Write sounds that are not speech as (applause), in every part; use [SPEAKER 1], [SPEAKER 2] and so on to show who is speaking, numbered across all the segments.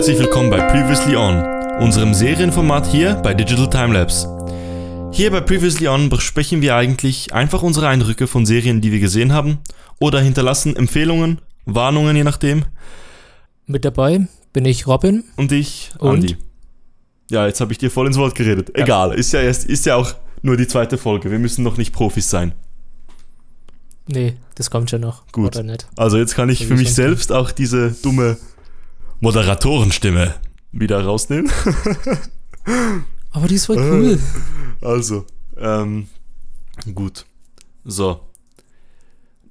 [SPEAKER 1] herzlich willkommen bei Previously On, unserem Serienformat hier bei Digital Timelapse. Hier bei Previously On besprechen wir eigentlich einfach unsere Eindrücke von Serien, die wir gesehen haben, oder hinterlassen Empfehlungen, Warnungen je nachdem.
[SPEAKER 2] Mit dabei bin ich Robin.
[SPEAKER 1] Und ich,
[SPEAKER 2] Und?
[SPEAKER 1] Andi. Ja, jetzt habe ich dir voll ins Wort geredet. Egal, ist ja erst, ist ja auch nur die zweite Folge. Wir müssen noch nicht Profis sein.
[SPEAKER 2] Nee, das kommt schon noch.
[SPEAKER 1] Gut. Also jetzt kann ich
[SPEAKER 2] So
[SPEAKER 1] für mich selbst auch diese dumme Moderatorenstimme wieder rausnehmen. (laughs)
[SPEAKER 2] Aber die ist voll
[SPEAKER 1] Äh.
[SPEAKER 2] cool.
[SPEAKER 1] Also, ähm, gut. So.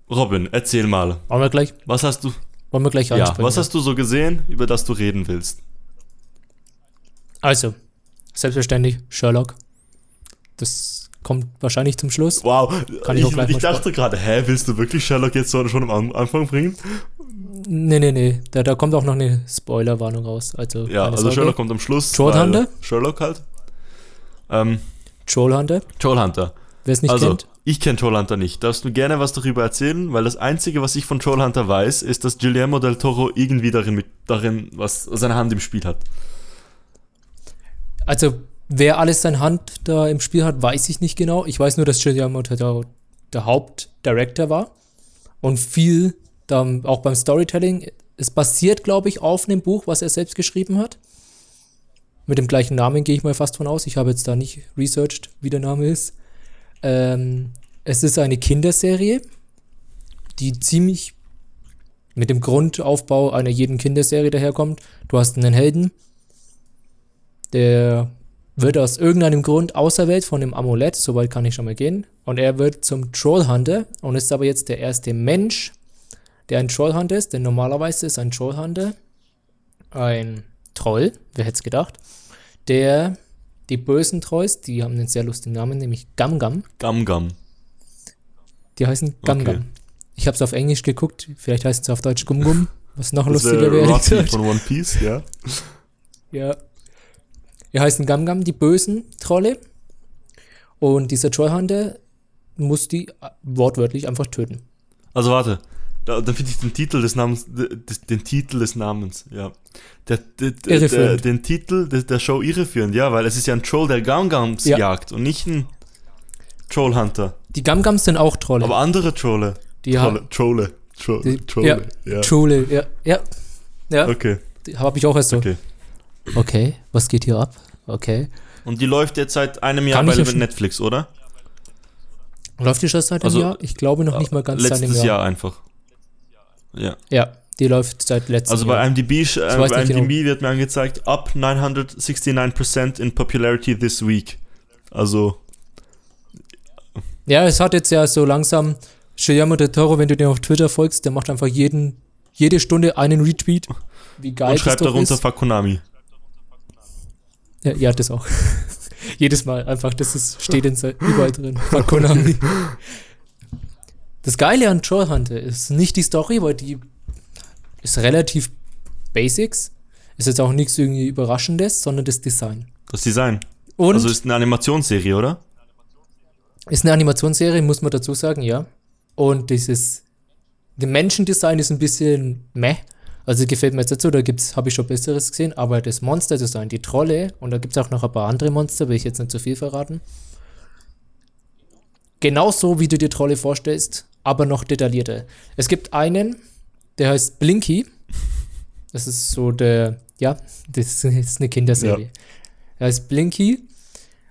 [SPEAKER 1] Robin, erzähl mal.
[SPEAKER 2] Wollen wir gleich,
[SPEAKER 1] Was hast du,
[SPEAKER 2] wollen wir gleich
[SPEAKER 1] ja,
[SPEAKER 2] anspringen?
[SPEAKER 1] was hast du so gesehen, über das du reden willst?
[SPEAKER 2] Also, selbstverständlich Sherlock. Das kommt wahrscheinlich zum Schluss.
[SPEAKER 1] Wow,
[SPEAKER 2] Kann ich
[SPEAKER 1] ich, ich dachte gerade, hä, willst du wirklich Sherlock jetzt schon am Anfang bringen?
[SPEAKER 2] Nee, nee, nee. Da, da kommt auch noch eine Spoilerwarnung raus. Also,
[SPEAKER 1] Ja, also
[SPEAKER 2] Sorge.
[SPEAKER 1] Sherlock kommt am Schluss.
[SPEAKER 2] Trollhunter?
[SPEAKER 1] weil- Sherlock halt. Ähm,
[SPEAKER 2] Trollhunter,
[SPEAKER 1] Trollhunter.
[SPEAKER 2] wer es nicht
[SPEAKER 1] also,
[SPEAKER 2] kennt.
[SPEAKER 1] ich kenne Trollhunter nicht. Darfst du gerne was darüber erzählen? Weil das Einzige, was ich von Trollhunter weiß, ist, dass Guillermo del Toro irgendwie darin, mit, darin was, seine Hand im Spiel hat.
[SPEAKER 2] Also, wer alles seine Hand da im Spiel hat, weiß ich nicht genau. Ich weiß nur, dass Guillermo Toro der Hauptdirector war. Und viel da auch beim Storytelling. Es basiert, glaube ich, auf einem Buch, was er selbst geschrieben hat. Mit dem gleichen Namen gehe ich mal fast von aus. Ich habe jetzt da nicht researched, wie der Name ist. Ähm, es ist eine Kinderserie, die ziemlich mit dem Grundaufbau einer jeden Kinderserie daherkommt. Du hast einen Helden, der wird aus irgendeinem Grund auserwählt von dem Amulett, soweit kann ich schon mal gehen. Und er wird zum Trollhunter und ist aber jetzt der erste Mensch, der ein Trollhunter ist, denn normalerweise ist ein Trollhunter ein Troll, wer hätte es gedacht, der die bösen Trolls, die haben einen sehr lustigen Namen, nämlich Gamgam,
[SPEAKER 1] Gam Gam.
[SPEAKER 2] die heißen Gamgam.
[SPEAKER 1] Okay.
[SPEAKER 2] Ich habe es auf Englisch geguckt, vielleicht heißt es auf Deutsch Gumgum, was noch lustiger
[SPEAKER 1] wäre von One Piece, ja.
[SPEAKER 2] Ja. Die heißen Gamgam, die bösen Trolle. Und dieser Trollhunter muss die äh, wortwörtlich einfach töten.
[SPEAKER 1] Also warte, da, dann finde ich den Titel des Namens, de- des- den Titel des Namens, ja. Der, der, der, den Titel der, der Show irreführend, ja, weil es ist ja ein Troll, der Gam-Gams
[SPEAKER 2] Ja.
[SPEAKER 1] jagt und nicht ein Trollhunter.
[SPEAKER 2] Die Gamgams sind auch Trolle.
[SPEAKER 1] Aber andere Trolle.
[SPEAKER 2] die
[SPEAKER 1] Trolle,
[SPEAKER 2] haben
[SPEAKER 1] Trolle, Trolle, Trolle, ja.
[SPEAKER 2] Trolle, ja. Ja, ja
[SPEAKER 1] Okay,
[SPEAKER 2] habe ich auch erst so.
[SPEAKER 1] okay.
[SPEAKER 2] Okay, was geht hier ab? Okay.
[SPEAKER 1] Und die läuft jetzt seit einem Jahr bei Netflix, oder?
[SPEAKER 2] Läuft die schon seit einem
[SPEAKER 1] Also,
[SPEAKER 2] Jahr? Ich glaube noch nicht mal ganz seit einem
[SPEAKER 1] Letztes
[SPEAKER 2] Jahr.
[SPEAKER 1] Jahr einfach. Ja.
[SPEAKER 2] Ja, die läuft seit letztem
[SPEAKER 1] Also
[SPEAKER 2] Jahr.
[SPEAKER 1] bei IMDb, äh, bei
[SPEAKER 2] nicht genau.
[SPEAKER 1] IMDb wird mir angezeigt, up 969% in popularity this week. Also,
[SPEAKER 2] Ja, es hat jetzt ja so langsam Guillermo del Toro, wenn du den auf Twitter folgst, der macht einfach jeden, jede Stunde einen Retweet. Wie geil
[SPEAKER 1] und
[SPEAKER 2] das
[SPEAKER 1] schreibt darunter
[SPEAKER 2] ist.
[SPEAKER 1] Fakonami.
[SPEAKER 2] Ja, ja, das auch. (laughs) Jedes Mal einfach, das ist, steht in, überall drin. Bei Konami. Das Geile an Trollhunter ist nicht die Story, weil die ist relativ basics. Ist jetzt auch nichts irgendwie Überraschendes, sondern das Design.
[SPEAKER 1] Das Design.
[SPEAKER 2] Und
[SPEAKER 1] Also ist eine Animationsserie, oder?
[SPEAKER 2] ist eine Animationsserie, muss man dazu sagen, ja. Und dieses das Menschendesign ist ein bisschen meh. Also gefällt mir jetzt so, da gibt's, habe ich schon Besseres gesehen, aber das Monsterdesign, die Trolle, und da gibt es auch noch ein paar andere Monster, will ich jetzt nicht zu viel verraten. Genauso wie du dir Trolle vorstellst, aber noch detaillierter. Es gibt einen, der heißt Blinky. Das ist so der, ja, (laughs) das ist eine Kinderserie. Er heißt Blinky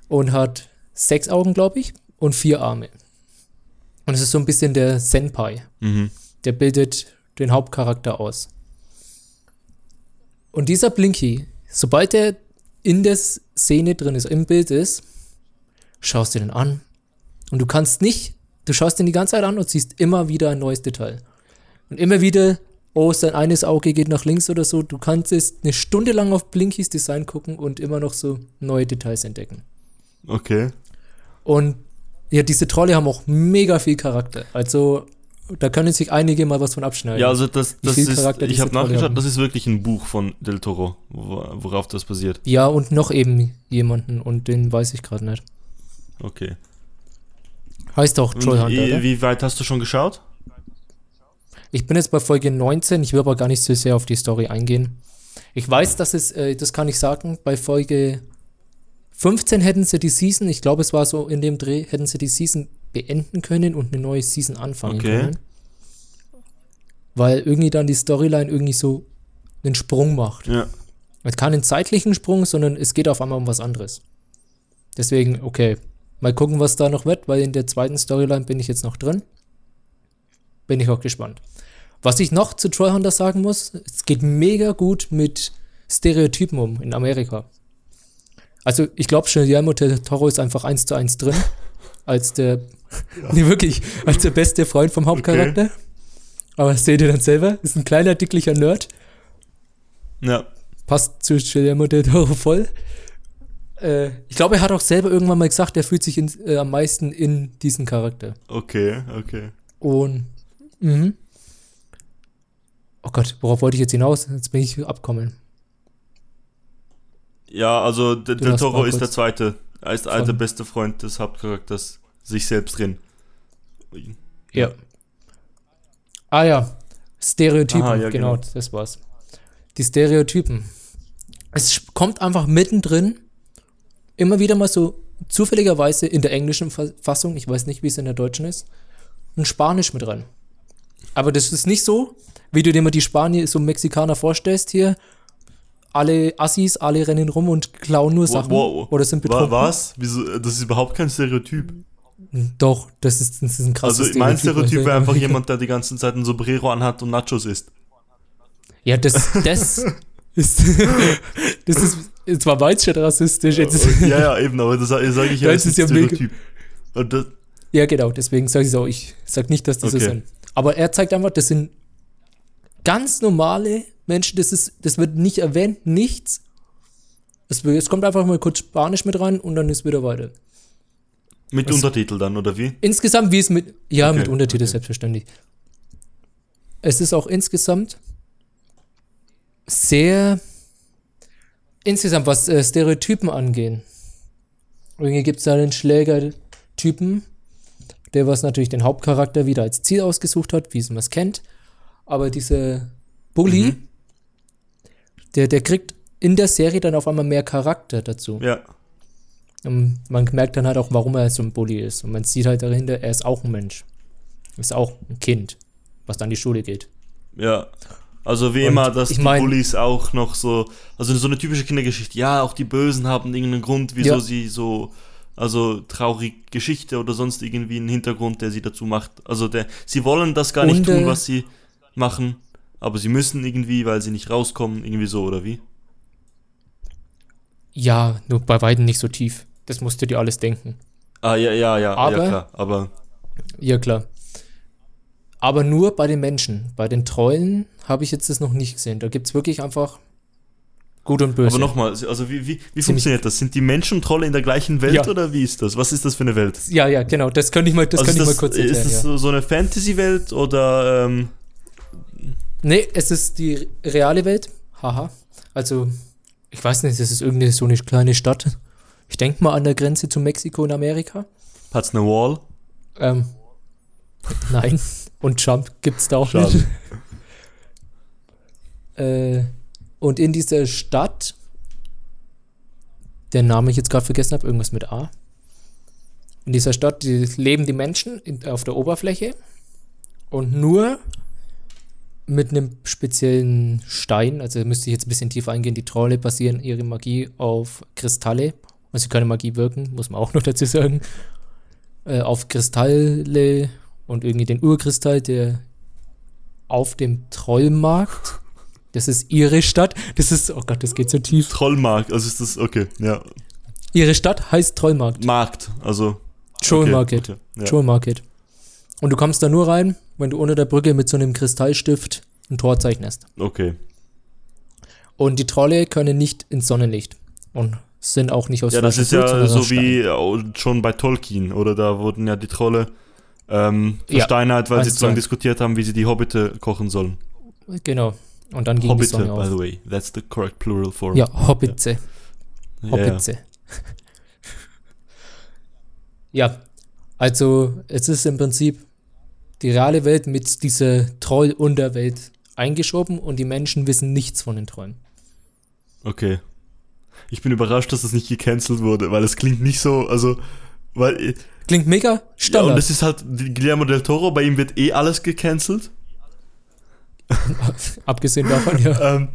[SPEAKER 2] und hat sechs Augen, glaube ich, und vier Arme. Und es ist so ein bisschen der Senpai.
[SPEAKER 1] Mhm.
[SPEAKER 2] Der bildet den Hauptcharakter aus. Und dieser Blinky, sobald er in der Szene drin ist, im Bild ist, schaust du den an. Und du kannst nicht, du schaust den die ganze Zeit an und siehst immer wieder ein neues Detail. Und immer wieder, oh, sein eines Auge geht nach links oder so. Du kannst es eine Stunde lang auf Blinkys Design gucken und immer noch so neue Details entdecken.
[SPEAKER 1] Okay.
[SPEAKER 2] Und ja, diese Trolle haben auch mega viel Charakter. Also, da können sich einige mal was von abschneiden.
[SPEAKER 1] Ja, also das, das ist, ich habe nachgeschaut, das ist wirklich ein Buch von Del Toro, wo- worauf das basiert.
[SPEAKER 2] Ja, und noch eben jemanden und den weiß ich gerade nicht.
[SPEAKER 1] Okay.
[SPEAKER 2] Heißt auch
[SPEAKER 1] Und
[SPEAKER 2] Trollhunter,
[SPEAKER 1] wie,
[SPEAKER 2] oder?
[SPEAKER 1] wie weit hast du schon geschaut?
[SPEAKER 2] Ich bin jetzt bei Folge 19, ich will aber gar nicht so sehr auf die Story eingehen. Ich weiß, dass es, äh, das kann ich sagen, bei Folge 15 hätten sie die Season, ich glaube, es war so in dem Dreh, hätten sie die Season beenden können und eine neue Season anfangen
[SPEAKER 1] Okay.
[SPEAKER 2] können. Weil irgendwie dann die Storyline irgendwie so einen Sprung macht.
[SPEAKER 1] Ja.
[SPEAKER 2] Es keinen zeitlichen Sprung, sondern es geht auf einmal um was anderes. Deswegen, okay, mal gucken, was da noch wird, weil in der zweiten Storyline bin ich jetzt noch drin. Bin ich auch gespannt. Was ich noch zu Trollhunter sagen muss, es geht mega gut mit Stereotypen um in Amerika. Also ich glaube schon, Guillermo del Toro ist einfach eins zu eins drin. (laughs) Als der, (laughs) nee, wirklich, als der beste Freund vom Hauptcharakter. Aber das seht ihr dann selber, ist ein kleiner, dicklicher Nerd
[SPEAKER 1] Ja.
[SPEAKER 2] passt zu Guillermo del Toro voll. Äh, ich glaube, er hat auch selber irgendwann mal gesagt, er fühlt sich in, äh, am meisten in diesen Charakter.
[SPEAKER 1] Okay, okay.
[SPEAKER 2] Und, mhm. Oh Gott, worauf wollte ich jetzt hinaus? Jetzt bin ich abkommen.
[SPEAKER 1] Ja, also der,
[SPEAKER 2] Du
[SPEAKER 1] der
[SPEAKER 2] hast
[SPEAKER 1] Toro ist der zweite. Er ist der beste Freund des Hauptcharakters. Sich selbst drin.
[SPEAKER 2] Ja. Ah ja, Stereotypen,
[SPEAKER 1] Aha, ja,
[SPEAKER 2] genau,
[SPEAKER 1] genau.
[SPEAKER 2] das war's. Die Stereotypen. Es kommt einfach mittendrin, immer wieder mal so zufälligerweise in der englischen Fa- Fassung, ich weiß nicht, wie es in der deutschen ist, ein Spanisch mit rein. Aber das ist nicht so, wie du dir mal die Spanier, so Mexikaner vorstellst hier. Alle Assis, alle rennen rum und klauen nur Sachen oder sind betrunken.
[SPEAKER 1] Was? Wieso? Das ist überhaupt kein Stereotyp.
[SPEAKER 2] Doch, das ist, das ist ein krasses
[SPEAKER 1] Also mein
[SPEAKER 2] Stereotyp.
[SPEAKER 1] Stereotyp wäre einfach jemand, der die ganze Zeit ein Sombrero anhat und Nachos isst.
[SPEAKER 2] Ja, das, das ist, (laughs) das ist zwar weit schon rassistisch, jetzt
[SPEAKER 1] ja, ja, eben, aber das sage ich ja,
[SPEAKER 2] Das
[SPEAKER 1] ist
[SPEAKER 2] ja
[SPEAKER 1] Stereotyp. Das,
[SPEAKER 2] ja genau, deswegen sage ich so, ich sag nicht, dass so
[SPEAKER 1] Okay.
[SPEAKER 2] sind. Aber er zeigt einfach, das sind ganz normale Menschen, das ist, das wird nicht erwähnt, nichts. Es, es kommt einfach mal kurz Spanisch mit rein und dann ist wieder weiter.
[SPEAKER 1] Mit
[SPEAKER 2] Was-
[SPEAKER 1] Untertitel dann, oder wie?
[SPEAKER 2] Insgesamt, wie es mit, ja,
[SPEAKER 1] Okay,
[SPEAKER 2] mit Untertitel
[SPEAKER 1] okay.
[SPEAKER 2] selbstverständlich. Es ist auch insgesamt sehr, insgesamt, was äh, Stereotypen angehen. Irgendwie gibt es da einen Schlägertypen, der was natürlich den Hauptcharakter wieder als Ziel ausgesucht hat, wie man es kennt. Aber dieser Bully,
[SPEAKER 1] Mhm.
[SPEAKER 2] der, der kriegt in der Serie dann auf einmal mehr Charakter dazu.
[SPEAKER 1] Ja.
[SPEAKER 2] Und man merkt dann halt auch, warum er so ein Bully ist. Und man sieht halt dahinter, er ist auch ein Mensch. Ist auch ein Kind, was dann die Schule geht.
[SPEAKER 1] Ja. Also wie
[SPEAKER 2] Und
[SPEAKER 1] immer, dass die
[SPEAKER 2] mein-
[SPEAKER 1] Bullies auch noch so, also so eine typische Kindergeschichte. Ja, auch die Bösen haben irgendeinen Grund, wieso
[SPEAKER 2] Ja.
[SPEAKER 1] sie so, also traurige Geschichte oder sonst irgendwie einen Hintergrund, der sie dazu macht. Also der, sie wollen das gar nicht
[SPEAKER 2] Und,
[SPEAKER 1] tun,
[SPEAKER 2] äh,
[SPEAKER 1] was sie machen, aber sie müssen irgendwie, weil sie nicht rauskommen, irgendwie so, oder wie?
[SPEAKER 2] Ja, nur bei weitem nicht so tief. Das musst du dir alles denken.
[SPEAKER 1] Ah, ja, ja, ja,
[SPEAKER 2] Aber-
[SPEAKER 1] ja klar, aber
[SPEAKER 2] Ja, klar. Aber nur bei den Menschen. Bei den Trollen habe ich jetzt das noch nicht gesehen. Da gibt es wirklich einfach gut und böse.
[SPEAKER 1] Aber nochmal, also wie, wie, wie funktioniert das? Sind die Menschen und Trolle in der gleichen Welt
[SPEAKER 2] Ja.
[SPEAKER 1] oder wie ist das? Was ist das für eine Welt?
[SPEAKER 2] ja, ja, genau. Das könnte ich mal, das
[SPEAKER 1] also
[SPEAKER 2] könnte
[SPEAKER 1] ist
[SPEAKER 2] ich mal kurz
[SPEAKER 1] ist
[SPEAKER 2] erklären.
[SPEAKER 1] das
[SPEAKER 2] Ja.
[SPEAKER 1] so, so eine Fantasy-Welt oder ähm,
[SPEAKER 2] Nee, es ist die reale Welt. Haha. Also, ich weiß nicht, es ist irgendeine so eine kleine Stadt. Ich denke mal an der Grenze zu Mexiko und Amerika.
[SPEAKER 1] hat's eine Wall?
[SPEAKER 2] Ähm, nein. Und Trump gibt's da auch
[SPEAKER 1] Schade.
[SPEAKER 2] nicht. äh, und in dieser Stadt, der Name ich jetzt gerade vergessen habe, irgendwas mit A. In dieser Stadt die leben die Menschen in, auf der Oberfläche und nur mit einem speziellen Stein, also müsste ich jetzt ein bisschen tiefer eingehen, die Trolle basieren ihre Magie auf Kristalle und sie können Magie wirken, muss man auch (laughs) noch dazu sagen, äh, auf Kristalle und irgendwie den Urkristall, der auf dem Trollmarkt, das ist ihre Stadt, das ist, oh Gott, das geht so tief.
[SPEAKER 1] Trollmarkt, also ist das, okay, ja.
[SPEAKER 2] Ihre Stadt heißt Trollmarkt,
[SPEAKER 1] Markt, also.
[SPEAKER 2] Troll
[SPEAKER 1] okay,
[SPEAKER 2] Market.
[SPEAKER 1] okay, ja.
[SPEAKER 2] Troll Market. Und du kommst da nur rein, wenn du unter der Brücke mit so einem Kristallstift ein Tor zeichnest.
[SPEAKER 1] Okay.
[SPEAKER 2] Und die Trolle können nicht ins Sonnenlicht und sind auch nicht aus
[SPEAKER 1] Ja, das ist ja so
[SPEAKER 2] Stein.
[SPEAKER 1] wie äh, schon bei Tolkien, oder? Da wurden ja die Trolle ähm,
[SPEAKER 2] Ja,
[SPEAKER 1] versteinert, weil
[SPEAKER 2] eins
[SPEAKER 1] sie
[SPEAKER 2] zu
[SPEAKER 1] lange diskutiert haben, wie sie die Hobbite kochen sollen.
[SPEAKER 2] Genau. Und dann ging
[SPEAKER 1] Hobbite,
[SPEAKER 2] die Sonne
[SPEAKER 1] by
[SPEAKER 2] auf.
[SPEAKER 1] the way. That's the correct plural form.
[SPEAKER 2] Ja, Hobbitze.
[SPEAKER 1] ja, ja.
[SPEAKER 2] Hobbitze. Ja, also es ist im Prinzip die reale Welt mit dieser Troll-Unterwelt eingeschoben und die Menschen wissen nichts von den Trollen.
[SPEAKER 1] Okay. Ich bin überrascht, dass das nicht gecancelt wurde, weil es klingt nicht so, also, weil,
[SPEAKER 2] Klingt mega
[SPEAKER 1] ja,
[SPEAKER 2] Standard.
[SPEAKER 1] und es ist halt Guillermo del Toro, bei ihm wird eh alles gecancelt. (laughs)
[SPEAKER 2] Abgesehen davon, ja. (laughs)
[SPEAKER 1] Ähm,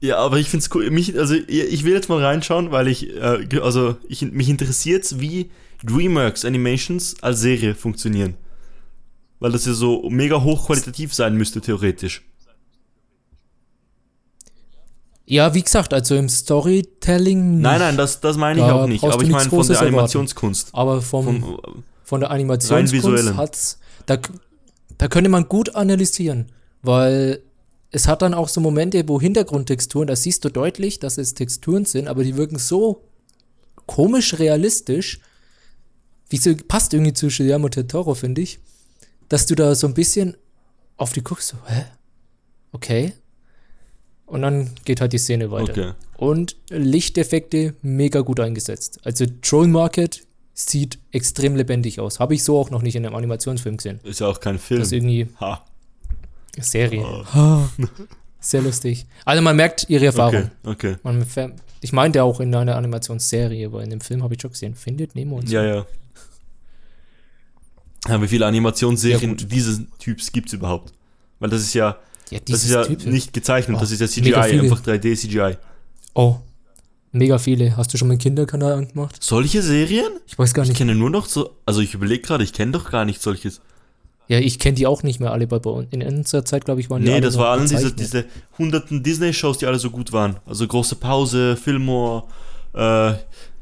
[SPEAKER 1] ja, aber ich finde es cool. Mich, also ich will jetzt mal reinschauen, weil ich, äh, also ich, mich interessiert, wie DreamWorks Animations als Serie funktionieren. Weil das ja so mega hochqualitativ sein müsste, theoretisch.
[SPEAKER 2] Ja, wie gesagt, also im Storytelling.
[SPEAKER 1] Nein, nein, das, das meine ich auch nicht. Aber ich meine von
[SPEAKER 2] Großes
[SPEAKER 1] der
[SPEAKER 2] erwarten.
[SPEAKER 1] Animationskunst.
[SPEAKER 2] Aber vom,
[SPEAKER 1] Vom,
[SPEAKER 2] von der Animationskunst hat's, da, da könnte man gut analysieren, weil es hat dann auch so Momente, wo Hintergrundtexturen, da siehst du deutlich, dass es Texturen sind, aber die wirken so komisch realistisch, wie so, passt irgendwie zu Guillermo Toro, finde ich, dass du da so ein bisschen auf die guckst, so, hä? Okay. Und dann geht halt die Szene weiter.
[SPEAKER 1] okay.
[SPEAKER 2] Und Lichteffekte mega gut eingesetzt. Also Troll Market sieht extrem lebendig aus. Habe ich so auch noch nicht in einem Animationsfilm gesehen.
[SPEAKER 1] Ist ja auch kein Film.
[SPEAKER 2] Das ist irgendwie
[SPEAKER 1] Ha.
[SPEAKER 2] Serie.
[SPEAKER 1] Oh.
[SPEAKER 2] Ha. (laughs) Sehr lustig. Also man merkt ihre Erfahrung.
[SPEAKER 1] Okay, okay.
[SPEAKER 2] Man, ich meinte auch in einer Animationsserie, aber in dem Film habe ich schon gesehen. Findet Nemo und so.
[SPEAKER 1] Ja, ja. ja wie viele Animationsserien
[SPEAKER 2] Ja, gut.
[SPEAKER 1] dieses Typs gibt es überhaupt? Weil das ist ja,
[SPEAKER 2] Ja,
[SPEAKER 1] das ist ja
[SPEAKER 2] Typ.
[SPEAKER 1] nicht gezeichnet,
[SPEAKER 2] Oh,
[SPEAKER 1] das ist ja CGI, einfach 3D CGI.
[SPEAKER 2] Oh, mega viele. Hast du schon mal einen Kinderkanal angemacht?
[SPEAKER 1] Solche Serien?
[SPEAKER 2] Ich weiß gar
[SPEAKER 1] Ich
[SPEAKER 2] nicht.
[SPEAKER 1] kenne nur noch so, also ich überlege gerade, ich kenne doch gar nicht solches.
[SPEAKER 2] Ja, ich kenne die auch nicht mehr alle, bei uns in unserer Zeit, glaube ich, waren die
[SPEAKER 1] Nee, das waren diese, diese hunderten Disney-Shows, die alle so gut waren. Also große Pause, Fillmore, äh,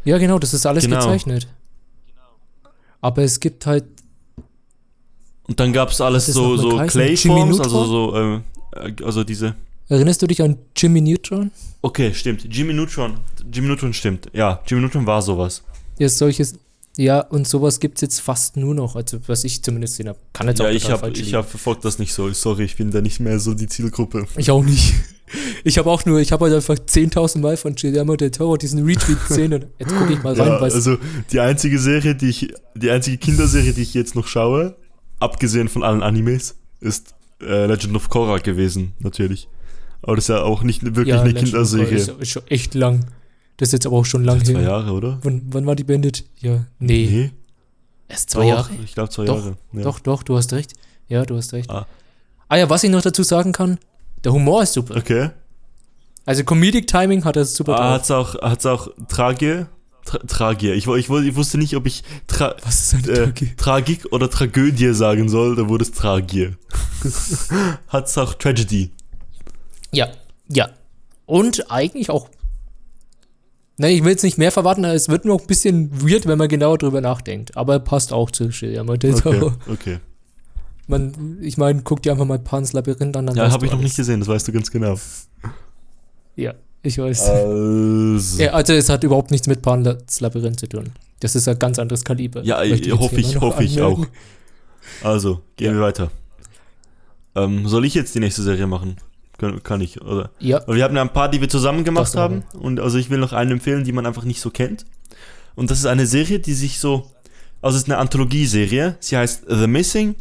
[SPEAKER 2] Ja, genau, das ist alles
[SPEAKER 1] Genau.
[SPEAKER 2] gezeichnet. Aber es gibt halt
[SPEAKER 1] und dann gab es alles so, so Clayforms, also so, äh, also diese.
[SPEAKER 2] Erinnerst du dich an Jimmy Neutron?
[SPEAKER 1] Okay, stimmt. Jimmy Neutron. Jimmy Neutron stimmt. Ja, Jimmy Neutron war sowas.
[SPEAKER 2] Ja, solches. Ja, und sowas gibt es jetzt fast nur noch, also was ich zumindest gesehen habe. Kann jetzt
[SPEAKER 1] Ja,
[SPEAKER 2] auch
[SPEAKER 1] ich habe
[SPEAKER 2] falsch
[SPEAKER 1] ich
[SPEAKER 2] liegen.
[SPEAKER 1] hab verfolgt das nicht so. Sorry, ich bin da nicht mehr so die Zielgruppe.
[SPEAKER 2] Ich auch nicht. (laughs) Ich habe auch nur, ich habe halt einfach 10.000 Mal von Guillermo del Toro diesen Retweet gesehen und jetzt gucke ich mal rein,
[SPEAKER 1] Ja, also die einzige Serie, die ich, die einzige Kinderserie, die ich jetzt noch schaue, abgesehen von allen Animes, ist äh, Legend of Korra gewesen, natürlich. Aber das ist ja auch nicht wirklich eine
[SPEAKER 2] Legend
[SPEAKER 1] Kinderserie.
[SPEAKER 2] Ist, ist schon echt lang. Das ist jetzt aber auch schon lang
[SPEAKER 1] Zwei. Jahre, oder?
[SPEAKER 2] Wann, wann war die beendet? Ja, nee. Erst zwei
[SPEAKER 1] Doch,
[SPEAKER 2] Jahre?
[SPEAKER 1] Ich glaube zwei
[SPEAKER 2] Doch,
[SPEAKER 1] Jahre. Ja.
[SPEAKER 2] Doch, doch, du hast recht. Ja, du hast recht.
[SPEAKER 1] Ah.
[SPEAKER 2] Ah ja, was ich noch dazu sagen kann, der Humor ist super.
[SPEAKER 1] Okay.
[SPEAKER 2] Also Comedic Timing hat er super
[SPEAKER 1] Ah,
[SPEAKER 2] drauf.
[SPEAKER 1] hat's auch, hat's auch Tragie? Tra Tragie. Ich, ich, ich wusste nicht, ob ich Tra
[SPEAKER 2] Was ist eine
[SPEAKER 1] äh,
[SPEAKER 2] Tragik?
[SPEAKER 1] Oder Tragödie sagen soll, da wurde es Tragie. (laughs) hat's auch Tragedy.
[SPEAKER 2] Ja, ja. Und eigentlich auch. Ne, ich will jetzt nicht mehr verraten, es wird nur ein bisschen weird, wenn man genauer drüber nachdenkt. Aber passt auch zu Guillermo del
[SPEAKER 1] Okay,
[SPEAKER 2] Toro.
[SPEAKER 1] okay.
[SPEAKER 2] Man, ich meine, guck dir einfach mal Pans Labyrinth an. Dann
[SPEAKER 1] Ja, habe ich noch nicht gesehen, das weißt du ganz genau.
[SPEAKER 2] Ja, ich weiß.
[SPEAKER 1] Also,
[SPEAKER 2] Ja, also es hat überhaupt nichts mit Pans Labyrinth zu tun. Das ist ein ganz anderes Kaliber.
[SPEAKER 1] Ja,
[SPEAKER 2] Möchte jetzt
[SPEAKER 1] hoffe ich, hoffe ich auch. Also, gehen
[SPEAKER 2] Ja.
[SPEAKER 1] wir weiter. Ähm, soll ich jetzt die nächste Serie machen? Kann, kann ich, oder?
[SPEAKER 2] Ja,
[SPEAKER 1] Weil wir haben ja ein paar, die wir zusammen gemacht
[SPEAKER 2] Das
[SPEAKER 1] haben. Und also ich will noch einen empfehlen, die man einfach nicht so kennt. Und das ist eine Serie, die sich so. Also es ist eine Anthologieserie. Sie heißt The Missing.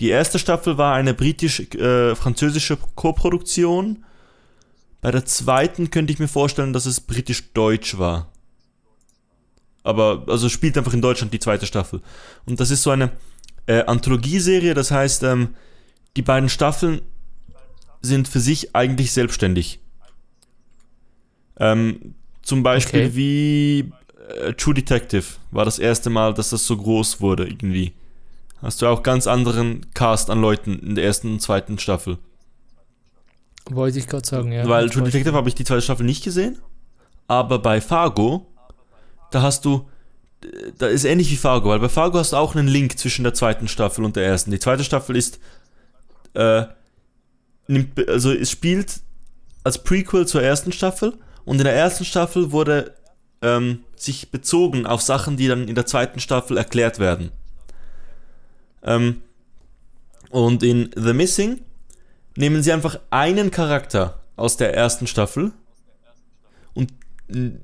[SPEAKER 1] Die erste Staffel war eine britisch-französische Co-Produktion. Bei der zweiten könnte ich mir vorstellen, dass es britisch-deutsch war. Aber, also spielt einfach in Deutschland die zweite Staffel. Und das ist so eine äh, Anthologieserie, das heißt, ähm, die beiden Staffeln sind für sich eigentlich selbstständig. Ähm, zum Beispiel
[SPEAKER 2] Okay.
[SPEAKER 1] wie äh, True Detective war das erste Mal, dass das so groß wurde irgendwie. Hast du auch ganz anderen Cast an Leuten in der ersten und zweiten Staffel.
[SPEAKER 2] Wollte ich gerade sagen, ja.
[SPEAKER 1] Weil True Detective habe ich die zweite Staffel nicht gesehen. Aber bei Fargo, da hast du, da ist ähnlich wie Fargo, weil bei Fargo hast du auch einen Link zwischen der zweiten Staffel und der ersten. Die zweite Staffel ist, äh, nimmt, also es spielt als Prequel zur ersten Staffel und in der ersten Staffel wurde ähm, sich bezogen auf Sachen, die dann in der zweiten Staffel erklärt werden. Ähm, und in The Missing nehmen sie einfach einen Charakter aus der ersten Staffel und mm,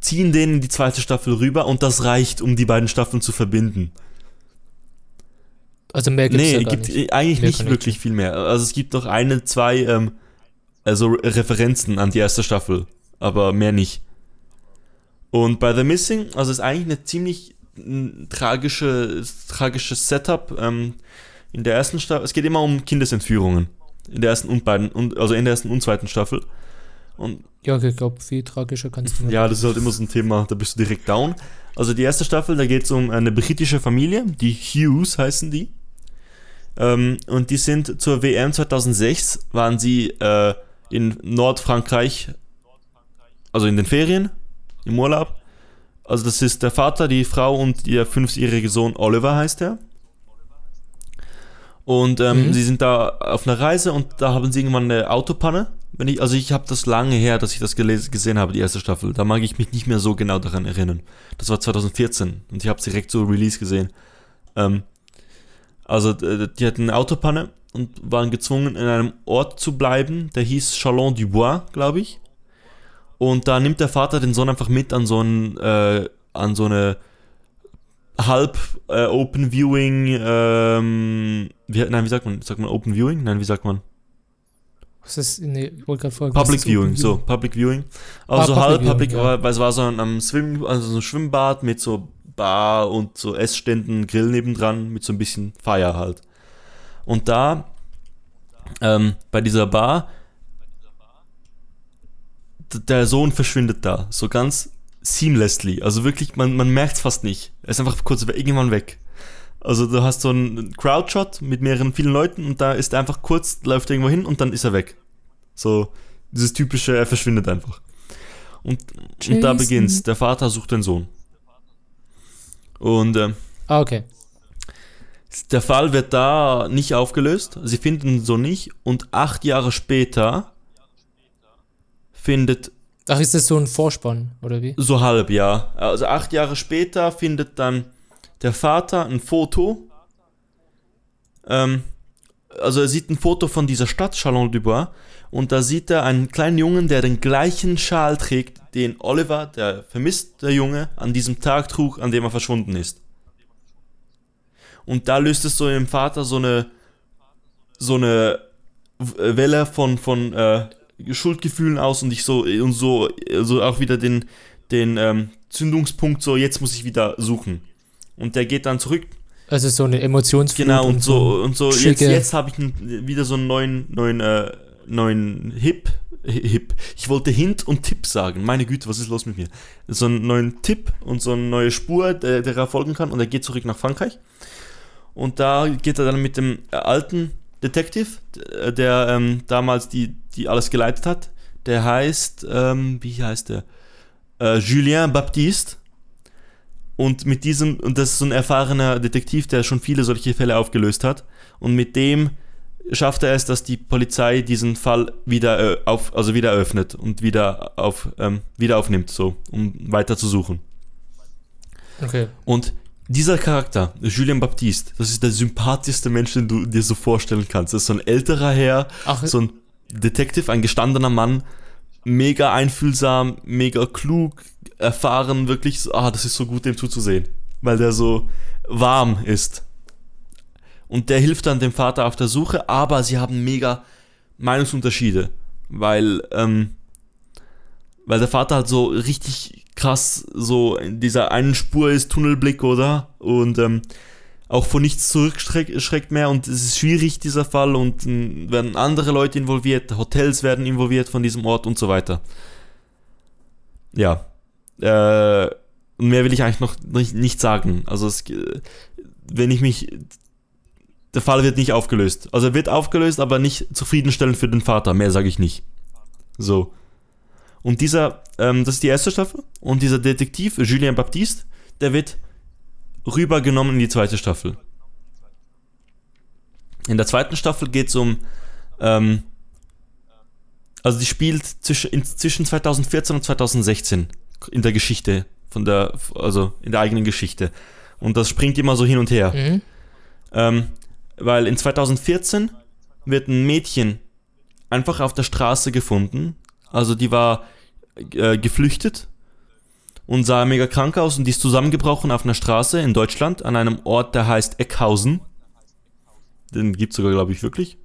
[SPEAKER 1] ziehen den in die zweite Staffel rüber und das reicht, um die beiden Staffeln zu verbinden.
[SPEAKER 2] Also mehr gibt's
[SPEAKER 1] nee,
[SPEAKER 2] ja
[SPEAKER 1] gibt
[SPEAKER 2] nicht.
[SPEAKER 1] eigentlich
[SPEAKER 2] Mehr
[SPEAKER 1] nicht wirklich viel mehr. Also es gibt noch eine, zwei ähm, also Referenzen an die erste Staffel, aber mehr nicht. Und bei The Missing, also ist eigentlich eine ziemlich tragische, tragisches Setup. Ähm, in der ersten Staffel, es geht immer um Kindesentführungen. In der ersten und beiden, und, also in der ersten und zweiten Staffel. Und
[SPEAKER 2] Ja, ich glaube, viel tragischer kannst du nicht.
[SPEAKER 1] ja, das ist halt immer so ein Thema, da bist du direkt down. Also die erste Staffel, da geht es um eine britische Familie, die Hughes heißen die. Ähm, und die sind zur WM 2006, waren sie äh, in Nordfrankreich, also in den Ferien, im Urlaub. Also das ist der Vater, die Frau und ihr fünfjähriger Sohn Oliver heißt er. Und ähm,
[SPEAKER 2] Mhm.
[SPEAKER 1] sie sind da auf einer Reise und da haben sie irgendwann eine Autopanne. Wenn ich, also ich habe das lange her, dass ich das geles- gesehen habe, die erste Staffel. Da mag ich mich nicht mehr so genau daran erinnern. Das war 2014 und ich habe direkt so Release gesehen. Ähm, also die hatten eine Autopanne und waren gezwungen, in einem Ort zu bleiben, der hieß Chalon du Bois, glaube ich. Und da nimmt der Vater den Sohn einfach mit an so, ein, äh, an so eine halb äh, Open Viewing, ähm, wie, nein, wie sagt man? Sagt man Open Viewing? Nein, wie sagt man?
[SPEAKER 2] Was ist, nee, ich wollte gerade fragen.
[SPEAKER 1] Public Viewing,
[SPEAKER 2] Open
[SPEAKER 1] so, Public Viewing. Also
[SPEAKER 2] Ah,
[SPEAKER 1] halb
[SPEAKER 2] Public
[SPEAKER 1] Public,
[SPEAKER 2] ja.
[SPEAKER 1] weil es war so ein, am Swim, also so ein Schwimmbad mit so Bar und so Essständen, Grill nebendran, mit so ein bisschen Feier halt. Und da, ähm, bei dieser Bar, der Sohn verschwindet da, so ganz seamlessly. Also wirklich, man, man merkt es fast nicht. Er ist einfach kurz irgendwann weg. Also du hast so einen Crowdshot mit mehreren vielen Leuten und da ist er einfach kurz, läuft irgendwo hin und dann ist er weg. So, dieses typische, er verschwindet einfach. Und, und da beginnt's. Der Vater sucht den Sohn. Und ähm,
[SPEAKER 2] Ah, okay.
[SPEAKER 1] der Fall wird da nicht aufgelöst. Sie finden ihn so nicht. Und acht Jahre später findet
[SPEAKER 2] Ach, ist das so ein Vorspann, oder wie?
[SPEAKER 1] So halb, ja. Also acht Jahre später findet dann der Vater ein Foto. Ähm, also er sieht ein Foto von dieser Stadt, Chalon-du-Bois, und da sieht er einen kleinen Jungen, der den gleichen Schal trägt, den Oliver, der vermisste Junge, an diesem Tag trug, an dem er verschwunden ist. Und da löst es so im Vater so eine so eine Welle von von äh, Schuldgefühlen aus und ich so und so so auch wieder den den ähm, Zündungspunkt so jetzt muss ich wieder suchen. Und der geht dann zurück.
[SPEAKER 2] Also so eine Emotionsflut.
[SPEAKER 1] genau und so und so jetzt jetzt habe ich einen, wieder so einen neuen neuen äh, neuen Hip Hip. Ich wollte Hint und Tipp sagen. Meine Güte was ist los mit mir? So einen neuen Tipp und so eine neue Spur der, der er folgen kann. Und er geht zurück nach Frankreich. Und da geht er dann mit dem äh, alten Detective, d- der ähm, damals die, die alles geleitet hat. Der heißt, ähm, wie heißt der? Äh, Julien Baptiste. Und mit diesem, und das ist so ein erfahrener Detektiv, der schon viele solche Fälle aufgelöst hat. Und mit dem schafft er es, dass die Polizei diesen Fall wieder äh, auf, also wieder eröffnet und wieder auf, ähm, wieder aufnimmt, so, um weiter zu suchen.
[SPEAKER 2] Okay.
[SPEAKER 1] Und dieser Charakter, Julien Baptiste, das ist der sympathischste Mensch, den du dir so vorstellen kannst. Das ist so ein älterer Herr,
[SPEAKER 2] Ach,
[SPEAKER 1] so ein Detective, ein gestandener Mann, mega einfühlsam, mega klug, erfahren, wirklich, so, ah, das ist so gut, dem zuzusehen, weil der so warm ist. Und der hilft dann dem Vater auf der Suche, aber sie haben mega Meinungsunterschiede, weil, ähm, weil der Vater halt so richtig krass so in dieser einen Spur ist, Tunnelblick, oder? Und ähm, auch vor nichts zurückschreckt mehr und es ist schwierig, dieser Fall und werden andere Leute involviert, Hotels werden involviert von diesem Ort und so weiter. Ja. Äh, mehr will ich eigentlich noch nicht, nicht sagen. Also es, äh, wenn ich mich der Fall wird nicht aufgelöst. Also er wird aufgelöst, aber nicht zufriedenstellend für den Vater. Mehr sage ich nicht. So. Und dieser, ähm, das ist die erste Staffel. Und dieser Detektiv, Julien Baptiste, der wird rübergenommen in die zweite Staffel. In der zweiten Staffel geht es um, ähm, also die spielt zwischen, in, zwischen 2014 und 2016 in der Geschichte, von der, also in der eigenen Geschichte. Und das springt immer so hin und her.
[SPEAKER 2] Mhm.
[SPEAKER 1] Ähm, weil in 2014 wird ein Mädchen einfach auf der Straße gefunden. Also die war äh, geflüchtet und sah mega krank aus und die ist zusammengebrochen auf einer Straße in Deutschland an einem Ort, der heißt Eckhausen. Den gibt es sogar, glaube ich, wirklich.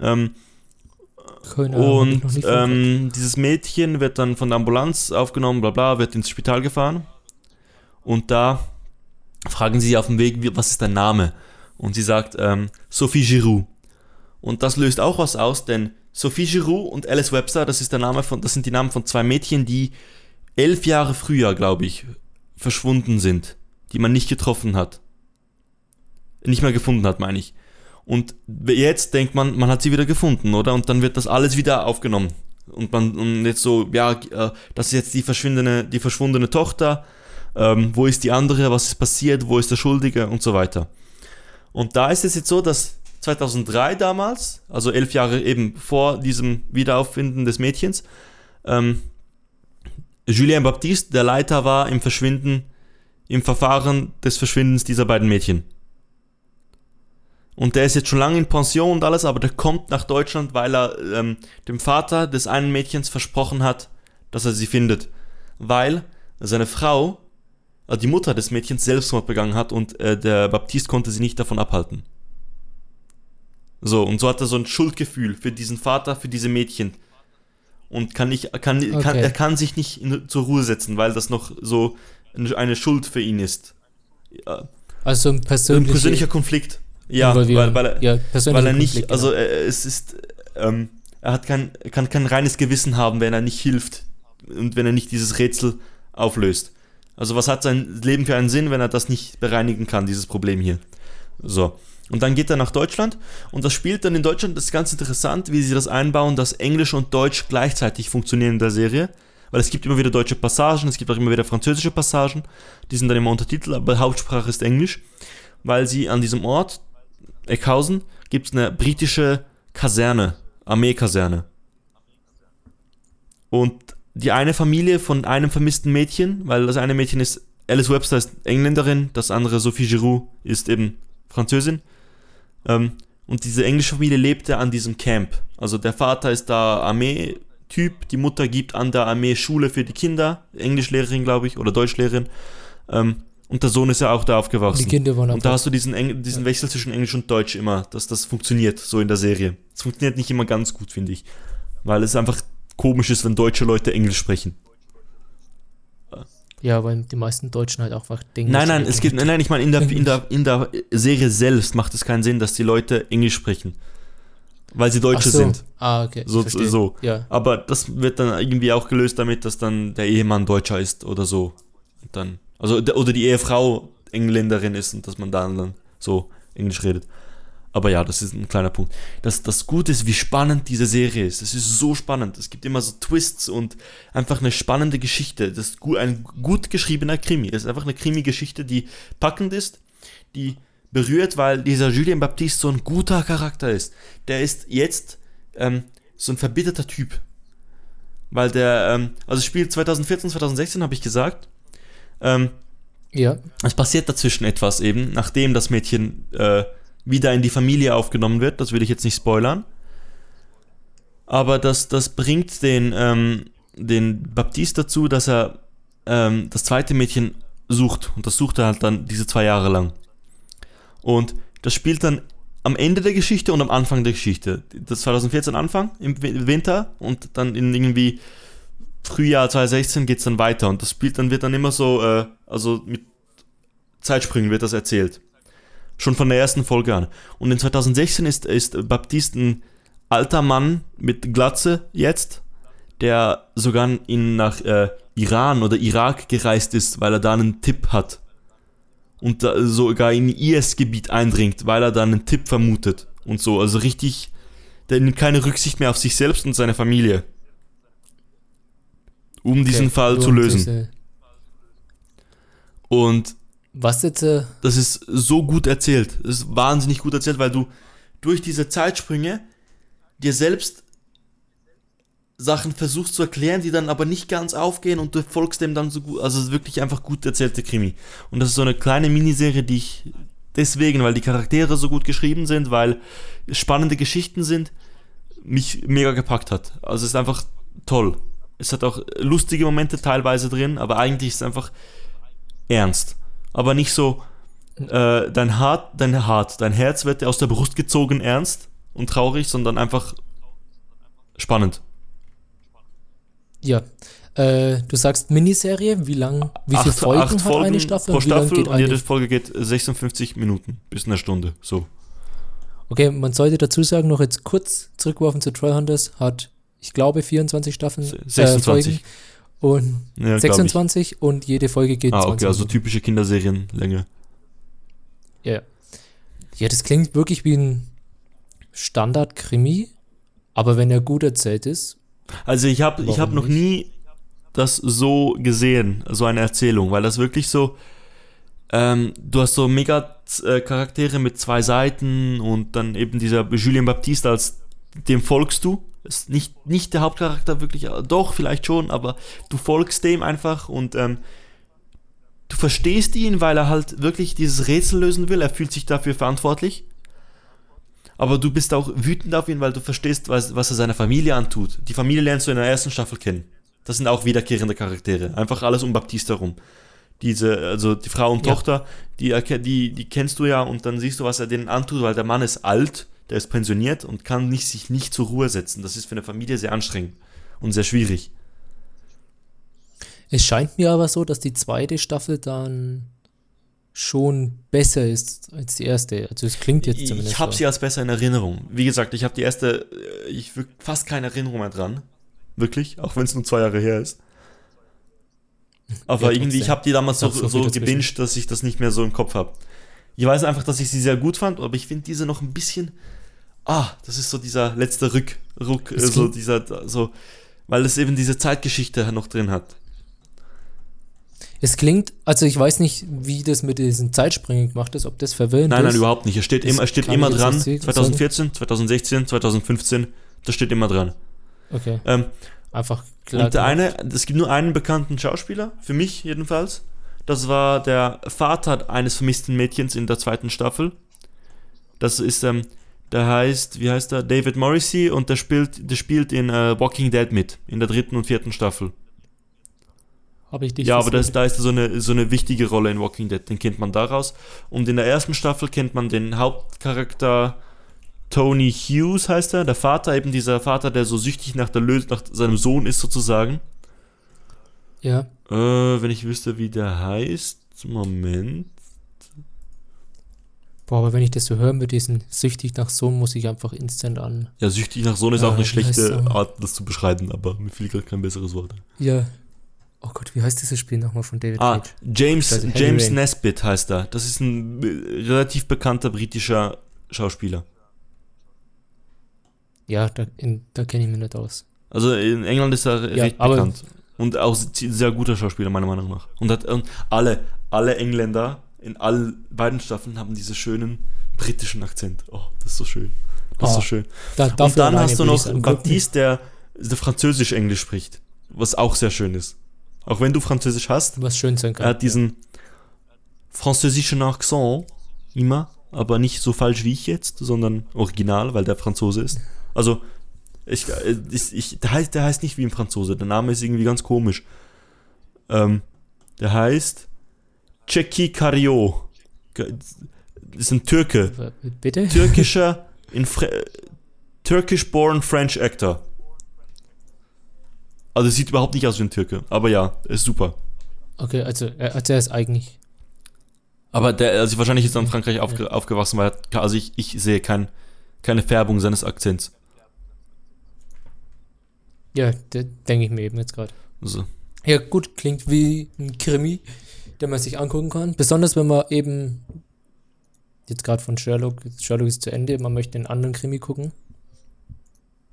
[SPEAKER 1] Ähm,
[SPEAKER 2] Keine Ahnung,
[SPEAKER 1] Und ähm, dieses Mädchen wird dann von der Ambulanz aufgenommen, bla bla, wird ins Spital gefahren. Und da fragen sie auf dem Weg, was ist dein Name? Und sie sagt, ähm, Sophie Giroux. Und das löst auch was aus, denn Sophie Giroux und Alice Webster, das ist der Name von, das sind die Namen von zwei Mädchen, die elf Jahre früher, glaube ich, verschwunden sind, die man nicht getroffen hat. Nicht mehr gefunden hat, meine ich. Und jetzt denkt man, man hat sie wieder gefunden, oder? Und dann wird das alles wieder aufgenommen. Und man und jetzt so, ja, äh, das ist jetzt die verschwindene, die verschwundene Tochter. Ähm, wo ist die andere? Was ist passiert? Wo ist der Schuldige? Und so weiter. Und da ist es jetzt so, dass 2003 damals, also elf Jahre eben vor diesem Wiederauffinden des Mädchens, ähm, Julien Baptiste der Leiter war im Verschwinden, im Verfahren des Verschwindens dieser beiden Mädchen. Und der ist jetzt schon lange in Pension und alles, aber der kommt nach Deutschland, weil er ähm, dem Vater des einen Mädchens versprochen hat, dass er sie findet. Weil seine Frau, äh, die Mutter des Mädchens, Selbstmord begangen hat und äh, der Baptiste konnte sie nicht davon abhalten. So, und so hat er so ein Schuldgefühl für diesen Vater, für diese Mädchen. Und kann nicht, kann, kann,
[SPEAKER 2] Okay.
[SPEAKER 1] er kann sich nicht in, zur Ruhe setzen, weil das noch so eine Schuld für ihn ist. Ja,
[SPEAKER 2] Also ein
[SPEAKER 1] ein
[SPEAKER 2] persönlicher,
[SPEAKER 1] Konflikt. Ja, weil, weil, er,
[SPEAKER 2] ja,
[SPEAKER 1] weil er nicht,
[SPEAKER 2] Konflikt,
[SPEAKER 1] also
[SPEAKER 2] genau.
[SPEAKER 1] äh, es ist, ähm, er hat kein, kann kein reines Gewissen haben, wenn er nicht hilft und wenn er nicht dieses Rätsel auflöst. Also was hat sein Leben für einen Sinn, wenn er das nicht bereinigen kann, dieses Problem hier. So. Und dann geht er nach Deutschland und das spielt dann in Deutschland, das ist ganz interessant, wie sie das einbauen, dass Englisch und Deutsch gleichzeitig funktionieren in der Serie. Weil es gibt immer wieder deutsche Passagen, es gibt auch immer wieder französische Passagen, die sind dann immer Untertitel, aber Hauptsprache ist Englisch, weil sie an diesem Ort, Eckhausen, gibt es eine britische Kaserne, Armeekaserne. Und die eine Familie von einem vermissten Mädchen, weil das eine Mädchen ist, Alice Webster ist Engländerin, das andere Sophie Giroux ist eben Französin. Ähm, und diese englische Familie lebte an diesem Camp. Also der Vater ist da Armeetyp, die Mutter gibt an der Armee Schule für die Kinder, Englischlehrerin, glaube ich, oder Deutschlehrerin. Ähm, und der Sohn ist ja auch da aufgewachsen.
[SPEAKER 2] die Kinder waren
[SPEAKER 1] Und da hast du diesen, Eng diesen Wechsel zwischen Englisch und Deutsch immer, dass das funktioniert, so in der Serie. Es funktioniert nicht immer ganz gut, finde ich. Weil es einfach komisch ist, wenn deutsche Leute Englisch sprechen.
[SPEAKER 2] Ja, weil die meisten Deutschen halt auch einfach Dinge
[SPEAKER 1] Nein, nein, es geht, nein, nein, ich meine, in der, in, der, in der Serie selbst macht es keinen Sinn, dass die Leute Englisch sprechen. Weil sie Deutsche
[SPEAKER 2] so.
[SPEAKER 1] sind.
[SPEAKER 2] Ah, okay.
[SPEAKER 1] So, so.
[SPEAKER 2] Ja.
[SPEAKER 1] Aber das wird dann irgendwie auch gelöst damit, dass dann der Ehemann Deutscher ist oder so. Und dann, also, der- oder die Ehefrau Engländerin ist und dass man dann, dann so Englisch redet. Aber ja, das ist ein kleiner Punkt. Das, das Gute ist, wie spannend diese Serie ist. Es ist so spannend. Es gibt immer so Twists und einfach eine spannende Geschichte. Das ist ein gut geschriebener Krimi. Es ist einfach eine Krimi-Geschichte, die packend ist, die berührt, weil dieser Julien Baptiste so ein guter Charakter ist. Der ist jetzt ähm, so ein verbitterter Typ. Weil der, ähm, also spielt 2014, 2016, habe ich gesagt. Ähm,
[SPEAKER 2] Ja.
[SPEAKER 1] es passiert dazwischen etwas eben, nachdem das Mädchen äh, wieder in die Familie aufgenommen wird. Das will ich jetzt nicht spoilern. Aber das, das bringt den, ähm, den Baptiste dazu, dass er ähm, das zweite Mädchen sucht. Und das sucht er halt dann diese zwei Jahre lang. Und das spielt dann am Ende der Geschichte und am Anfang der Geschichte. Das 2014 Anfang im Wi- Winter und dann in irgendwie Frühjahr 2016 geht es dann weiter und das spielt dann wird dann immer so, äh, also mit Zeitsprüngen wird das erzählt. Schon von der ersten Folge an. Und in 2016 ist, ist Baptiste ein alter Mann mit Glatze jetzt, der sogar in, nach äh, Iran oder Irak gereist ist, weil er da einen Tipp hat. Und da sogar in IS-Gebiet eindringt, weil er da einen Tipp vermutet. Und so, also richtig, der nimmt keine Rücksicht mehr auf sich selbst und seine Familie. Um diesen
[SPEAKER 2] Okay.
[SPEAKER 1] Fall
[SPEAKER 2] Nur
[SPEAKER 1] zu lösen. Und
[SPEAKER 2] Was jetzt, äh,
[SPEAKER 1] das ist so gut erzählt. Das ist wahnsinnig gut erzählt, weil du durch diese Zeitsprünge dir selbst Sachen versuchst zu erklären, die dann aber nicht ganz aufgehen und du folgst dem dann so gut. Also es ist wirklich einfach gut erzählte Krimi. Und das ist so eine kleine Miniserie, die ich deswegen, weil die Charaktere so gut geschrieben sind, weil spannende Geschichten sind, mich mega gepackt hat. Also es ist einfach toll. Es hat auch lustige Momente teilweise drin, aber eigentlich ist es einfach ernst. Aber nicht so, äh, dein Hart, dein Hart, dein Herz wird dir aus der Brust gezogen ernst und traurig, sondern einfach spannend.
[SPEAKER 2] Ja. Äh, du sagst Miniserie, wie lang, wie viele
[SPEAKER 1] Acht-
[SPEAKER 2] Folgen
[SPEAKER 1] acht
[SPEAKER 2] hat
[SPEAKER 1] Folgen
[SPEAKER 2] eine Staffel?
[SPEAKER 1] pro Staffel
[SPEAKER 2] geht
[SPEAKER 1] und
[SPEAKER 2] eine?
[SPEAKER 1] jede Folge geht 56 Minuten bis eine Stunde. So.
[SPEAKER 2] Okay, man sollte dazu sagen, noch jetzt kurz zurückgeworfen zu Trollhunters, hat, ich glaube, 24 Staffeln,
[SPEAKER 1] Se-
[SPEAKER 2] äh,
[SPEAKER 1] 26.
[SPEAKER 2] Folgen und
[SPEAKER 1] Ja, glaub ich.
[SPEAKER 2] 26 und jede Folge geht
[SPEAKER 1] Ah,
[SPEAKER 2] 20
[SPEAKER 1] okay, also typische Kinderserienlänge.
[SPEAKER 2] Ja. Ja, das klingt wirklich wie ein Standard-Krimi, aber wenn er gut erzählt ist,
[SPEAKER 1] Also ich habe ich hab noch nie das so gesehen, so eine Erzählung, weil das wirklich so, ähm, du hast so mega äh, Charaktere mit zwei Seiten und dann eben dieser Julien Baptiste als dem folgst du. Ist nicht, nicht der Hauptcharakter wirklich, äh, doch, vielleicht schon, aber du folgst dem einfach und ähm, du verstehst ihn, weil er halt wirklich dieses Rätsel lösen will. Er fühlt sich dafür verantwortlich. Aber du bist auch wütend auf ihn, weil du verstehst, was, was er seiner Familie antut. Die Familie lernst du in der ersten Staffel kennen. Das sind auch wiederkehrende Charaktere. Einfach alles um Baptiste herum. Diese, also die Frau und
[SPEAKER 2] Ja.
[SPEAKER 1] Tochter, die, die, die kennst du ja und dann siehst du, was er denen antut, weil der Mann ist alt, der ist pensioniert und kann nicht, sich nicht zur Ruhe setzen. Das ist für eine Familie sehr anstrengend und sehr schwierig.
[SPEAKER 2] es scheint mir aber so, dass die zweite Staffel dann schon besser ist als die erste. Also es klingt jetzt zumindest
[SPEAKER 1] Ich habe sie als besser in Erinnerung. Wie gesagt, ich habe die erste, äh, ich fast keine Erinnerung mehr dran. Wirklich, auch wenn es nur zwei Jahre her ist. Aber
[SPEAKER 2] Ja,
[SPEAKER 1] irgendwie, ich habe die damals so,
[SPEAKER 2] so
[SPEAKER 1] gebinged, dass ich das nicht mehr so im Kopf habe. Ich weiß einfach, dass ich sie sehr gut fand, aber ich finde diese noch ein bisschen. Ah, das ist so dieser letzte Rück, Ruck, äh, so dieser, so, weil es eben diese Zeitgeschichte noch drin hat.
[SPEAKER 2] Es klingt, also ich weiß nicht, wie das mit diesen Zeitspringen gemacht ist, ob das verwirrend
[SPEAKER 1] Nein,
[SPEAKER 2] ist.
[SPEAKER 1] nein, überhaupt nicht. Es steht immer, es steht immer dran.
[SPEAKER 2] nicht sagen.
[SPEAKER 1] 2014, 2016, 2015, das steht immer dran.
[SPEAKER 2] Okay,
[SPEAKER 1] Ähm,
[SPEAKER 2] einfach klar.
[SPEAKER 1] Und der
[SPEAKER 2] gemacht.
[SPEAKER 1] eine, es gibt nur einen bekannten Schauspieler, für mich jedenfalls. Das war der Vater eines vermissten Mädchens in der zweiten Staffel. Das ist, ähm, der heißt, wie heißt er? David Morrissey und der spielt, der spielt in äh, Walking Dead mit, in der dritten und vierten Staffel.
[SPEAKER 2] Habe ich dich
[SPEAKER 1] ja, aber das, da ist so eine, so eine wichtige Rolle in Walking Dead, den kennt man daraus. Und in der ersten Staffel kennt man den Hauptcharakter Tony Hughes, heißt er, der Vater, eben dieser Vater, der so süchtig nach, der Lös nach seinem Sohn ist, sozusagen.
[SPEAKER 2] Ja,
[SPEAKER 1] Äh, wenn ich wüsste, wie der heißt. Moment.
[SPEAKER 2] Boah, aber wenn ich das so höre mit diesen süchtig nach Sohn, muss ich einfach instant an.
[SPEAKER 1] Ja, süchtig nach Sohn ist
[SPEAKER 2] Äh,
[SPEAKER 1] auch eine
[SPEAKER 2] wie
[SPEAKER 1] schlechte
[SPEAKER 2] er?
[SPEAKER 1] Art, das zu beschreiben, aber mir fiel gerade kein besseres Wort. ein.
[SPEAKER 2] Ja. Oh Gott, wie heißt dieses Spiel nochmal von David
[SPEAKER 1] Ah,
[SPEAKER 2] Cage?
[SPEAKER 1] James,
[SPEAKER 2] Also
[SPEAKER 1] James
[SPEAKER 2] Rain.
[SPEAKER 1] Nesbitt heißt er. Das ist ein äh, relativ bekannter britischer Schauspieler.
[SPEAKER 2] Ja, da, in- da kenne ich mich nicht aus.
[SPEAKER 1] Also in England ist er
[SPEAKER 2] Ja,
[SPEAKER 1] recht bekannt. Und auch ein sehr guter Schauspieler, meiner Meinung nach. Und, hat, und alle, alle Engländer in allen beiden Staffeln haben diesen schönen britischen Akzent. Oh, das ist so schön. Das ist
[SPEAKER 2] Oh,
[SPEAKER 1] so schön.
[SPEAKER 2] Da,
[SPEAKER 1] Und dann hast du noch. Baptiste, der, der Französisch-Englisch spricht. Was auch sehr schön ist. Auch wenn du Französisch hast,
[SPEAKER 2] Was schön sein kann.
[SPEAKER 1] er hat diesen französischen Akzent immer, aber nicht so falsch wie ich jetzt, sondern original, weil der Franzose ist. Also, ich, ich, ich, der, heißt, der heißt nicht wie ein Franzose, der Name ist irgendwie ganz komisch. Ähm, der heißt Kario. Das ist ein Türke.
[SPEAKER 2] Ja. Bitte?
[SPEAKER 1] Türkischer, in Fre Turkish-born French Actor. Also sieht überhaupt nicht aus wie ein Türke, aber ja, ist super.
[SPEAKER 2] Okay, also er, also er ist eigentlich.
[SPEAKER 1] Aber der, also wahrscheinlich ist er in Frankreich aufge aufgewachsen, weil er, also ich, ich sehe kein, keine Färbung seines Akzents.
[SPEAKER 2] Ja, denke ich mir eben jetzt gerade.
[SPEAKER 1] Also,
[SPEAKER 2] Ja, gut, klingt wie ein Krimi, den man sich angucken kann. Besonders wenn man eben jetzt gerade von Sherlock, Sherlock ist zu Ende, man möchte einen anderen Krimi gucken.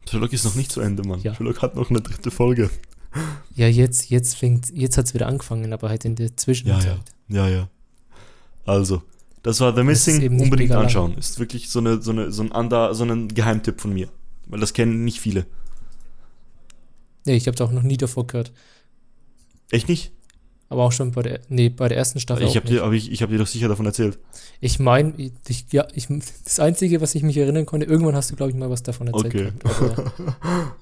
[SPEAKER 1] Sherlock ist noch nicht zu Ende, Mann.
[SPEAKER 2] Ja.
[SPEAKER 1] Sherlock hat noch eine dritte Folge.
[SPEAKER 2] Ja, jetzt, jetzt fängt, jetzt hat es wieder angefangen, aber halt in der Zwischenzeit.
[SPEAKER 1] Ja, ja. Also, das war The Missing. Unbedingt
[SPEAKER 2] mega lang.
[SPEAKER 1] anschauen. Ist wirklich so, eine, so, eine, so, ein Under, so ein Geheimtipp von mir. Weil das kennen nicht viele.
[SPEAKER 2] Nee, ich habe es auch noch nie davor gehört.
[SPEAKER 1] Echt nicht?
[SPEAKER 2] Aber auch schon bei der, nee, bei der ersten Staffel.
[SPEAKER 1] Ich habe dir, aber ich, ich hab dir doch sicher davon erzählt.
[SPEAKER 2] Ich meine, ich, ja, ich, das Einzige, was ich mich erinnern konnte, irgendwann hast du, glaube ich, mal was davon erzählt.
[SPEAKER 1] Okay.
[SPEAKER 2] gehabt, (laughs)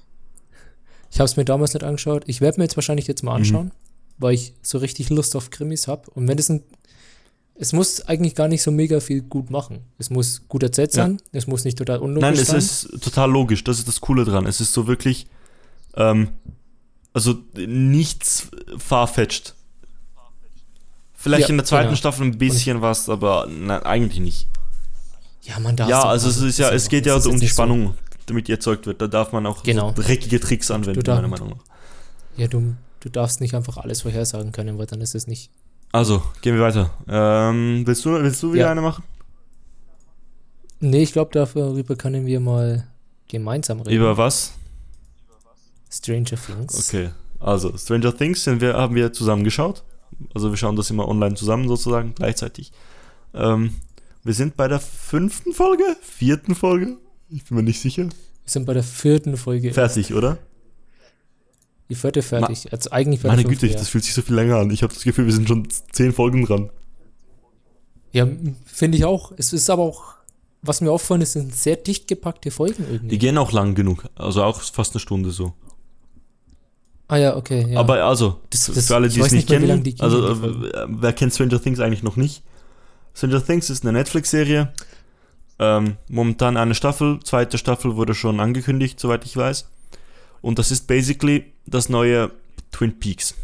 [SPEAKER 2] ich habe es mir damals nicht angeschaut. Ich werde mir jetzt wahrscheinlich jetzt mal
[SPEAKER 1] Mhm.
[SPEAKER 2] anschauen, weil ich so richtig Lust auf Krimis habe. Und wenn es ein es muss eigentlich gar nicht so mega viel gut machen. Es muss gut erzählt
[SPEAKER 1] Ja.
[SPEAKER 2] sein, es muss nicht total unlogisch
[SPEAKER 1] Nein, es
[SPEAKER 2] sein.
[SPEAKER 1] ist total logisch. Das ist das Coole dran. Es ist so wirklich, ähm, also nichts farfetched. Vielleicht
[SPEAKER 2] Ja,
[SPEAKER 1] in der zweiten
[SPEAKER 2] genau.
[SPEAKER 1] Staffel ein bisschen was, aber nein, eigentlich nicht.
[SPEAKER 2] ja, man darf
[SPEAKER 1] Ja, also es ist ja, es geht ja um die
[SPEAKER 2] nicht so-
[SPEAKER 1] Spannung, damit die erzeugt wird. Da darf man auch
[SPEAKER 2] Genau.
[SPEAKER 1] so dreckige Tricks anwenden,
[SPEAKER 2] darf-
[SPEAKER 1] meiner Meinung nach.
[SPEAKER 2] Ja, du, du darfst nicht einfach alles vorhersagen können, weil dann ist es nicht.
[SPEAKER 1] Also, gehen wir weiter. Ähm, willst du, willst du wieder
[SPEAKER 2] Ja.
[SPEAKER 1] eine machen?
[SPEAKER 2] Nee, ich glaube, darüber können wir mal gemeinsam reden.
[SPEAKER 1] Über was?
[SPEAKER 2] Stranger Things.
[SPEAKER 1] Okay. Also, Stranger Things sind wir, haben wir zusammen geschaut. Also wir schauen das immer online zusammen sozusagen, gleichzeitig. Ähm, wir sind bei der fünften Folge? Vierten Folge? Ich bin mir nicht sicher.
[SPEAKER 2] Wir sind bei der vierten Folge.
[SPEAKER 1] Fertig, oder?
[SPEAKER 2] Die vierte fertig. also eigentlich
[SPEAKER 1] Meine Güte,
[SPEAKER 2] fünften,
[SPEAKER 1] das fühlt sich so viel länger an. Ich habe das Gefühl, wir sind schon zehn Folgen dran.
[SPEAKER 2] Ja, finde ich auch. Es ist aber auch, was mir auffallen ist, sind sehr dicht gepackte Folgen
[SPEAKER 1] Die
[SPEAKER 2] irgendwie.
[SPEAKER 1] gehen auch lang genug. Also auch fast eine Stunde so.
[SPEAKER 2] Ah ja, okay. Ja.
[SPEAKER 1] Aber also,
[SPEAKER 2] Das- das-
[SPEAKER 1] für alle, die es nicht
[SPEAKER 2] mehr,
[SPEAKER 1] kennen,
[SPEAKER 2] gehen,
[SPEAKER 1] also äh, wer kennt Stranger Things eigentlich noch nicht? Stranger Things ist eine Netflix-Serie. Ähm, momentan eine Staffel, zweite Staffel wurde schon angekündigt, soweit ich weiß. Und das ist basically das neue Twin Peaks.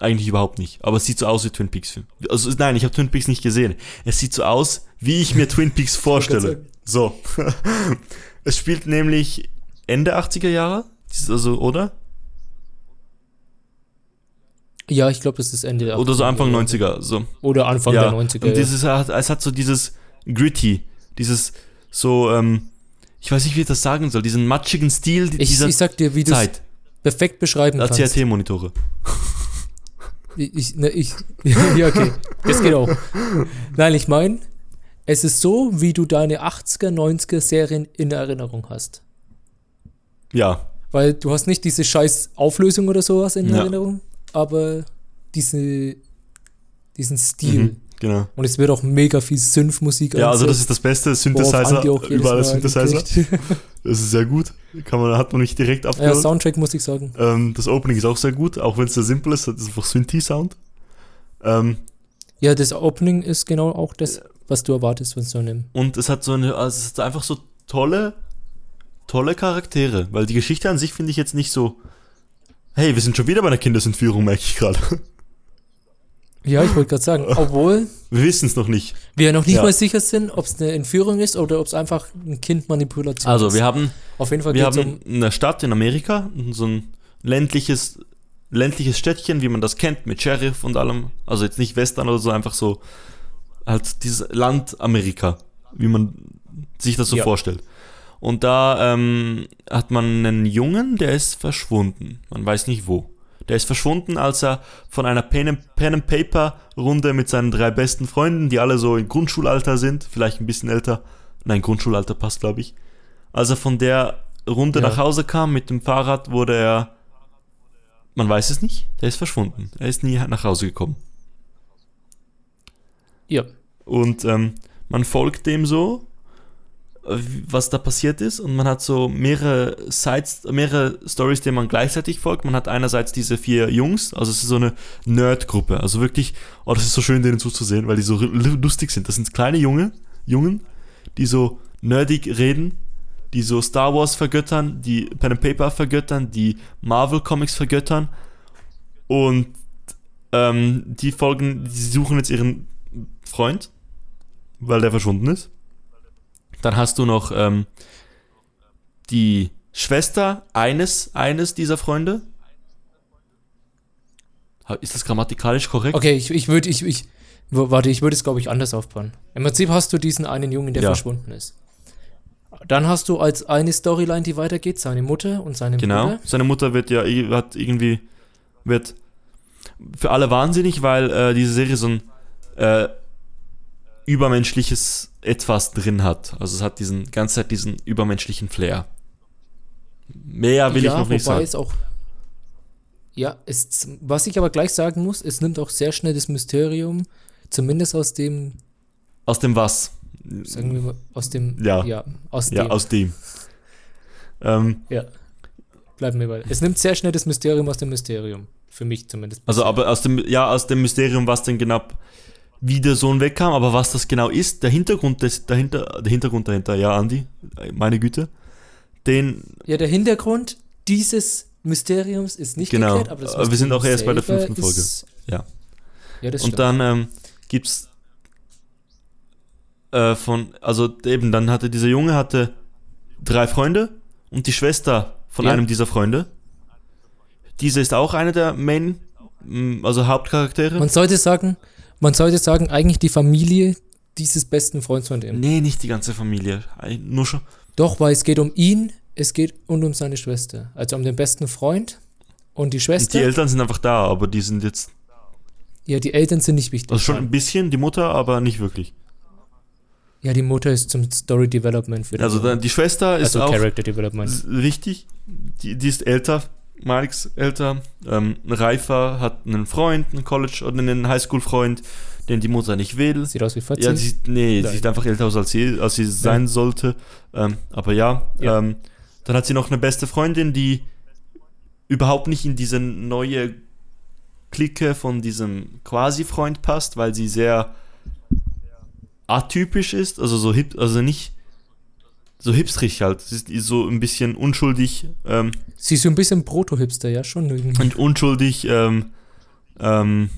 [SPEAKER 1] Eigentlich überhaupt nicht, aber es sieht so aus wie Twin Peaks. Also nein, ich habe Twin Peaks nicht gesehen. Es sieht so aus, wie ich mir Twin Peaks (laughs) vorstelle. So. (laughs) es spielt nämlich Ende 80er Jahre, also, oder?
[SPEAKER 2] Ja, ich glaube, das ist Ende der
[SPEAKER 1] Oder so
[SPEAKER 2] 80er
[SPEAKER 1] Anfang
[SPEAKER 2] Jahre.
[SPEAKER 1] 90er, so.
[SPEAKER 2] Oder Anfang
[SPEAKER 1] ja.
[SPEAKER 2] der 90er.
[SPEAKER 1] Und dieses, hat- es hat so dieses gritty, dieses so, ähm, ich weiß nicht, wie ich das sagen soll, diesen matschigen Stil
[SPEAKER 2] ich,
[SPEAKER 1] dieser
[SPEAKER 2] ich sag dir, wie du es
[SPEAKER 1] Zeit.
[SPEAKER 2] perfekt beschreiben kannst.
[SPEAKER 1] CRT-Monitore. (laughs)
[SPEAKER 2] Ich, ich, ne, ich, (laughs) ja, okay. Das geht auch. Nein, ich meine, es ist so, wie du deine 80er, 90er Serien in Erinnerung hast.
[SPEAKER 1] Ja,
[SPEAKER 2] Weil du hast nicht diese scheiß Auflösung oder sowas in
[SPEAKER 1] Ja.
[SPEAKER 2] Erinnerung, aber diese, diesen Stil.
[SPEAKER 1] mhm, genau.
[SPEAKER 2] Und es wird auch mega viel Synth-Musik
[SPEAKER 1] Ja, also das ist das beste Synthesizer, überall Synthesizer. (laughs) Das ist sehr gut. Kann man, hat man nicht direkt
[SPEAKER 2] ja,
[SPEAKER 1] abgeholt.
[SPEAKER 2] Soundtrack muss ich sagen.
[SPEAKER 1] ähm, das Opening ist auch sehr gut, auch wenn es sehr simpel ist, das ist einfach Synthi-Sound. Ähm,
[SPEAKER 2] Ja, das Opening ist genau auch das, was du erwartest von so einem.
[SPEAKER 1] Und es hat so eine, also es hat einfach so tolle, tolle Charaktere. Weil die Geschichte an sich finde ich jetzt nicht so. Hey, wir sind schon wieder bei einer Kindesentführung, merke ich gerade.
[SPEAKER 2] Ja, ich wollte gerade sagen, obwohl
[SPEAKER 1] Wir wissen es noch nicht.
[SPEAKER 2] wir noch nicht
[SPEAKER 1] Ja.
[SPEAKER 2] mal sicher sind, ob es eine Entführung ist oder ob es einfach ein Kindmanipulation
[SPEAKER 1] Also,
[SPEAKER 2] ist.
[SPEAKER 1] wir haben,
[SPEAKER 2] Auf jeden Fall
[SPEAKER 1] wir haben
[SPEAKER 2] um.
[SPEAKER 1] eine Stadt in Amerika, so ein ländliches, ländliches Städtchen, wie man das kennt, mit Sheriff und allem. Also jetzt nicht Western oder so, einfach so halt dieses Land Amerika, wie man sich das so
[SPEAKER 2] Ja.
[SPEAKER 1] vorstellt. Und da ähm, hat man einen Jungen, der ist verschwunden. Man weiß nicht wo. Der ist verschwunden, als er von einer Pen and, Pen and Paper Runde mit seinen drei besten Freunden, die alle so in Grundschulalter sind, vielleicht ein bisschen älter. Nein, Grundschulalter passt, glaube ich. Als er von der Runde
[SPEAKER 2] Ja.
[SPEAKER 1] nach Hause kam mit dem Fahrrad, wurde er. Man weiß es nicht. Der ist verschwunden. Er ist nie nach Hause gekommen.
[SPEAKER 2] Ja.
[SPEAKER 1] Und ähm, man folgt dem so, was da passiert ist. Und man hat so mehrere Sides, mehrere Stories, denen man gleichzeitig folgt. Man hat einerseits diese vier Jungs, also es ist so eine Nerd-Gruppe. Also wirklich, oh, das ist so schön, denen zuzusehen, weil die so lu- lustig sind. Das sind kleine Junge, Jungen, die so nerdig reden, die so Star Wars vergöttern, die Pen and Paper vergöttern, die Marvel Comics vergöttern. Und ähm, die folgen, die suchen jetzt ihren Freund, weil der verschwunden ist. Dann hast du noch ähm, die Schwester eines, eines dieser Freunde. Ist das grammatikalisch korrekt?
[SPEAKER 2] Okay, ich, ich würde, ich, ich, warte, ich würde es, glaube ich, anders aufbauen. Im Prinzip hast du diesen einen Jungen, der
[SPEAKER 1] Ja.
[SPEAKER 2] verschwunden ist. Dann hast du als eine Storyline, die weitergeht, seine Mutter und seinen
[SPEAKER 1] Genau.
[SPEAKER 2] Bruder.
[SPEAKER 1] Seine Mutter wird ja hat irgendwie wird für alle wahnsinnig, weil äh, diese Serie so ein äh, übermenschliches etwas drin hat. Also es hat diesen ganze Zeit diesen übermenschlichen Flair. Mehr will ich noch nicht sagen.
[SPEAKER 2] es auch. Ja, es, was ich aber gleich sagen muss, es nimmt auch sehr schnell das Mysterium, zumindest aus dem,
[SPEAKER 1] Aus dem was?
[SPEAKER 2] sagen wir mal, aus dem,
[SPEAKER 1] Ja.
[SPEAKER 2] ja aus
[SPEAKER 1] Ja,
[SPEAKER 2] dem,
[SPEAKER 1] aus dem. Ähm,
[SPEAKER 2] ja. Bleiben wir bei. Es nimmt sehr schnell das Mysterium aus dem Mysterium. Für mich zumindest.
[SPEAKER 1] also aber aus dem, ja, aus dem Mysterium, was denn genau wie der Sohn wegkam, aber was das genau ist, der Hintergrund des, dahinter, der Hintergrund dahinter, ja, Andi, meine Güte, den,
[SPEAKER 2] Ja, der Hintergrund dieses Mysteriums ist nicht
[SPEAKER 1] Genau.
[SPEAKER 2] geklärt, aber das
[SPEAKER 1] Aber wir sind auch erst bei der
[SPEAKER 2] Mysterium
[SPEAKER 1] fünften Folge. Ja.
[SPEAKER 2] ja, das
[SPEAKER 1] Und
[SPEAKER 2] stimmt.
[SPEAKER 1] dann ähm, gibt's äh, von, also eben, dann hatte dieser Junge hatte drei Freunde und die Schwester von
[SPEAKER 2] Ja.
[SPEAKER 1] einem dieser Freunde. Diese ist auch eine der Main, also Hauptcharaktere.
[SPEAKER 2] man sollte sagen, man sollte sagen, eigentlich die Familie dieses besten Freunds von dem.
[SPEAKER 1] nee, nicht die ganze Familie. Nur schon.
[SPEAKER 2] Doch, weil es geht um ihn, es geht und um seine Schwester. Also um den besten Freund und die
[SPEAKER 1] Und die
[SPEAKER 2] Schwester.
[SPEAKER 1] Eltern sind einfach da, aber die sind jetzt,
[SPEAKER 2] ja, die Eltern sind nicht wichtig.
[SPEAKER 1] also schon ein bisschen, die Mutter, aber nicht wirklich.
[SPEAKER 2] ja, die Mutter ist zum Story Development für den
[SPEAKER 1] Also dann, die Schwester ist
[SPEAKER 2] also
[SPEAKER 1] auch
[SPEAKER 2] Character Development.
[SPEAKER 1] wichtig. Die, die ist älter, Marks älter, ähm, reifer, hat einen Freund, einen College- oder einen Highschool-Freund, den die Mutter nicht will.
[SPEAKER 2] Sieht aus wie 40.
[SPEAKER 1] Ja, sie sieht, nee,
[SPEAKER 2] Nein.
[SPEAKER 1] sieht einfach älter aus, als sie, als sie sein sollte. Ähm, aber ja,
[SPEAKER 2] Ja.
[SPEAKER 1] Ähm, dann hat sie noch eine beste Freundin, die überhaupt nicht in diese neue Clique von diesem Quasi-Freund passt, weil sie sehr atypisch ist, also so hip, also nicht so hipstrig halt. Sie ist so ein bisschen unschuldig, ähm,
[SPEAKER 2] Sie ist so ein bisschen Proto-Hipster, ja, schon irgendwie.
[SPEAKER 1] und unschuldig, ähm, ähm,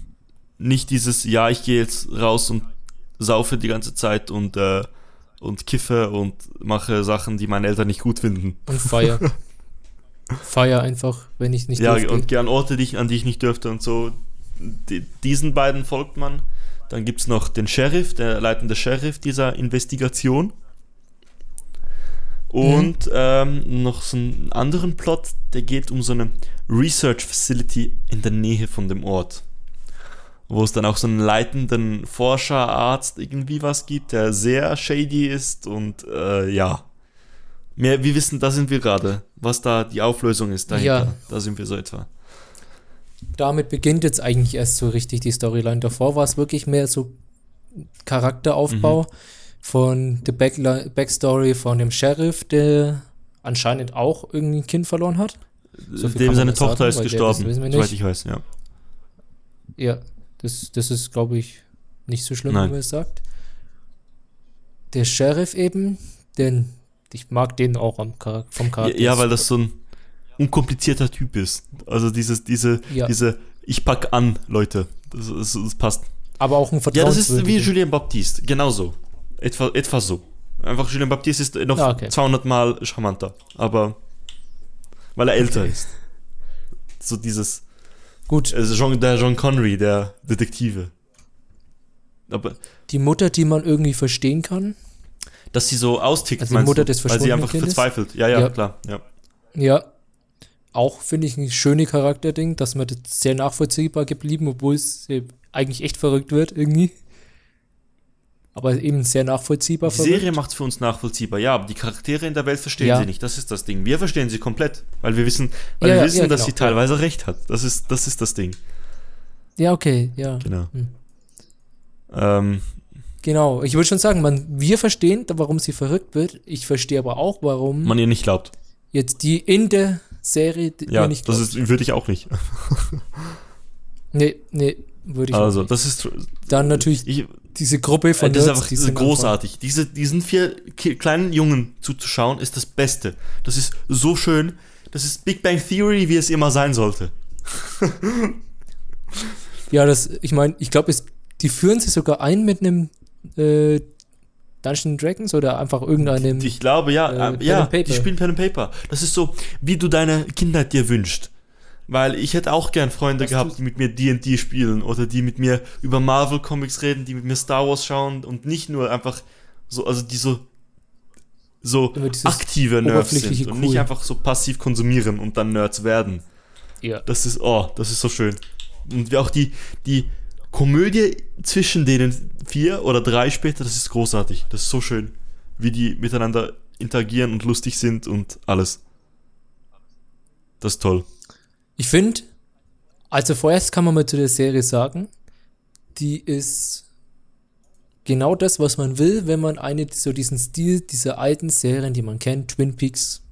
[SPEAKER 1] nicht dieses, ja, ich gehe jetzt raus und saufe die ganze Zeit und, äh, und kiffe und mache Sachen, die meine Eltern nicht gut finden.
[SPEAKER 2] Und Feier. Feier einfach, wenn ich nicht
[SPEAKER 1] ja,
[SPEAKER 2] durfte.
[SPEAKER 1] und gern Orte, die ich, an die ich nicht dürfte und so. Die, diesen beiden folgt man. Dann gibt es noch den Sheriff, der leitende Sheriff dieser Investigation. Und ähm, noch so einen anderen Plot, der geht um so eine Research Facility in der Nähe von dem Ort. Wo es dann auch so einen leitenden Forscherarzt irgendwie was gibt, der sehr shady ist und äh, ja. Mehr, wir wissen, da sind wir gerade, was da die Auflösung ist dahinter.
[SPEAKER 2] Ja.
[SPEAKER 1] Da sind wir so etwa.
[SPEAKER 2] Damit beginnt jetzt eigentlich erst so richtig die Storyline. Davor war es wirklich mehr so Charakteraufbau
[SPEAKER 1] Mhm.
[SPEAKER 2] Von der Backli- Backstory von dem Sheriff, der anscheinend auch irgendwie ein Kind verloren hat. So
[SPEAKER 1] Dem seine Tochter ist gestorben, soweit ich weiß, ja.
[SPEAKER 2] Ja, das, das ist, glaube ich, nicht so schlimm,
[SPEAKER 1] Nein.
[SPEAKER 2] wie man es sagt. Der Sheriff eben, denn ich mag den auch am vom
[SPEAKER 1] Ja,
[SPEAKER 2] Charakter.
[SPEAKER 1] ja, weil das so ein unkomplizierter Typ ist. Also dieses, diese,
[SPEAKER 2] Ja.
[SPEAKER 1] diese, ich pack an, Leute. Das, das, das passt.
[SPEAKER 2] aber auch ein
[SPEAKER 1] Ja, das ist wie
[SPEAKER 2] vertrauenswürdiger.
[SPEAKER 1] Julien Baptiste, genauso. Etwa, etwa so. Einfach Julien Baptiste ist noch
[SPEAKER 2] Ah, okay.
[SPEAKER 1] 200 Mal charmanter, aber weil er älter
[SPEAKER 2] Okay.
[SPEAKER 1] ist. So dieses,
[SPEAKER 2] Gut,
[SPEAKER 1] also Jean, der John Connery, der Detektive. Aber
[SPEAKER 2] die Mutter, die man irgendwie verstehen kann,
[SPEAKER 1] dass sie so austickt,
[SPEAKER 2] Also die Mutter
[SPEAKER 1] du?
[SPEAKER 2] des
[SPEAKER 1] weil sie einfach
[SPEAKER 2] Kindes?
[SPEAKER 1] verzweifelt. Ja, ja,
[SPEAKER 2] Ja.
[SPEAKER 1] klar. Ja.
[SPEAKER 2] Ja, auch finde ich ein schönes Charakterding, dass mir das sehr nachvollziehbar geblieben, obwohl es äh, eigentlich echt verrückt wird irgendwie. Aber eben sehr nachvollziehbar
[SPEAKER 1] Die
[SPEAKER 2] verrückt.
[SPEAKER 1] Serie macht es für uns nachvollziehbar, ja, aber die Charaktere in der Welt verstehen
[SPEAKER 2] Ja.
[SPEAKER 1] sie nicht. Das ist das Ding. Wir verstehen sie komplett, weil wir wissen, weil
[SPEAKER 2] Ja,
[SPEAKER 1] wir wissen,
[SPEAKER 2] ja,
[SPEAKER 1] dass
[SPEAKER 2] genau,
[SPEAKER 1] sie teilweise recht hat. Das ist, das ist das Ding.
[SPEAKER 2] Ja, okay, ja.
[SPEAKER 1] Genau.
[SPEAKER 2] Hm.
[SPEAKER 1] Ähm,
[SPEAKER 2] Genau, ich würde schon sagen, man, wir verstehen, warum sie verrückt wird. Ich verstehe aber auch, warum
[SPEAKER 1] man ihr nicht glaubt.
[SPEAKER 2] jetzt die in der Serie die
[SPEAKER 1] Ja,
[SPEAKER 2] nicht
[SPEAKER 1] das
[SPEAKER 2] glaubt.
[SPEAKER 1] ist, würde ich auch nicht.
[SPEAKER 2] Nee, nee, würde ich
[SPEAKER 1] also,
[SPEAKER 2] nicht.
[SPEAKER 1] das ist,
[SPEAKER 2] Dann natürlich
[SPEAKER 1] ich,
[SPEAKER 2] diese Gruppe von
[SPEAKER 1] das ist einfach
[SPEAKER 2] die
[SPEAKER 1] großartig. Diese, diesen vier kleinen Jungen zuzuschauen, ist das Beste. Das ist so schön. Das ist Big Bang Theory, wie es immer sein sollte. (laughs)
[SPEAKER 2] Ja, das, ich meine, ich glaube, die führen sie sogar ein mit einem äh, Dungeons Dragons oder einfach irgendeinem.
[SPEAKER 1] Ich glaube, ja,
[SPEAKER 2] Äh,
[SPEAKER 1] ja, die spielen Pen and Paper. Das ist so, wie du deine Kindheit dir wünschst. Weil ich hätte auch gern Freunde
[SPEAKER 2] Was
[SPEAKER 1] gehabt, die mit mir D&D spielen oder die mit mir über Marvel Comics reden, die mit mir Star Wars schauen und nicht nur einfach so, also die so so aktive Nerds sind
[SPEAKER 2] oberflächliche
[SPEAKER 1] und
[SPEAKER 2] Cool.
[SPEAKER 1] nicht einfach so passiv konsumieren und dann Nerds werden.
[SPEAKER 2] ja.
[SPEAKER 1] Das ist, oh, das ist so schön. Und wie auch die, die Komödie zwischen denen vier oder drei später, das ist großartig. Das ist so schön, wie die miteinander interagieren und lustig sind und alles. Das ist toll.
[SPEAKER 2] Ich finde, also vorerst kann man mal zu der Serie sagen, die ist genau das, was man will, wenn man eine, so diesen Stil dieser alten Serien, die man kennt, Twin Peaks,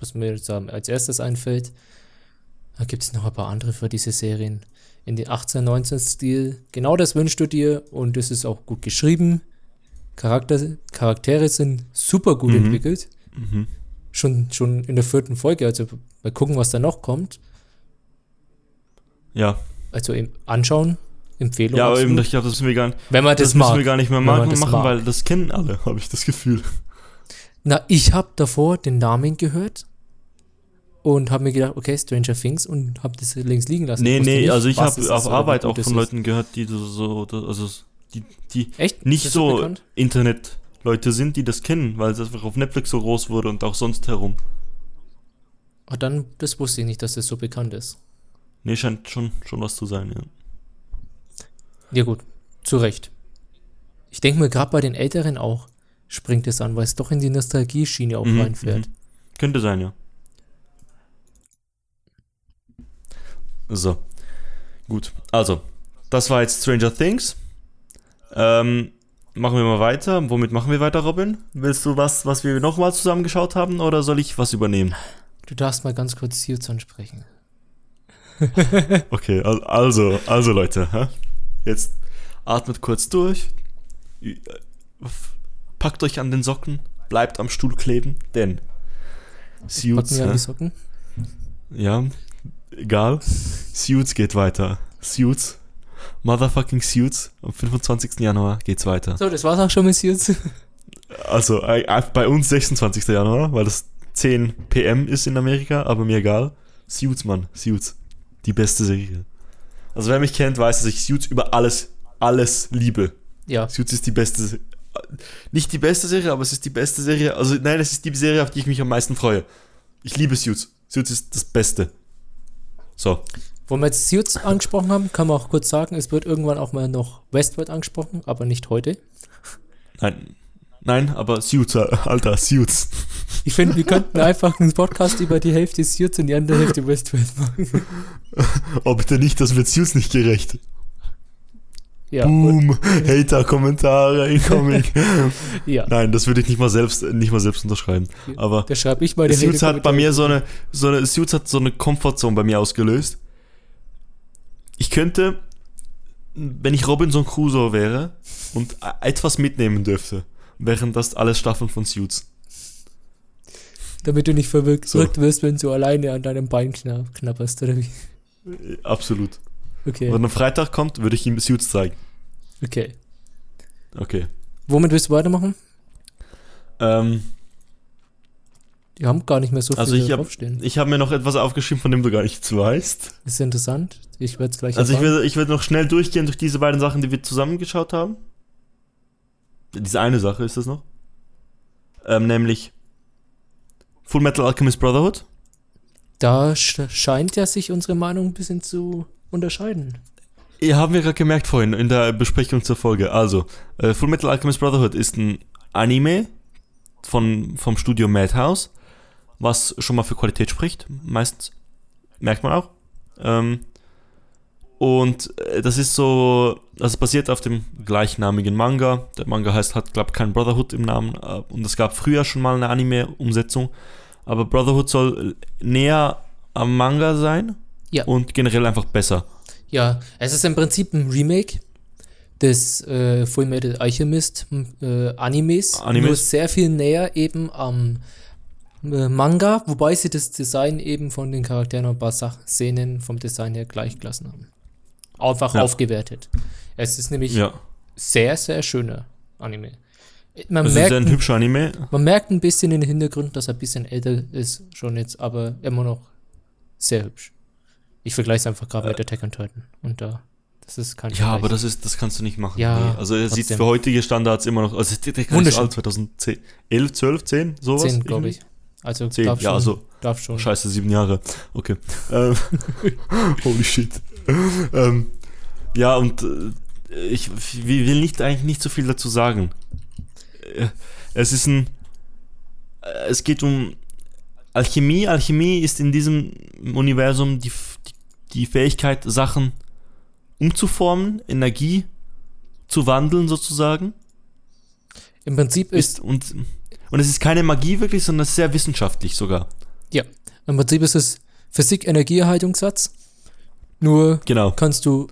[SPEAKER 2] was mir jetzt als erstes einfällt. Da gibt es noch ein paar andere für diese Serien. in den 18, 19 Stil. Genau das wünschst du dir und es ist auch gut geschrieben. Charakter, Charaktere sind super gut
[SPEAKER 1] Mhm.
[SPEAKER 2] entwickelt.
[SPEAKER 1] Mhm.
[SPEAKER 2] Schon, schon in der vierten Folge. Also mal gucken, was da noch kommt.
[SPEAKER 1] Ja,
[SPEAKER 2] Also eben anschauen, Empfehlung.
[SPEAKER 1] ja aber eben, ich glaube, das müssen wir gar nicht,
[SPEAKER 2] wenn man das,
[SPEAKER 1] das müssen
[SPEAKER 2] mag.
[SPEAKER 1] wir gar nicht mehr machen,
[SPEAKER 2] das
[SPEAKER 1] machen
[SPEAKER 2] mag.
[SPEAKER 1] weil das kennen alle, (laughs) habe ich das Gefühl.
[SPEAKER 2] Na, ich habe davor den Namen gehört und habe mir gedacht, okay, Stranger Things und habe das links liegen lassen.
[SPEAKER 1] Nee, nee,
[SPEAKER 2] nicht,
[SPEAKER 1] also ich habe auf Arbeit auch von. Leuten gehört, die so, so also die, die
[SPEAKER 2] Echt?
[SPEAKER 1] nicht so? Internet-Leute sind, die das kennen, weil es einfach auf Netflix so groß wurde und auch sonst herum.
[SPEAKER 2] Ah, dann, das wusste ich nicht, dass das so bekannt ist.
[SPEAKER 1] Nee, scheint schon, schon was zu sein, ja.
[SPEAKER 2] Ja gut, zu Recht. Ich denke mir, gerade bei den Älteren auch springt es an, weil es doch in die Nostalgie-Schiene auch
[SPEAKER 1] Mhm,
[SPEAKER 2] reinfährt.
[SPEAKER 1] mhm. Könnte sein, ja. So. Gut. Also, das war jetzt Stranger Things. Ähm, machen wir mal weiter. Womit machen wir weiter, Robin? Willst du was, was wir nochmal zusammengeschaut haben, oder soll ich was übernehmen?
[SPEAKER 2] Du darfst mal ganz kurz Suits ansprechen. (laughs)
[SPEAKER 1] Okay, al- also, also Leute, jetzt atmet kurz durch, äh, packt euch an den Socken, bleibt am Stuhl kleben, denn Suits,
[SPEAKER 2] Socken.
[SPEAKER 1] ja, egal, Suits geht weiter. Suits, motherfucking Suits, am 25. Januar geht's weiter.
[SPEAKER 2] So, das war's auch schon mit Suits.
[SPEAKER 1] Also äh, äh, bei uns 26. Januar, weil das 10 PM ist in Amerika, aber mir egal. Suits, Mann, Suits. Die beste Serie. Also wer mich kennt, weiß, dass ich Suits über alles, alles liebe.
[SPEAKER 2] ja,
[SPEAKER 1] Suits ist die beste Nicht die beste Serie, aber es ist die beste Serie. Also nein, es ist die Serie, auf die ich mich am meisten freue. Ich liebe Suits. Suits ist das Beste. So.
[SPEAKER 2] wo wir jetzt Suits angesprochen haben, kann man auch kurz sagen, es wird irgendwann auch mal noch Westworld angesprochen, aber nicht heute.
[SPEAKER 1] Nein. Nein, aber Suits, Alter, Suits.
[SPEAKER 2] Ich finde, wir könnten einfach einen Podcast über die Hälfte Suits und die andere Hälfte Westworld machen. (laughs)
[SPEAKER 1] Oh, bitte nicht, das wird Suits nicht gerecht.
[SPEAKER 2] Ja,
[SPEAKER 1] Boom, Hater-Kommentare incoming. (laughs)
[SPEAKER 2] ja.
[SPEAKER 1] Nein, das würde ich nicht mal selbst, nicht mal selbst unterschreiben. Aber
[SPEAKER 2] Da schreibe ich mal die
[SPEAKER 1] Suits hat bei mir so eine, so eine, Suits hat so eine Comfortzone bei mir ausgelöst. Ich könnte, wenn ich Robinson Crusoe wäre und e- etwas mitnehmen dürfte, wären das alles Staffeln von Suits.
[SPEAKER 2] Damit du nicht verwirrt
[SPEAKER 1] So.
[SPEAKER 2] wirst, wenn du alleine an deinem Bein knapp, knapperst, oder wie?
[SPEAKER 1] Äh, Absolut.
[SPEAKER 2] Okay,
[SPEAKER 1] Wenn am Freitag kommt, würde ich ihm Suits zeigen.
[SPEAKER 2] okay.
[SPEAKER 1] Okay.
[SPEAKER 2] Womit willst du weitermachen?
[SPEAKER 1] Ähm,
[SPEAKER 2] Die haben gar nicht mehr so viel
[SPEAKER 1] also ich habe
[SPEAKER 2] draufstehen.
[SPEAKER 1] ich hab mir noch etwas aufgeschrieben, von dem du gar nichts weißt.
[SPEAKER 2] Ist interessant. Ich werde es gleich
[SPEAKER 1] Also ich
[SPEAKER 2] erfahren.
[SPEAKER 1] würde, ich würde noch schnell durchgehen durch diese beiden Sachen, die wir zusammengeschaut haben. Diese eine Sache ist das noch. Ähm, nämlich Full Metal Alchemist Brotherhood.
[SPEAKER 2] Da sch scheint ja sich unsere Meinung ein bisschen zu unterscheiden.
[SPEAKER 1] Ja, haben wir gerade gemerkt vorhin in der Besprechung zur Folge. Also, äh, Full Metal Alchemist Brotherhood ist ein Anime von, vom Studio Madhouse, was schon mal für Qualität spricht, meistens. Merkt man auch. Ähm, und äh, das ist so, das basiert auf dem gleichnamigen Manga. Der Manga heißt, hat, glaube kein Brotherhood im Namen. äh, Und es gab früher schon mal eine Anime-Umsetzung. Aber Brotherhood soll näher am Manga sein.
[SPEAKER 2] Ja.
[SPEAKER 1] Und generell einfach besser.
[SPEAKER 2] Ja, es ist im Prinzip ein Remake des äh, Full Metal Alchemist äh, Animes,
[SPEAKER 1] Animes.
[SPEAKER 2] nur sehr viel näher eben am äh, Manga, wobei sie das Design eben von den Charakteren und ein paar Szenen vom Design her gleich gelassen haben. Einfach
[SPEAKER 1] Ja.
[SPEAKER 2] aufgewertet. Es ist nämlich
[SPEAKER 1] Ja.
[SPEAKER 2] sehr, sehr schöner Anime. Man
[SPEAKER 1] ist
[SPEAKER 2] merkt,
[SPEAKER 1] ein hübscher Anime.
[SPEAKER 2] man merkt ein bisschen in den Hintergründen, dass er ein bisschen älter ist, schon jetzt, aber immer noch sehr hübsch. Ich vergleiche es einfach gerade mit Attack on Titan. Und da, das ist kein
[SPEAKER 1] Ja,
[SPEAKER 2] Vergleich.
[SPEAKER 1] aber das ist, das kannst du nicht machen.
[SPEAKER 2] Ja,
[SPEAKER 1] also er sieht für heutige Standards immer noch, also ist
[SPEAKER 2] Wunderschön.
[SPEAKER 1] alt, 2010, 11, 12, 10, sowas?
[SPEAKER 2] 10, glaube ich. Also
[SPEAKER 1] 10,
[SPEAKER 2] darf
[SPEAKER 1] ja,
[SPEAKER 2] schon.
[SPEAKER 1] also
[SPEAKER 2] darf schon.
[SPEAKER 1] scheiße, sieben Jahre. Okay. Ähm, (laughs) (laughs) holy shit. (laughs) ähm, ja, und äh, ich will will nicht eigentlich nicht so viel dazu sagen. Äh, Es ist ein, äh, es geht um Alchemie. Alchemie ist in diesem Universum die, die, die Fähigkeit, Sachen umzuformen, Energie zu wandeln sozusagen.
[SPEAKER 2] Im Prinzip ist,
[SPEAKER 1] Ist, und, und es ist keine Magie wirklich, sondern sehr wissenschaftlich sogar.
[SPEAKER 2] ja, im Prinzip ist es Physik-Energieerhaltungssatz. Nur
[SPEAKER 1] Genau.
[SPEAKER 2] kannst du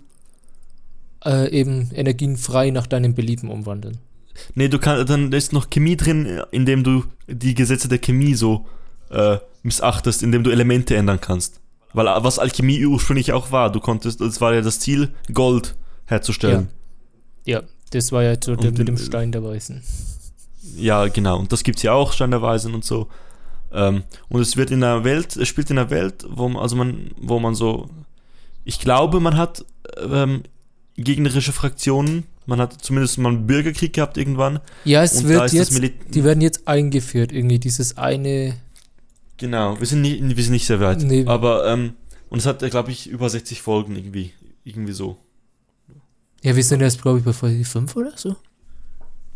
[SPEAKER 2] äh, eben Energien frei nach deinem Belieben umwandeln.
[SPEAKER 1] Nee, du kannst, dann ist noch Chemie drin, indem du die Gesetze der Chemie so äh, missachtest, indem du Elemente ändern kannst. Weil äh, was Alchemie ursprünglich auch war, du konntest, es war ja das Ziel, Gold herzustellen.
[SPEAKER 2] Ja, das war ja so der mit dem Stein der Weisen.
[SPEAKER 1] Ja, genau. Und das gibt's ja auch, Standardweisen und so. Ähm, und es wird in einer Welt, es spielt in einer Welt, wo man, also man, wo man so, ich glaube, man hat ähm, gegnerische Fraktionen. Man hat zumindest mal einen Bürgerkrieg gehabt irgendwann.
[SPEAKER 2] Ja, es
[SPEAKER 1] und
[SPEAKER 2] wird
[SPEAKER 1] ist
[SPEAKER 2] jetzt, die werden jetzt eingeführt, irgendwie dieses eine,
[SPEAKER 1] Genau, wir sind nicht, wir sind nicht sehr weit.
[SPEAKER 2] Nee.
[SPEAKER 1] Aber, ähm, und es hat, glaube ich, über 60 Folgen irgendwie. Irgendwie so.
[SPEAKER 2] ja, wir sind jetzt, glaube ich, bei Folge 5 oder so?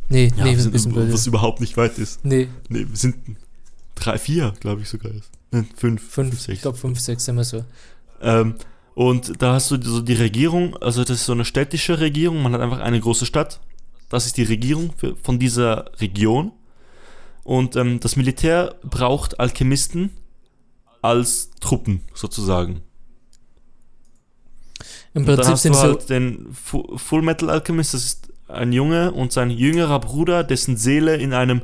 [SPEAKER 2] Nee,
[SPEAKER 1] Ja,
[SPEAKER 2] nee,
[SPEAKER 1] wir sind,
[SPEAKER 2] ein
[SPEAKER 1] was
[SPEAKER 2] bisschen
[SPEAKER 1] überhaupt nicht weit ist.
[SPEAKER 2] Nee,
[SPEAKER 1] Nee, wir sind drei, vier, glaube ich sogar. erst. Nein, fünf,
[SPEAKER 2] 5,
[SPEAKER 1] sechs.
[SPEAKER 2] ich glaube 5, 6 sind wir so.
[SPEAKER 1] Ähm, und da hast du so die Regierung, also das ist so eine städtische Regierung, man hat einfach eine große Stadt. Das ist die Regierung für, von dieser Region. Und ähm, das Militär braucht Alchemisten als Truppen sozusagen.
[SPEAKER 2] Im
[SPEAKER 1] Und dann
[SPEAKER 2] Prinzip
[SPEAKER 1] hast
[SPEAKER 2] sind
[SPEAKER 1] du
[SPEAKER 2] so,
[SPEAKER 1] halt den Fu Full Metal Alchemist, das ist ein Junge und sein jüngerer Bruder, dessen Seele in einem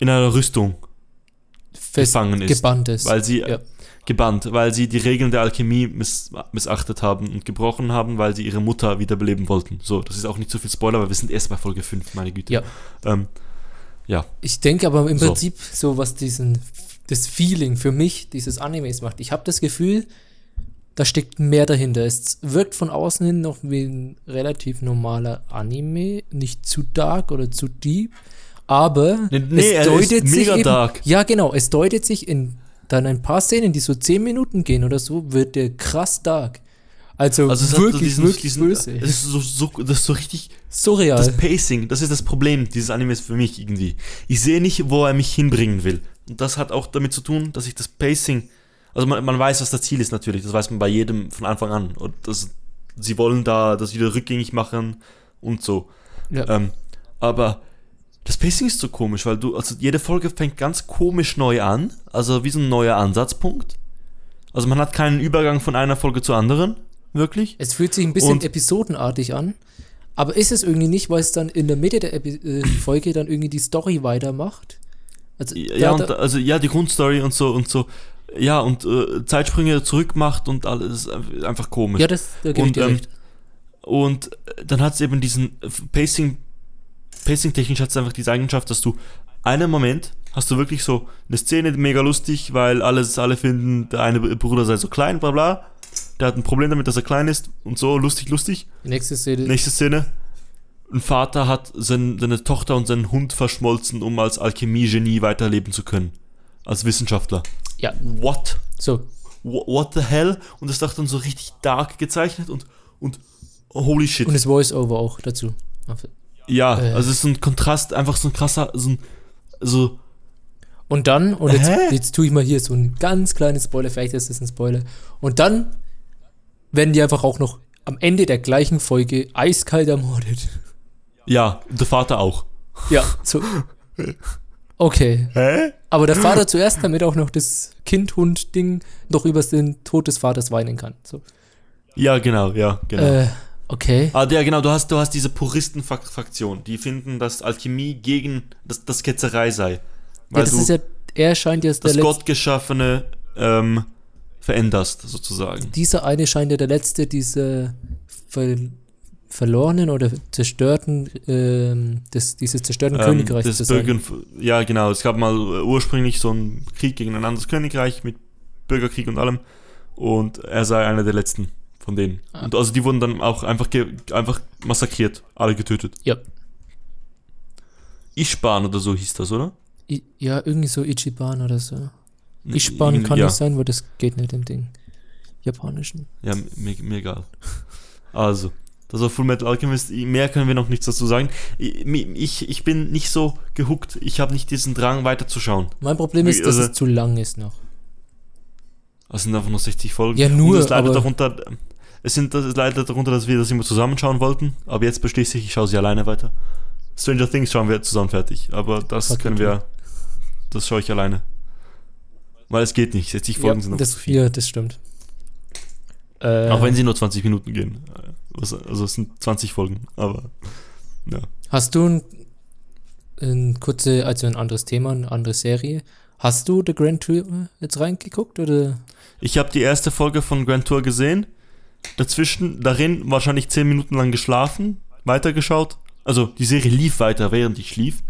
[SPEAKER 1] in einer Rüstung gefangen ist,
[SPEAKER 2] gebannt ist.
[SPEAKER 1] weil sie
[SPEAKER 2] Ja.
[SPEAKER 1] Gebannt, weil sie die Regeln der Alchemie miss missachtet haben und gebrochen haben, weil sie ihre Mutter wiederbeleben wollten. So, das ist auch nicht so viel Spoiler, weil wir sind erst bei Folge 5, meine Güte.
[SPEAKER 2] Ja.
[SPEAKER 1] Ähm, ja,
[SPEAKER 2] Ich denke aber im
[SPEAKER 1] So.
[SPEAKER 2] Prinzip, so was diesen, das Feeling für mich dieses Animes macht. Ich habe das Gefühl, da steckt mehr dahinter. Es wirkt von außen hin noch wie ein relativ normaler Anime, nicht zu dark oder zu deep, aber
[SPEAKER 1] Nee, nee, er ist mega
[SPEAKER 2] eben,
[SPEAKER 1] dark.
[SPEAKER 2] Ja, genau, es deutet sich in dann ein paar Szenen, die so 10 Minuten gehen oder so, wird der krass dark. Also,
[SPEAKER 1] also hat so
[SPEAKER 2] wirklich,
[SPEAKER 1] diesen,
[SPEAKER 2] wirklich
[SPEAKER 1] diesen,
[SPEAKER 2] böse.
[SPEAKER 1] Es ist so, so, das ist so richtig
[SPEAKER 2] Surreal.
[SPEAKER 1] Das Pacing, das ist das Problem dieses Animes für mich irgendwie. Ich sehe nicht, wo er mich hinbringen will. Und das hat auch damit zu tun, dass ich das Pacing, also man, man weiß, was das Ziel ist natürlich, das weiß man bei jedem von Anfang an. Und das, sie wollen da das wieder rückgängig machen und so.
[SPEAKER 2] ja.
[SPEAKER 1] Ähm, aber das Pacing ist so komisch, weil du, also jede Folge fängt ganz komisch neu an, also wie so ein neuer Ansatzpunkt. Also man hat keinen Übergang von einer Folge zur anderen, wirklich.
[SPEAKER 2] Es fühlt sich ein bisschen
[SPEAKER 1] Und-
[SPEAKER 2] episodenartig an, aber ist es irgendwie nicht, weil es dann in der Mitte der Epi äh, Folge dann irgendwie die Story weitermacht? Also,
[SPEAKER 1] Ja,
[SPEAKER 2] da-
[SPEAKER 1] und also ja, die Grundstory und so und so. Ja, und äh, Zeitsprünge zurück macht und alles einfach komisch.
[SPEAKER 2] ja, das, da gebe ich
[SPEAKER 1] und,
[SPEAKER 2] dir
[SPEAKER 1] ähm,
[SPEAKER 2] recht.
[SPEAKER 1] Und äh, dann hat es eben diesen Pacing, Pacing-technisch hat es einfach diese Eigenschaft, dass du einen Moment hast du wirklich so eine Szene mega lustig, weil alles, alle finden, der eine Bruder sei so klein, bla bla. Der hat ein Problem damit, dass er klein ist und so, lustig, lustig.
[SPEAKER 2] Nächste Szene.
[SPEAKER 1] Nächste Szene. Ein Vater hat sein, seine Tochter und seinen Hund verschmolzen, um als Alchemie-Genie weiterleben zu können. Als Wissenschaftler.
[SPEAKER 2] Ja,
[SPEAKER 1] What?
[SPEAKER 2] so.
[SPEAKER 1] Wh- What the hell? Und das ist doch dann so richtig dark gezeichnet und, und holy shit.
[SPEAKER 2] Und das Voice-Over auch dazu.
[SPEAKER 1] Ja,
[SPEAKER 2] äh.
[SPEAKER 1] also es ist so ein Kontrast, einfach so ein krasser, so ein, so,
[SPEAKER 2] Und dann, und jetzt,
[SPEAKER 1] Hä?
[SPEAKER 2] jetzt tue ich mal hier so ein ganz kleines Spoiler, vielleicht ist es ein Spoiler. Und dann werden die einfach auch noch am Ende der gleichen Folge eiskalt ermordet.
[SPEAKER 1] ja, der Vater auch.
[SPEAKER 2] Ja, so. (laughs) Okay.
[SPEAKER 1] Hä?
[SPEAKER 2] Aber der Vater zuerst, damit auch noch das Kind-Hund-Ding noch über den Tod des Vaters weinen kann. So.
[SPEAKER 1] Ja, genau, ja, genau.
[SPEAKER 2] Äh, okay.
[SPEAKER 1] Ah, ja, genau, du hast, du hast diese Puristen-Fraktion, die finden, dass Alchemie gegen das, das Ketzerei sei.
[SPEAKER 2] Ja,
[SPEAKER 1] Weil
[SPEAKER 2] das
[SPEAKER 1] du
[SPEAKER 2] ist ja, er scheint jetzt der
[SPEAKER 1] das Gottgeschaffene ähm, veränderst, sozusagen.
[SPEAKER 2] dieser eine scheint ja der letzte dieser ver, verlorenen oder zerstörten, ähm, des, dieses zerstörten Königreichs
[SPEAKER 1] Ähm, das
[SPEAKER 2] zu sein.
[SPEAKER 1] Ja, genau. Es gab mal äh, ursprünglich so einen Krieg gegen ein anderes Königreich mit Bürgerkrieg und allem. Und er sei einer der letzten von denen.
[SPEAKER 2] Ah.
[SPEAKER 1] Und also die wurden dann auch einfach, einfach massakriert, alle getötet.
[SPEAKER 2] Ja.
[SPEAKER 1] Ishban oder so hieß das, oder?
[SPEAKER 2] I, ja, irgendwie so Ichiban oder so.
[SPEAKER 1] Irgendwie-
[SPEAKER 2] kann
[SPEAKER 1] ja.
[SPEAKER 2] nicht sein, weil das geht nicht im Ding. Japanischen.
[SPEAKER 1] Ja, mir, mir egal. Also, das war Full Metal Alchemist. Mehr können wir noch nichts dazu sagen. Ich, ich, ich bin nicht so gehuckt. Ich habe nicht diesen Drang weiterzuschauen.
[SPEAKER 2] Mein Problem ist, dass
[SPEAKER 1] Also-
[SPEAKER 2] es zu lang ist noch.
[SPEAKER 1] Es sind einfach nur 60 Folgen.
[SPEAKER 2] Ja, nur,
[SPEAKER 1] Und es leidet
[SPEAKER 2] aber-
[SPEAKER 1] darunter, es sind das leidet darunter, dass wir das immer zusammenschauen wollten. Aber jetzt beschließe ich, ich schaue sie alleine weiter. Stranger Things schauen wir zusammen fertig. Aber das
[SPEAKER 2] Fuck
[SPEAKER 1] können wir. Das schaue ich alleine. Weil es geht nicht. 60 Folgen
[SPEAKER 2] ja,
[SPEAKER 1] sind einfach
[SPEAKER 2] das,
[SPEAKER 1] zu viel.
[SPEAKER 2] ja, das stimmt. Äh,
[SPEAKER 1] Auch wenn sie nur 20 Minuten gehen. Was- Also es sind 20 Folgen, aber ja.
[SPEAKER 2] Hast du ein, ein kurze, also ein anderes Thema, eine andere Serie? Hast du The Grand Tour jetzt reingeguckt oder?
[SPEAKER 1] Ich habe die erste Folge von Grand Tour gesehen. Dazwischen, darin wahrscheinlich 10 Minuten lang geschlafen, weitergeschaut. Also die Serie lief weiter, während ich schlief.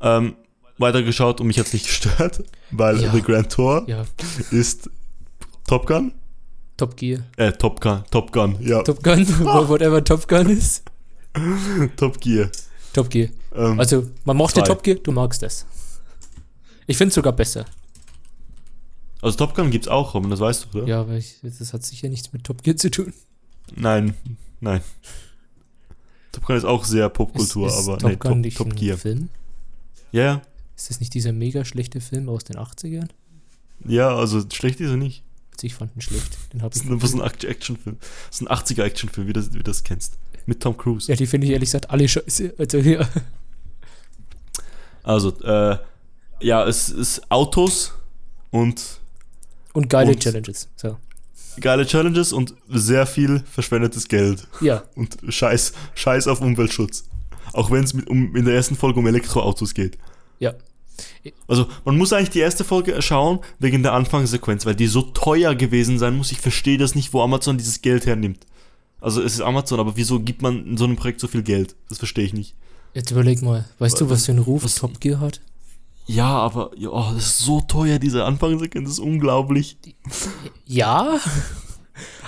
[SPEAKER 1] Ähm, weitergeschaut und mich hat's nicht (laughs) gestört, weil
[SPEAKER 2] Ja.
[SPEAKER 1] The Grand Tour
[SPEAKER 2] Ja,
[SPEAKER 1] ist Top Gun?
[SPEAKER 2] Top Gear.
[SPEAKER 1] Äh, Top Gun, Top Gun, ja,
[SPEAKER 2] Top Gun, (laughs) whatever Top Gun ist.
[SPEAKER 1] Top Gear.
[SPEAKER 2] Top Gear.
[SPEAKER 1] Ähm,
[SPEAKER 2] Also, man mochte
[SPEAKER 1] Zwei.
[SPEAKER 2] Top Gear, du magst das. Ich finde es sogar besser.
[SPEAKER 1] Also Top Gun gibt's auch, Robin, das weißt du, oder?
[SPEAKER 2] Ja, weil ich, das hat sicher nichts mit Top Gear zu tun.
[SPEAKER 1] Nein, nein. Top Gun ist auch sehr Popkultur,
[SPEAKER 2] ist, ist
[SPEAKER 1] aber
[SPEAKER 2] Top
[SPEAKER 1] nee,
[SPEAKER 2] Gun
[SPEAKER 1] Top,
[SPEAKER 2] nicht
[SPEAKER 1] Top
[SPEAKER 2] ein
[SPEAKER 1] Gear.
[SPEAKER 2] Film?
[SPEAKER 1] Ja, ja.
[SPEAKER 2] Ist das nicht dieser mega schlechte Film aus den 80ern?
[SPEAKER 1] Ja, also schlecht ist er nicht.
[SPEAKER 2] Also ich fand ihn schlecht. Den hab
[SPEAKER 1] Das ist ein Act- Actionfilm. Das ist ein 80er Actionfilm, wie, das, wie du das kennst. Mit Tom Cruise.
[SPEAKER 2] Ja, die finde ich ehrlich gesagt alle scheiße. Also, ja.
[SPEAKER 1] Also, äh, ja, es ist Autos und
[SPEAKER 2] Und geile
[SPEAKER 1] Und-
[SPEAKER 2] Challenges. So.
[SPEAKER 1] geile Challenges und sehr viel verschwendetes Geld.
[SPEAKER 2] Ja,
[SPEAKER 1] Und Scheiß, Scheiß auf Umweltschutz. Auch wenn es um, in der ersten Folge um Elektroautos geht.
[SPEAKER 2] ja.
[SPEAKER 1] Also, man muss eigentlich die erste Folge schauen wegen der Anfangssequenz, weil die so teuer gewesen sein muss. Ich verstehe das nicht, wo Amazon dieses Geld hernimmt. Also, es ist Amazon, aber wieso gibt man in so einem Projekt so viel Geld? Das verstehe ich nicht.
[SPEAKER 2] Jetzt überleg mal, weißt du, was für einen Ruf
[SPEAKER 1] was-
[SPEAKER 2] Top Gear hat?
[SPEAKER 1] Ja, aber ja, oh, das ist so teuer, diese Anfangssequenz, das ist unglaublich.
[SPEAKER 2] Ja.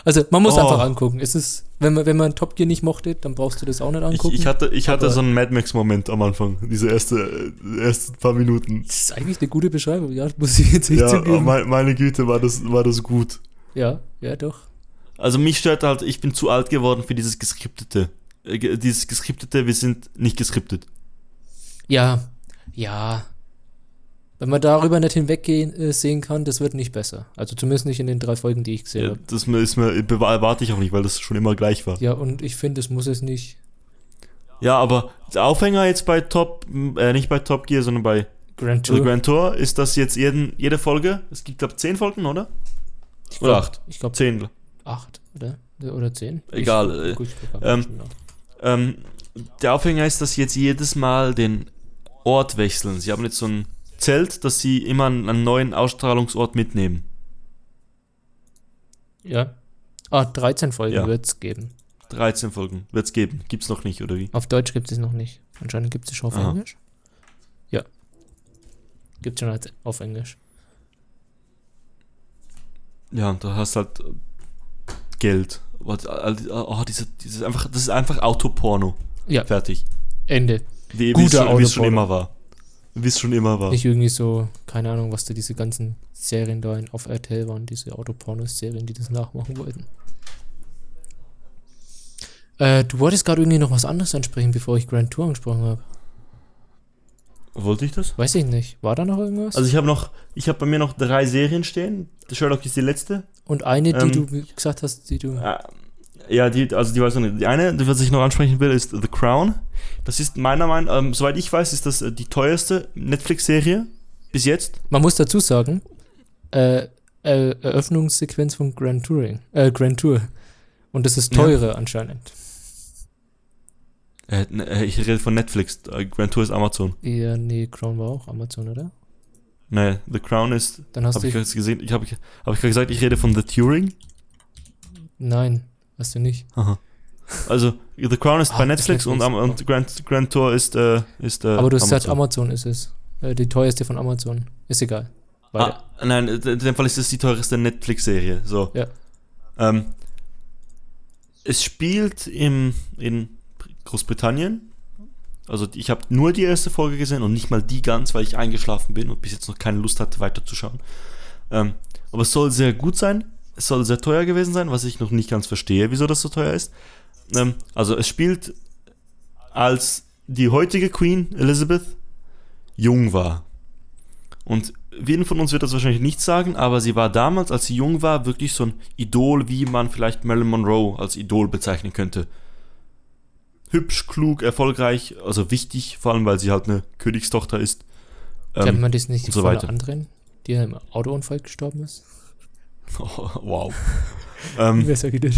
[SPEAKER 2] Also, man muss
[SPEAKER 1] Oh.
[SPEAKER 2] einfach angucken. Es ist, wenn man, wenn man Top Gear nicht mochte, dann brauchst du das auch nicht
[SPEAKER 1] Ich,
[SPEAKER 2] angucken.
[SPEAKER 1] ich hatte, ich hatte so einen Mad Max-Moment am Anfang, diese erste, äh, ersten paar Minuten.
[SPEAKER 2] das ist eigentlich eine gute Beschreibung, ja, muss ich jetzt nicht
[SPEAKER 1] Ja,
[SPEAKER 2] zugeben.
[SPEAKER 1] me- meine Güte, war das, war das gut.
[SPEAKER 2] Ja, ja, doch.
[SPEAKER 1] Also mich stört halt, ich bin zu alt geworden für dieses Geskriptete. Äh, Dieses Geskriptete, wir sind nicht geskriptet.
[SPEAKER 2] Ja, ja. Wenn man darüber nicht hinweggehen äh, sehen kann, das wird nicht besser. Also zumindest nicht in den drei Folgen, die ich gesehen
[SPEAKER 1] Ja,
[SPEAKER 2] habe.
[SPEAKER 1] das ist mir, bewa- erwarte ich auch nicht, weil das schon immer gleich war.
[SPEAKER 2] Ja, und ich finde, es muss es nicht.
[SPEAKER 1] Ja, aber der Aufhänger jetzt bei Top, äh, nicht bei Top Gear, sondern bei
[SPEAKER 2] Grand
[SPEAKER 1] The
[SPEAKER 2] Tour.
[SPEAKER 1] Grand Tour ist das jetzt jeden, jede Folge, es gibt glaube zehn Folgen, oder?
[SPEAKER 2] ich
[SPEAKER 1] oder
[SPEAKER 2] glaub-
[SPEAKER 1] acht?
[SPEAKER 2] Ich glaube
[SPEAKER 1] Zehn.
[SPEAKER 2] acht, oder? Oder zehn?
[SPEAKER 1] Egal,
[SPEAKER 2] Ich,
[SPEAKER 1] äh,
[SPEAKER 2] gut, ich
[SPEAKER 1] ähm. Ähm, der Aufhänger ist, dass sie jetzt jedes Mal den Ort wechseln. Sie haben jetzt so ein Zelt, dass sie immer einen, neuen Ausstrahlungsort mitnehmen.
[SPEAKER 2] ja. Ah, 13 Folgen
[SPEAKER 1] Ja.
[SPEAKER 2] wird es geben.
[SPEAKER 1] 13 Folgen wird es geben. Gibt's noch nicht, oder wie?
[SPEAKER 2] Auf Deutsch gibt es noch nicht. Anscheinend gibt es schon auf
[SPEAKER 1] Aha.
[SPEAKER 2] Englisch. Ja. Gibt es schon als- auf Englisch.
[SPEAKER 1] Ja, und da hast halt äh, Geld. Aber, äh, Oh, diese, diese einfach, das ist einfach Autoporno.
[SPEAKER 2] Ja.
[SPEAKER 1] Fertig.
[SPEAKER 2] Ende.
[SPEAKER 1] Wie
[SPEAKER 2] Guter
[SPEAKER 1] wie es schon, wie es schon
[SPEAKER 2] Autoporno.
[SPEAKER 1] immer war. Wie es schon immer war.
[SPEAKER 2] Nicht irgendwie so, keine Ahnung, was da diese ganzen Serien da in, auf RTL waren, diese Autopornos-Serien, die das nachmachen wollten. Äh, du wolltest gerade irgendwie noch was anderes ansprechen, bevor ich Grand Tour angesprochen habe.
[SPEAKER 1] Wollte ich das?
[SPEAKER 2] Weiß ich nicht. War da noch irgendwas?
[SPEAKER 1] Also ich habe noch, ich habe bei mir noch drei Serien stehen. Sherlock ist die letzte.
[SPEAKER 2] Und eine, die
[SPEAKER 1] ähm,
[SPEAKER 2] du gesagt hast, die du.
[SPEAKER 1] Ja, die, also die weiß ich nicht. Die eine, die, was ich noch ansprechen will, ist The Crown. Das ist meiner Meinung nach, ähm, soweit ich weiß, ist das äh, die teuerste Netflix-Serie bis jetzt.
[SPEAKER 2] Man muss dazu sagen, äh, äh, Eröffnungssequenz von Grand Touring, äh, Grand Tour. Und das ist
[SPEAKER 1] Ja.
[SPEAKER 2] teurer anscheinend.
[SPEAKER 1] Äh, ne, äh, ich rede von Netflix. Äh, Grand Tour ist Amazon.
[SPEAKER 2] Ja, nee, Crown war auch Amazon, oder?
[SPEAKER 1] Nee, The Crown ist.
[SPEAKER 2] Dann hast
[SPEAKER 1] Habe
[SPEAKER 2] du.
[SPEAKER 1] ich gesehen? Ich habe hab ich gerade gesagt, ich rede von The Turing.
[SPEAKER 2] nein, hast du nicht.
[SPEAKER 1] Aha. Also The Crown ist
[SPEAKER 2] Ah,
[SPEAKER 1] bei
[SPEAKER 2] ist
[SPEAKER 1] Netflix, und, am-
[SPEAKER 2] Netflix.
[SPEAKER 1] und Grand, Grand Tour ist, äh, ist äh,
[SPEAKER 2] Aber du hast gesagt, Amazon ist es. Äh, die teuerste von Amazon. Ist egal.
[SPEAKER 1] Ah, nein, in dem Fall ist es die teuerste Netflix-Serie. So.
[SPEAKER 2] Ja.
[SPEAKER 1] Ähm, es spielt im, in Großbritannien. Also ich habe nur die erste Folge gesehen und nicht mal die ganz, weil ich eingeschlafen bin und bis jetzt noch keine Lust hatte, weiterzuschauen. Ähm, aber es soll sehr gut sein. Es soll sehr teuer gewesen sein, was ich noch nicht ganz verstehe, wieso das so teuer ist. Ähm, also es spielt als die heutige Queen Elizabeth jung war. Und jeden von uns wird das wahrscheinlich nicht sagen, aber sie war damals, als sie jung war, wirklich so ein Idol, wie man vielleicht Marilyn Monroe als Idol bezeichnen könnte. Hübsch, klug, erfolgreich, also wichtig, vor allem weil sie halt eine Königstochter ist.
[SPEAKER 2] Kennt
[SPEAKER 1] Ähm,
[SPEAKER 2] man das nicht
[SPEAKER 1] so
[SPEAKER 2] von
[SPEAKER 1] weiter.
[SPEAKER 2] anderen, die im Autounfall gestorben ist? (laughs)
[SPEAKER 1] wow. (laughs) ähm,
[SPEAKER 2] Wer sagt das?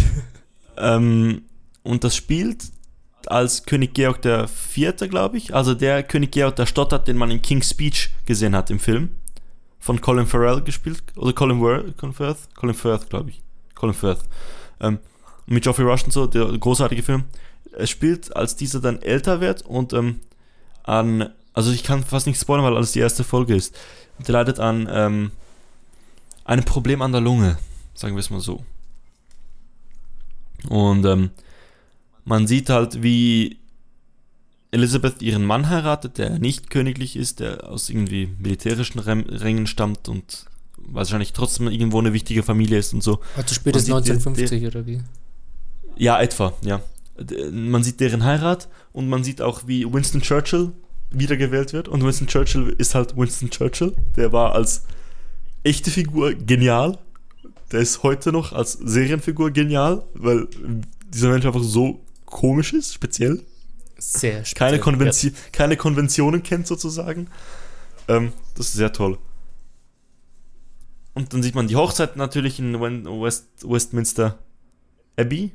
[SPEAKER 1] ähm, und das spielt als König Georg der Vierte, glaube ich. Also der König Georg, der stottert, den man in King's Speech gesehen hat im Film. Von Colin Farrell gespielt. Oder Colin, Worth, Colin Firth? Colin Firth, glaube ich. Colin Firth. Ähm, mit Geoffrey Rush und so, der großartige Film. Er spielt, als dieser dann älter wird und ähm, an, also ich kann fast nicht spoilern, weil alles die erste Folge ist. Der leidet an ähm, einem Problem an der Lunge, sagen wir es mal so. Und ähm, man sieht halt, wie Elisabeth ihren Mann heiratet, der nicht königlich ist, der aus irgendwie militärischen Rängen stammt und wahrscheinlich trotzdem irgendwo eine wichtige Familie ist und so.
[SPEAKER 2] Also spätestens 1950 der, der, oder wie?
[SPEAKER 1] Ja, etwa, ja. Man sieht deren Heirat und man sieht auch, wie Winston Churchill wiedergewählt wird. Und Winston Churchill ist halt Winston Churchill. Der war als echte Figur genial. Der ist heute noch als Serienfigur genial, weil dieser Mensch einfach so komisch ist, speziell.
[SPEAKER 2] Sehr speziell.
[SPEAKER 1] Keine, Konvention, ja. keine Konventionen kennt sozusagen. Ähm, das ist sehr toll. Und dann sieht man die Hochzeit natürlich in West, Westminster Abbey.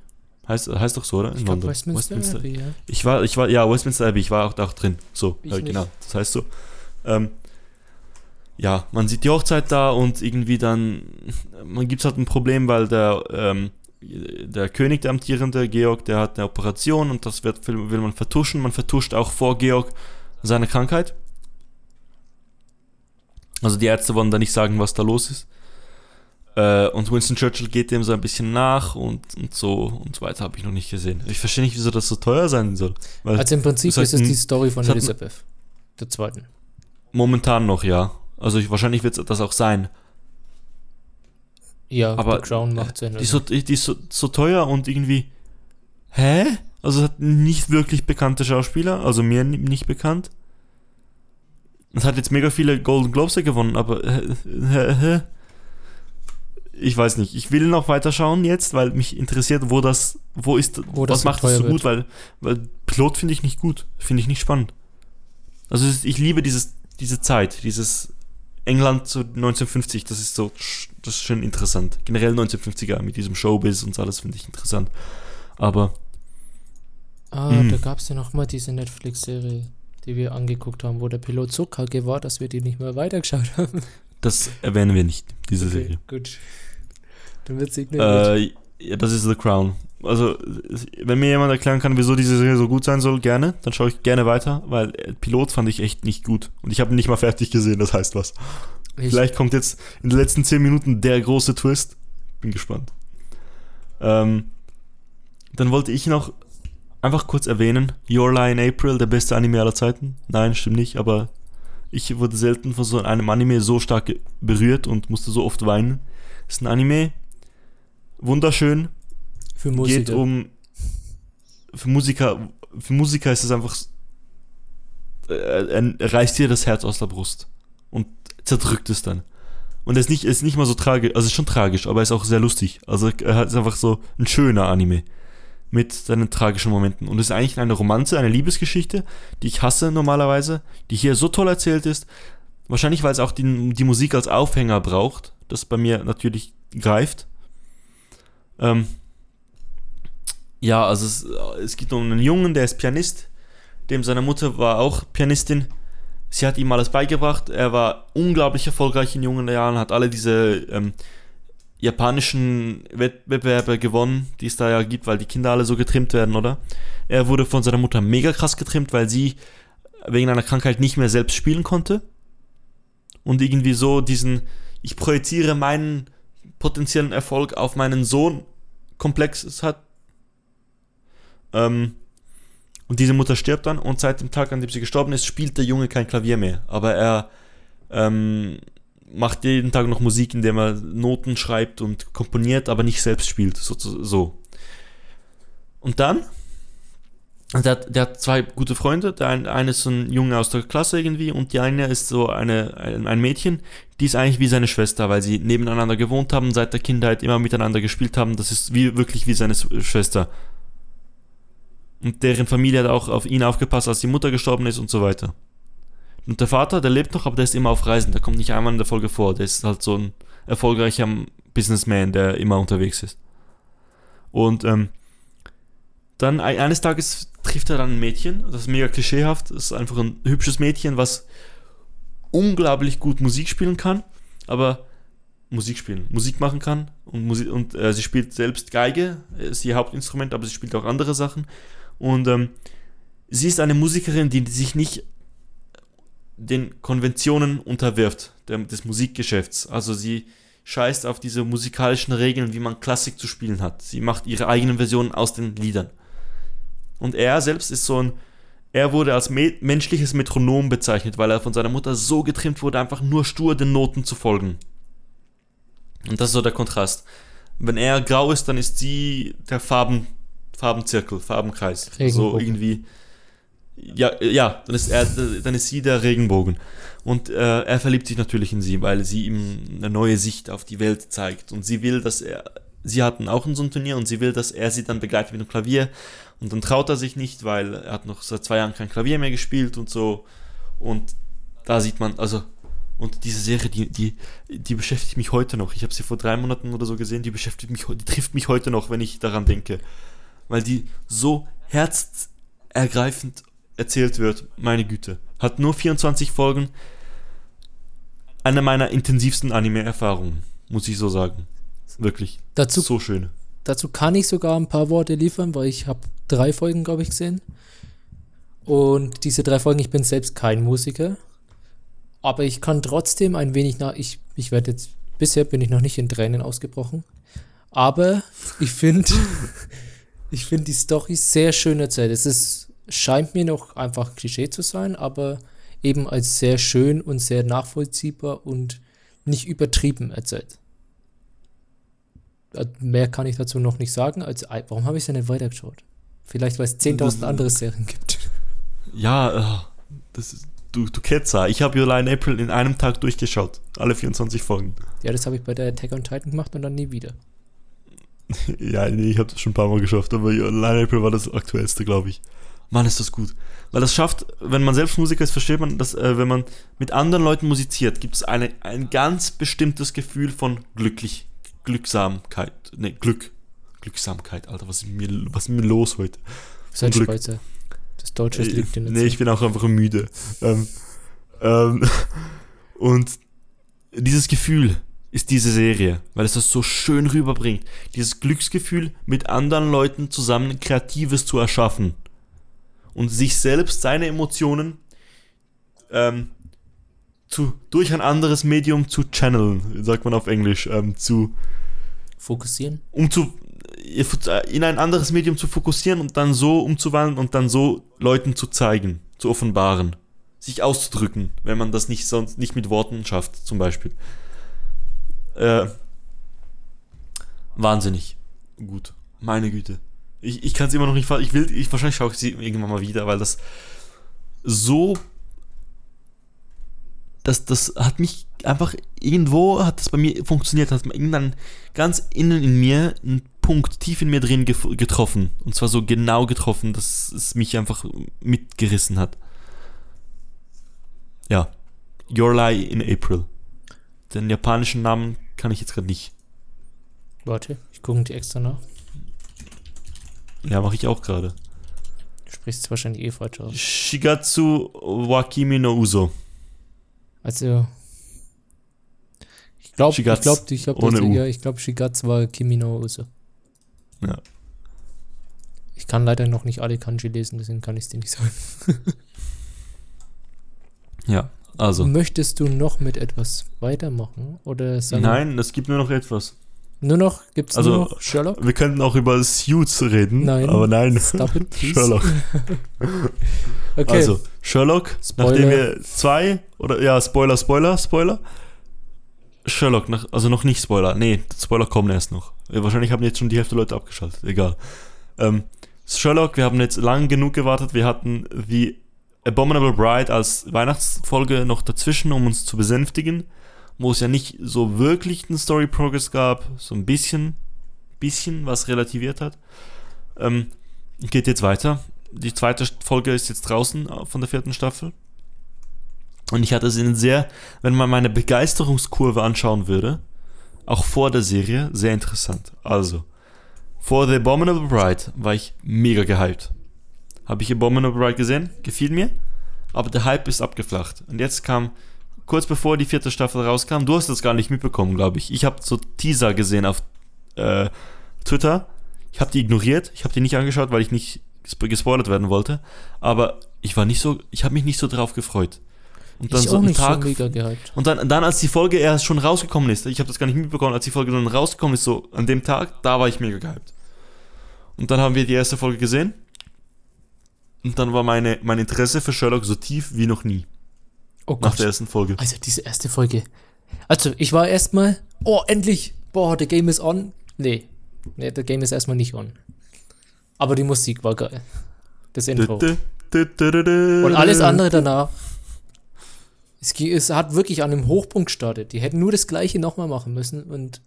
[SPEAKER 1] Heißt, heißt doch so, oder?
[SPEAKER 2] In ich glaub, Westminster, Westminster, Abbey, ja.
[SPEAKER 1] Ich war, ich war, ja, Westminster Abbey, ich war auch, auch drin. So, äh, genau. Das heißt so. Ähm, ja, man sieht die Hochzeit da und irgendwie dann, man gibt halt ein Problem, weil der, ähm, der König, der amtierende Georg, der hat eine Operation und das wird, will man vertuschen. Man vertuscht auch vor Georg seine Krankheit. Also die Ärzte wollen da nicht sagen, was da los ist. Äh, und Winston Churchill geht dem so ein bisschen nach und, und so und so weiter habe ich noch nicht gesehen. Ich verstehe nicht, wieso das so teuer sein soll.
[SPEAKER 2] also im Prinzip ist es die Story von Elizabeth, der zweiten.
[SPEAKER 1] Momentan noch, ja. Also ich, wahrscheinlich wird es das auch sein.
[SPEAKER 2] Ja,
[SPEAKER 1] aber
[SPEAKER 2] Crown macht Sinn.
[SPEAKER 1] Die ist, so, die ist so, so teuer und irgendwie. Hä? Also hat nicht wirklich bekannte Schauspieler, also mir nicht bekannt. Es hat jetzt mega viele Golden Globes gewonnen, aber hä, hä? ich weiß nicht. Ich will noch weiter schauen jetzt, weil mich interessiert, wo das, wo ist, wo was das macht das so wird. gut, weil, weil Pilot finde ich nicht gut, finde ich nicht spannend. Also ich liebe dieses, diese Zeit, dieses England zu 1950, das ist so, das ist schon interessant. Generell 1950er mit diesem Showbiz und so alles finde ich interessant. Aber.
[SPEAKER 2] Ah, mh. Hm. da gab es ja noch mal diese Netflix-Serie, die wir angeguckt haben, wo der Pilot so kacke war, dass wir die nicht mehr weitergeschaut haben.
[SPEAKER 1] Das erwähnen wir nicht, diese
[SPEAKER 2] okay,
[SPEAKER 1] Serie.
[SPEAKER 2] Gut. Dann wird ignoriert.
[SPEAKER 1] Äh, ja, das ist The Crown. Also, wenn mir jemand erklären kann, wieso diese Serie so gut sein soll, gerne, dann schaue ich gerne weiter, weil Pilot fand ich echt nicht gut. Und ich habe ihn nicht mal fertig gesehen, das heißt was. Ich Vielleicht kommt jetzt in den letzten 10 Minuten der große Twist. Bin gespannt. Ähm, dann wollte ich noch einfach kurz erwähnen: Your Lie in April, der beste Anime aller Zeiten. Nein, stimmt nicht, aber ich wurde selten von so einem Anime so stark berührt und musste so oft weinen. Ist ein Anime, wunderschön.
[SPEAKER 2] Für Musiker.
[SPEAKER 1] Geht um. Für Musiker, für Musiker ist es einfach. Er, er reißt dir das Herz aus der Brust und zerdrückt es dann. Und er ist nicht, ist nicht mal so tragisch, also ist schon tragisch, aber er ist auch sehr lustig. Also er ist einfach so ein schöner Anime mit seinen tragischen Momenten. Und es ist eigentlich eine Romanze, eine Liebesgeschichte, die ich hasse normalerweise, die hier so toll erzählt ist. Wahrscheinlich, weil es auch die, die Musik als Aufhänger braucht, das bei mir natürlich greift. Ähm, ja, also es, es geht um einen Jungen, der ist Pianist. Dem seine Mutter war auch Pianistin. Sie hat ihm alles beigebracht. Er war unglaublich erfolgreich in jungen Jahren, hat alle diese ähm, japanischen Wettbewerbe gewonnen, die es da ja gibt, weil die Kinder alle so getrimmt werden, oder? Er wurde von seiner Mutter mega krass getrimmt, weil sie wegen einer Krankheit nicht mehr selbst spielen konnte. Und irgendwie so diesen, ich projiziere meinen potenziellen Erfolg auf meinen Sohn Komplex hat. Ähm, und diese Mutter stirbt dann und seit dem Tag, an dem sie gestorben ist, spielt der Junge kein Klavier mehr. Aber er ähm, macht jeden Tag noch Musik, indem er Noten schreibt und komponiert, aber nicht selbst spielt. So. so. Und dann der, hat, der hat zwei gute Freunde. Der eine ist so ein Junge aus der Klasse irgendwie und die eine ist so eine, ein, ein Mädchen, die ist eigentlich wie seine Schwester, weil sie nebeneinander gewohnt haben, seit der Kindheit immer miteinander gespielt haben. Das ist wie, wirklich wie seine Schwester. Und deren Familie hat auch auf ihn aufgepasst, als die Mutter gestorben ist und so weiter. Und der Vater, der lebt noch, aber der ist immer auf Reisen. Der kommt nicht einmal in der Folge vor. Der ist halt so ein erfolgreicher Businessman, der immer unterwegs ist. Und ähm, dann eines Tages trifft er dann ein Mädchen, das ist mega klischeehaft, das ist einfach ein hübsches Mädchen, was unglaublich gut Musik spielen kann, aber Musik spielen, Musik machen kann und, Musik, und äh, sie spielt selbst Geige, ist ihr Hauptinstrument, aber sie spielt auch andere Sachen und ähm, sie ist eine Musikerin, die sich nicht den Konventionen unterwirft der, des Musikgeschäfts. Also sie scheißt auf diese musikalischen Regeln, wie man Klassik zu spielen hat. Sie macht ihre eigenen Versionen aus den Liedern. Und er selbst ist so ein, er wurde als me menschliches Metronom bezeichnet, weil er von seiner Mutter so getrimmt wurde, einfach nur stur den Noten zu folgen. Und das ist so der Kontrast. Wenn er grau ist, dann ist sie der Farben, Farbenzirkel, Farbenkreis. So irgendwie ja, ja, dann ist, er, dann ist sie der Regenbogen. Und äh, er verliebt sich natürlich in sie, weil sie ihm eine neue Sicht auf die Welt zeigt. Und sie will, dass er, sie hatten auch so ein Turnier und sie will, dass er sie dann begleitet mit dem Klavier. Und dann traut er sich nicht, weil er hat noch seit zwei Jahren kein Klavier mehr gespielt und so. Und da sieht man, also, und diese Serie, die, die, die beschäftigt mich heute noch. Ich habe sie vor drei Monaten oder so gesehen, die beschäftigt mich, die trifft mich heute noch, wenn ich daran denke. Weil die so herzergreifend erzählt wird, meine Güte. Hat nur 24 Folgen. Eine meiner intensivsten Anime-Erfahrungen, muss ich so sagen. Wirklich.
[SPEAKER 2] Dazu,
[SPEAKER 1] so schön.
[SPEAKER 2] Dazu kann ich sogar ein paar Worte liefern, weil ich habe drei Folgen, glaube ich, gesehen. Und diese drei Folgen, ich bin selbst kein Musiker. Aber ich kann trotzdem ein wenig nach. Ich, ich werde jetzt. Bisher bin ich noch nicht in Tränen ausgebrochen. Aber ich finde. (laughs) ich finde die Story sehr schön erzählt. Es ist scheint mir noch einfach Klischee zu sein, aber eben als sehr schön und sehr nachvollziehbar und nicht übertrieben erzählt. Äh, mehr kann ich dazu noch nicht sagen. Als, warum habe ich es denn nicht weitergeschaut? Vielleicht, weil es 10.000 andere Serien gibt.
[SPEAKER 1] Ja, äh, das ist, du, du Ketzer. Ich habe Line April in einem Tag durchgeschaut. Alle 24 Folgen.
[SPEAKER 2] Ja, das habe ich bei der Attack on Titan gemacht und dann nie wieder. (laughs)
[SPEAKER 1] ja, nee, ich habe das schon ein paar Mal geschafft, aber Line April war das aktuellste, glaube ich. Mann, ist das gut. Weil das schafft, wenn man selbst Musiker ist, versteht man, dass äh, wenn man mit anderen Leuten musiziert, gibt es eine, ein ganz bestimmtes Gefühl von glücklich, Glücksamkeit. Ne, Glück. Glücksamkeit, Alter, was ist mir, was ist mir los heute?
[SPEAKER 2] Sein Schweizer. Das Deutsche
[SPEAKER 1] äh, liegt in der Nee, ich bin auch einfach müde. Ähm, ähm, (laughs) und dieses Gefühl ist diese Serie, weil es das so schön rüberbringt. Dieses Glücksgefühl, mit anderen Leuten zusammen Kreatives zu erschaffen und sich selbst seine Emotionen ähm, zu, durch ein anderes Medium zu channeln, sagt man auf Englisch, ähm, zu
[SPEAKER 2] fokussieren.
[SPEAKER 1] Um zu in ein anderes Medium zu fokussieren und dann so umzuwandeln und dann so Leuten zu zeigen, zu offenbaren, sich auszudrücken, wenn man das nicht sonst nicht mit Worten schafft, zum Beispiel. Äh, wahnsinnig gut, meine Güte. Ich, ich kann es immer noch nicht Ich will, ich, wahrscheinlich schaue ich sie irgendwann mal wieder, weil das so. Das, das hat mich einfach irgendwo hat das bei mir funktioniert, hat irgendwann ganz innen in mir einen Punkt tief in mir drin getroffen. Und zwar so genau getroffen, dass es mich einfach mitgerissen hat. Ja. Your Lie in April. Den japanischen Namen kann ich jetzt gerade nicht.
[SPEAKER 2] Warte, ich gucke die extra nach.
[SPEAKER 1] Ja, mache ich auch gerade.
[SPEAKER 2] Du sprichst es wahrscheinlich eh falsch aus.
[SPEAKER 1] Shigatsu Wakimi no Uso.
[SPEAKER 2] Also. Ich glaube, ich glaube, ich glaube, ja, ich glaube, Shigatsu war Kimi no Uso.
[SPEAKER 1] Ja.
[SPEAKER 2] Ich kann leider noch nicht alle Kanji lesen, deswegen kann ich es dir nicht sagen. (laughs)
[SPEAKER 1] ja, also.
[SPEAKER 2] Möchtest du noch mit etwas weitermachen? Oder
[SPEAKER 1] Nein, es gibt nur noch etwas.
[SPEAKER 2] Nur noch, gibt es also, nur noch Sherlock?
[SPEAKER 1] Wir könnten auch über Suits reden, nein, aber nein. Stop it, (laughs) Sherlock. (laughs) okay. Also, Sherlock, Spoiler. nachdem wir zwei, oder ja, Spoiler, Spoiler, Spoiler. Sherlock, nach, also noch nicht Spoiler, nee, Spoiler kommen erst noch. Wahrscheinlich haben jetzt schon die Hälfte Leute abgeschaltet, egal. Ähm, Sherlock, wir haben jetzt lang genug gewartet, wir hatten wie Abominable Bride als Weihnachtsfolge noch dazwischen, um uns zu besänftigen wo es ja nicht so wirklich einen Story Progress gab, so ein bisschen, bisschen was relativiert hat. Ähm, geht jetzt weiter. Die zweite Folge ist jetzt draußen äh, von der vierten Staffel. Und ich hatte es in sehr, wenn man meine Begeisterungskurve anschauen würde, auch vor der Serie, sehr interessant. Also, vor The Abominable Bride war ich mega gehypt. Habe ich Abominable Bride gesehen? Gefiel mir. Aber der Hype ist abgeflacht. Und jetzt kam, kurz bevor die vierte Staffel rauskam, du hast das gar nicht mitbekommen, glaube ich. Ich habe so Teaser gesehen auf äh, Twitter. Ich habe die ignoriert. Ich habe die nicht angeschaut, weil ich nicht gespo- gespoilert werden wollte. Aber ich war nicht so, ich habe mich nicht so drauf gefreut. Und dann
[SPEAKER 2] ich
[SPEAKER 1] so
[SPEAKER 2] auch
[SPEAKER 1] einen
[SPEAKER 2] nicht
[SPEAKER 1] Tag und dann, dann, als die Folge erst schon rausgekommen ist, ich habe das gar nicht mitbekommen, als die Folge dann rausgekommen ist, so an dem Tag, da war ich mega gehypt. Und dann haben wir die erste Folge gesehen. Und dann war meine, mein Interesse für Sherlock so tief wie noch nie.
[SPEAKER 2] Oh
[SPEAKER 1] Nach
[SPEAKER 2] Gott.
[SPEAKER 1] der ersten Folge.
[SPEAKER 2] Also diese erste Folge. Also ich war erstmal, oh endlich, boah, the game is on. Nee, nee, the game ist erstmal nicht on. Aber die Musik war geil. Das Intro. Und alles andere danach. Es, es hat wirklich an einem Hochpunkt gestartet. Die hätten nur das gleiche nochmal machen müssen und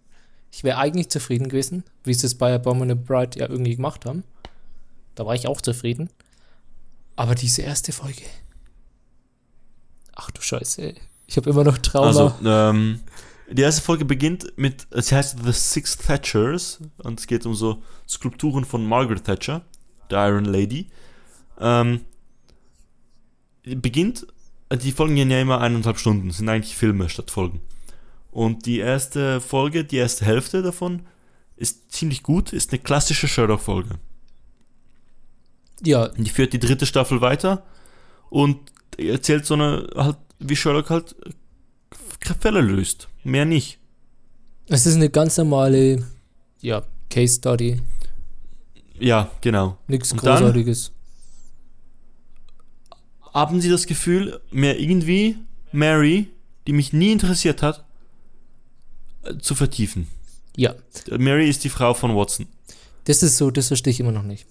[SPEAKER 2] ich wäre eigentlich zufrieden gewesen, wie sie es bei Abominable Bride ja irgendwie gemacht haben. Da war ich auch zufrieden. Aber diese erste Folge. Ach du Scheiße. Ich habe immer noch Trauma.
[SPEAKER 1] Also, ähm, die erste Folge beginnt mit, sie heißt The Six Thatchers und es geht um so Skulpturen von Margaret Thatcher, der Iron Lady. Ähm, beginnt, die Folgen gehen ja immer eineinhalb Stunden, sind eigentlich Filme statt Folgen. Und die erste Folge, die erste Hälfte davon ist ziemlich gut, ist eine klassische Sherlock-Folge.
[SPEAKER 2] Ja,
[SPEAKER 1] Die führt die dritte Staffel weiter und erzählt so eine, halt, wie Sherlock halt Fälle löst. Mehr nicht.
[SPEAKER 2] es ist eine ganz normale, ja, Case Study.
[SPEAKER 1] Ja, genau.
[SPEAKER 2] Nichts
[SPEAKER 1] Und dann?
[SPEAKER 2] Großartiges.
[SPEAKER 1] Haben Sie das Gefühl, mir irgendwie Mary, die mich nie interessiert hat, zu vertiefen?
[SPEAKER 2] Ja,
[SPEAKER 1] Mary ist die Frau von Watson.
[SPEAKER 2] das ist so, das verstehe ich immer noch nicht.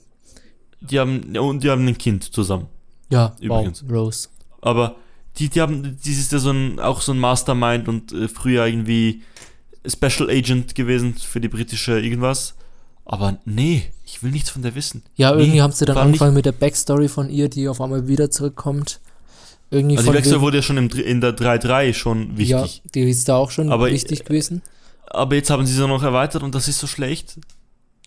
[SPEAKER 1] Die haben, und die haben ein Kind zusammen.
[SPEAKER 2] Ja,
[SPEAKER 1] Übrigens.
[SPEAKER 2] wow, Rose.
[SPEAKER 1] Aber die, die haben, die ist ja so ein, auch so ein Mastermind und äh, früher irgendwie Special Agent gewesen für die britische irgendwas. Aber nee, ich will nichts von der wissen.
[SPEAKER 2] Ja,
[SPEAKER 1] Nee,
[SPEAKER 2] irgendwie haben sie dann angefangen mit der Backstory von ihr, die auf einmal wieder zurückkommt. Irgendwie
[SPEAKER 1] Also die
[SPEAKER 2] wegen-
[SPEAKER 1] wurde ja schon im, in der 3.3 schon
[SPEAKER 2] Ja,
[SPEAKER 1] wichtig.
[SPEAKER 2] die ist da auch schon
[SPEAKER 1] Aber,
[SPEAKER 2] wichtig gewesen.
[SPEAKER 1] Aber jetzt haben sie sie noch erweitert und das ist so schlecht.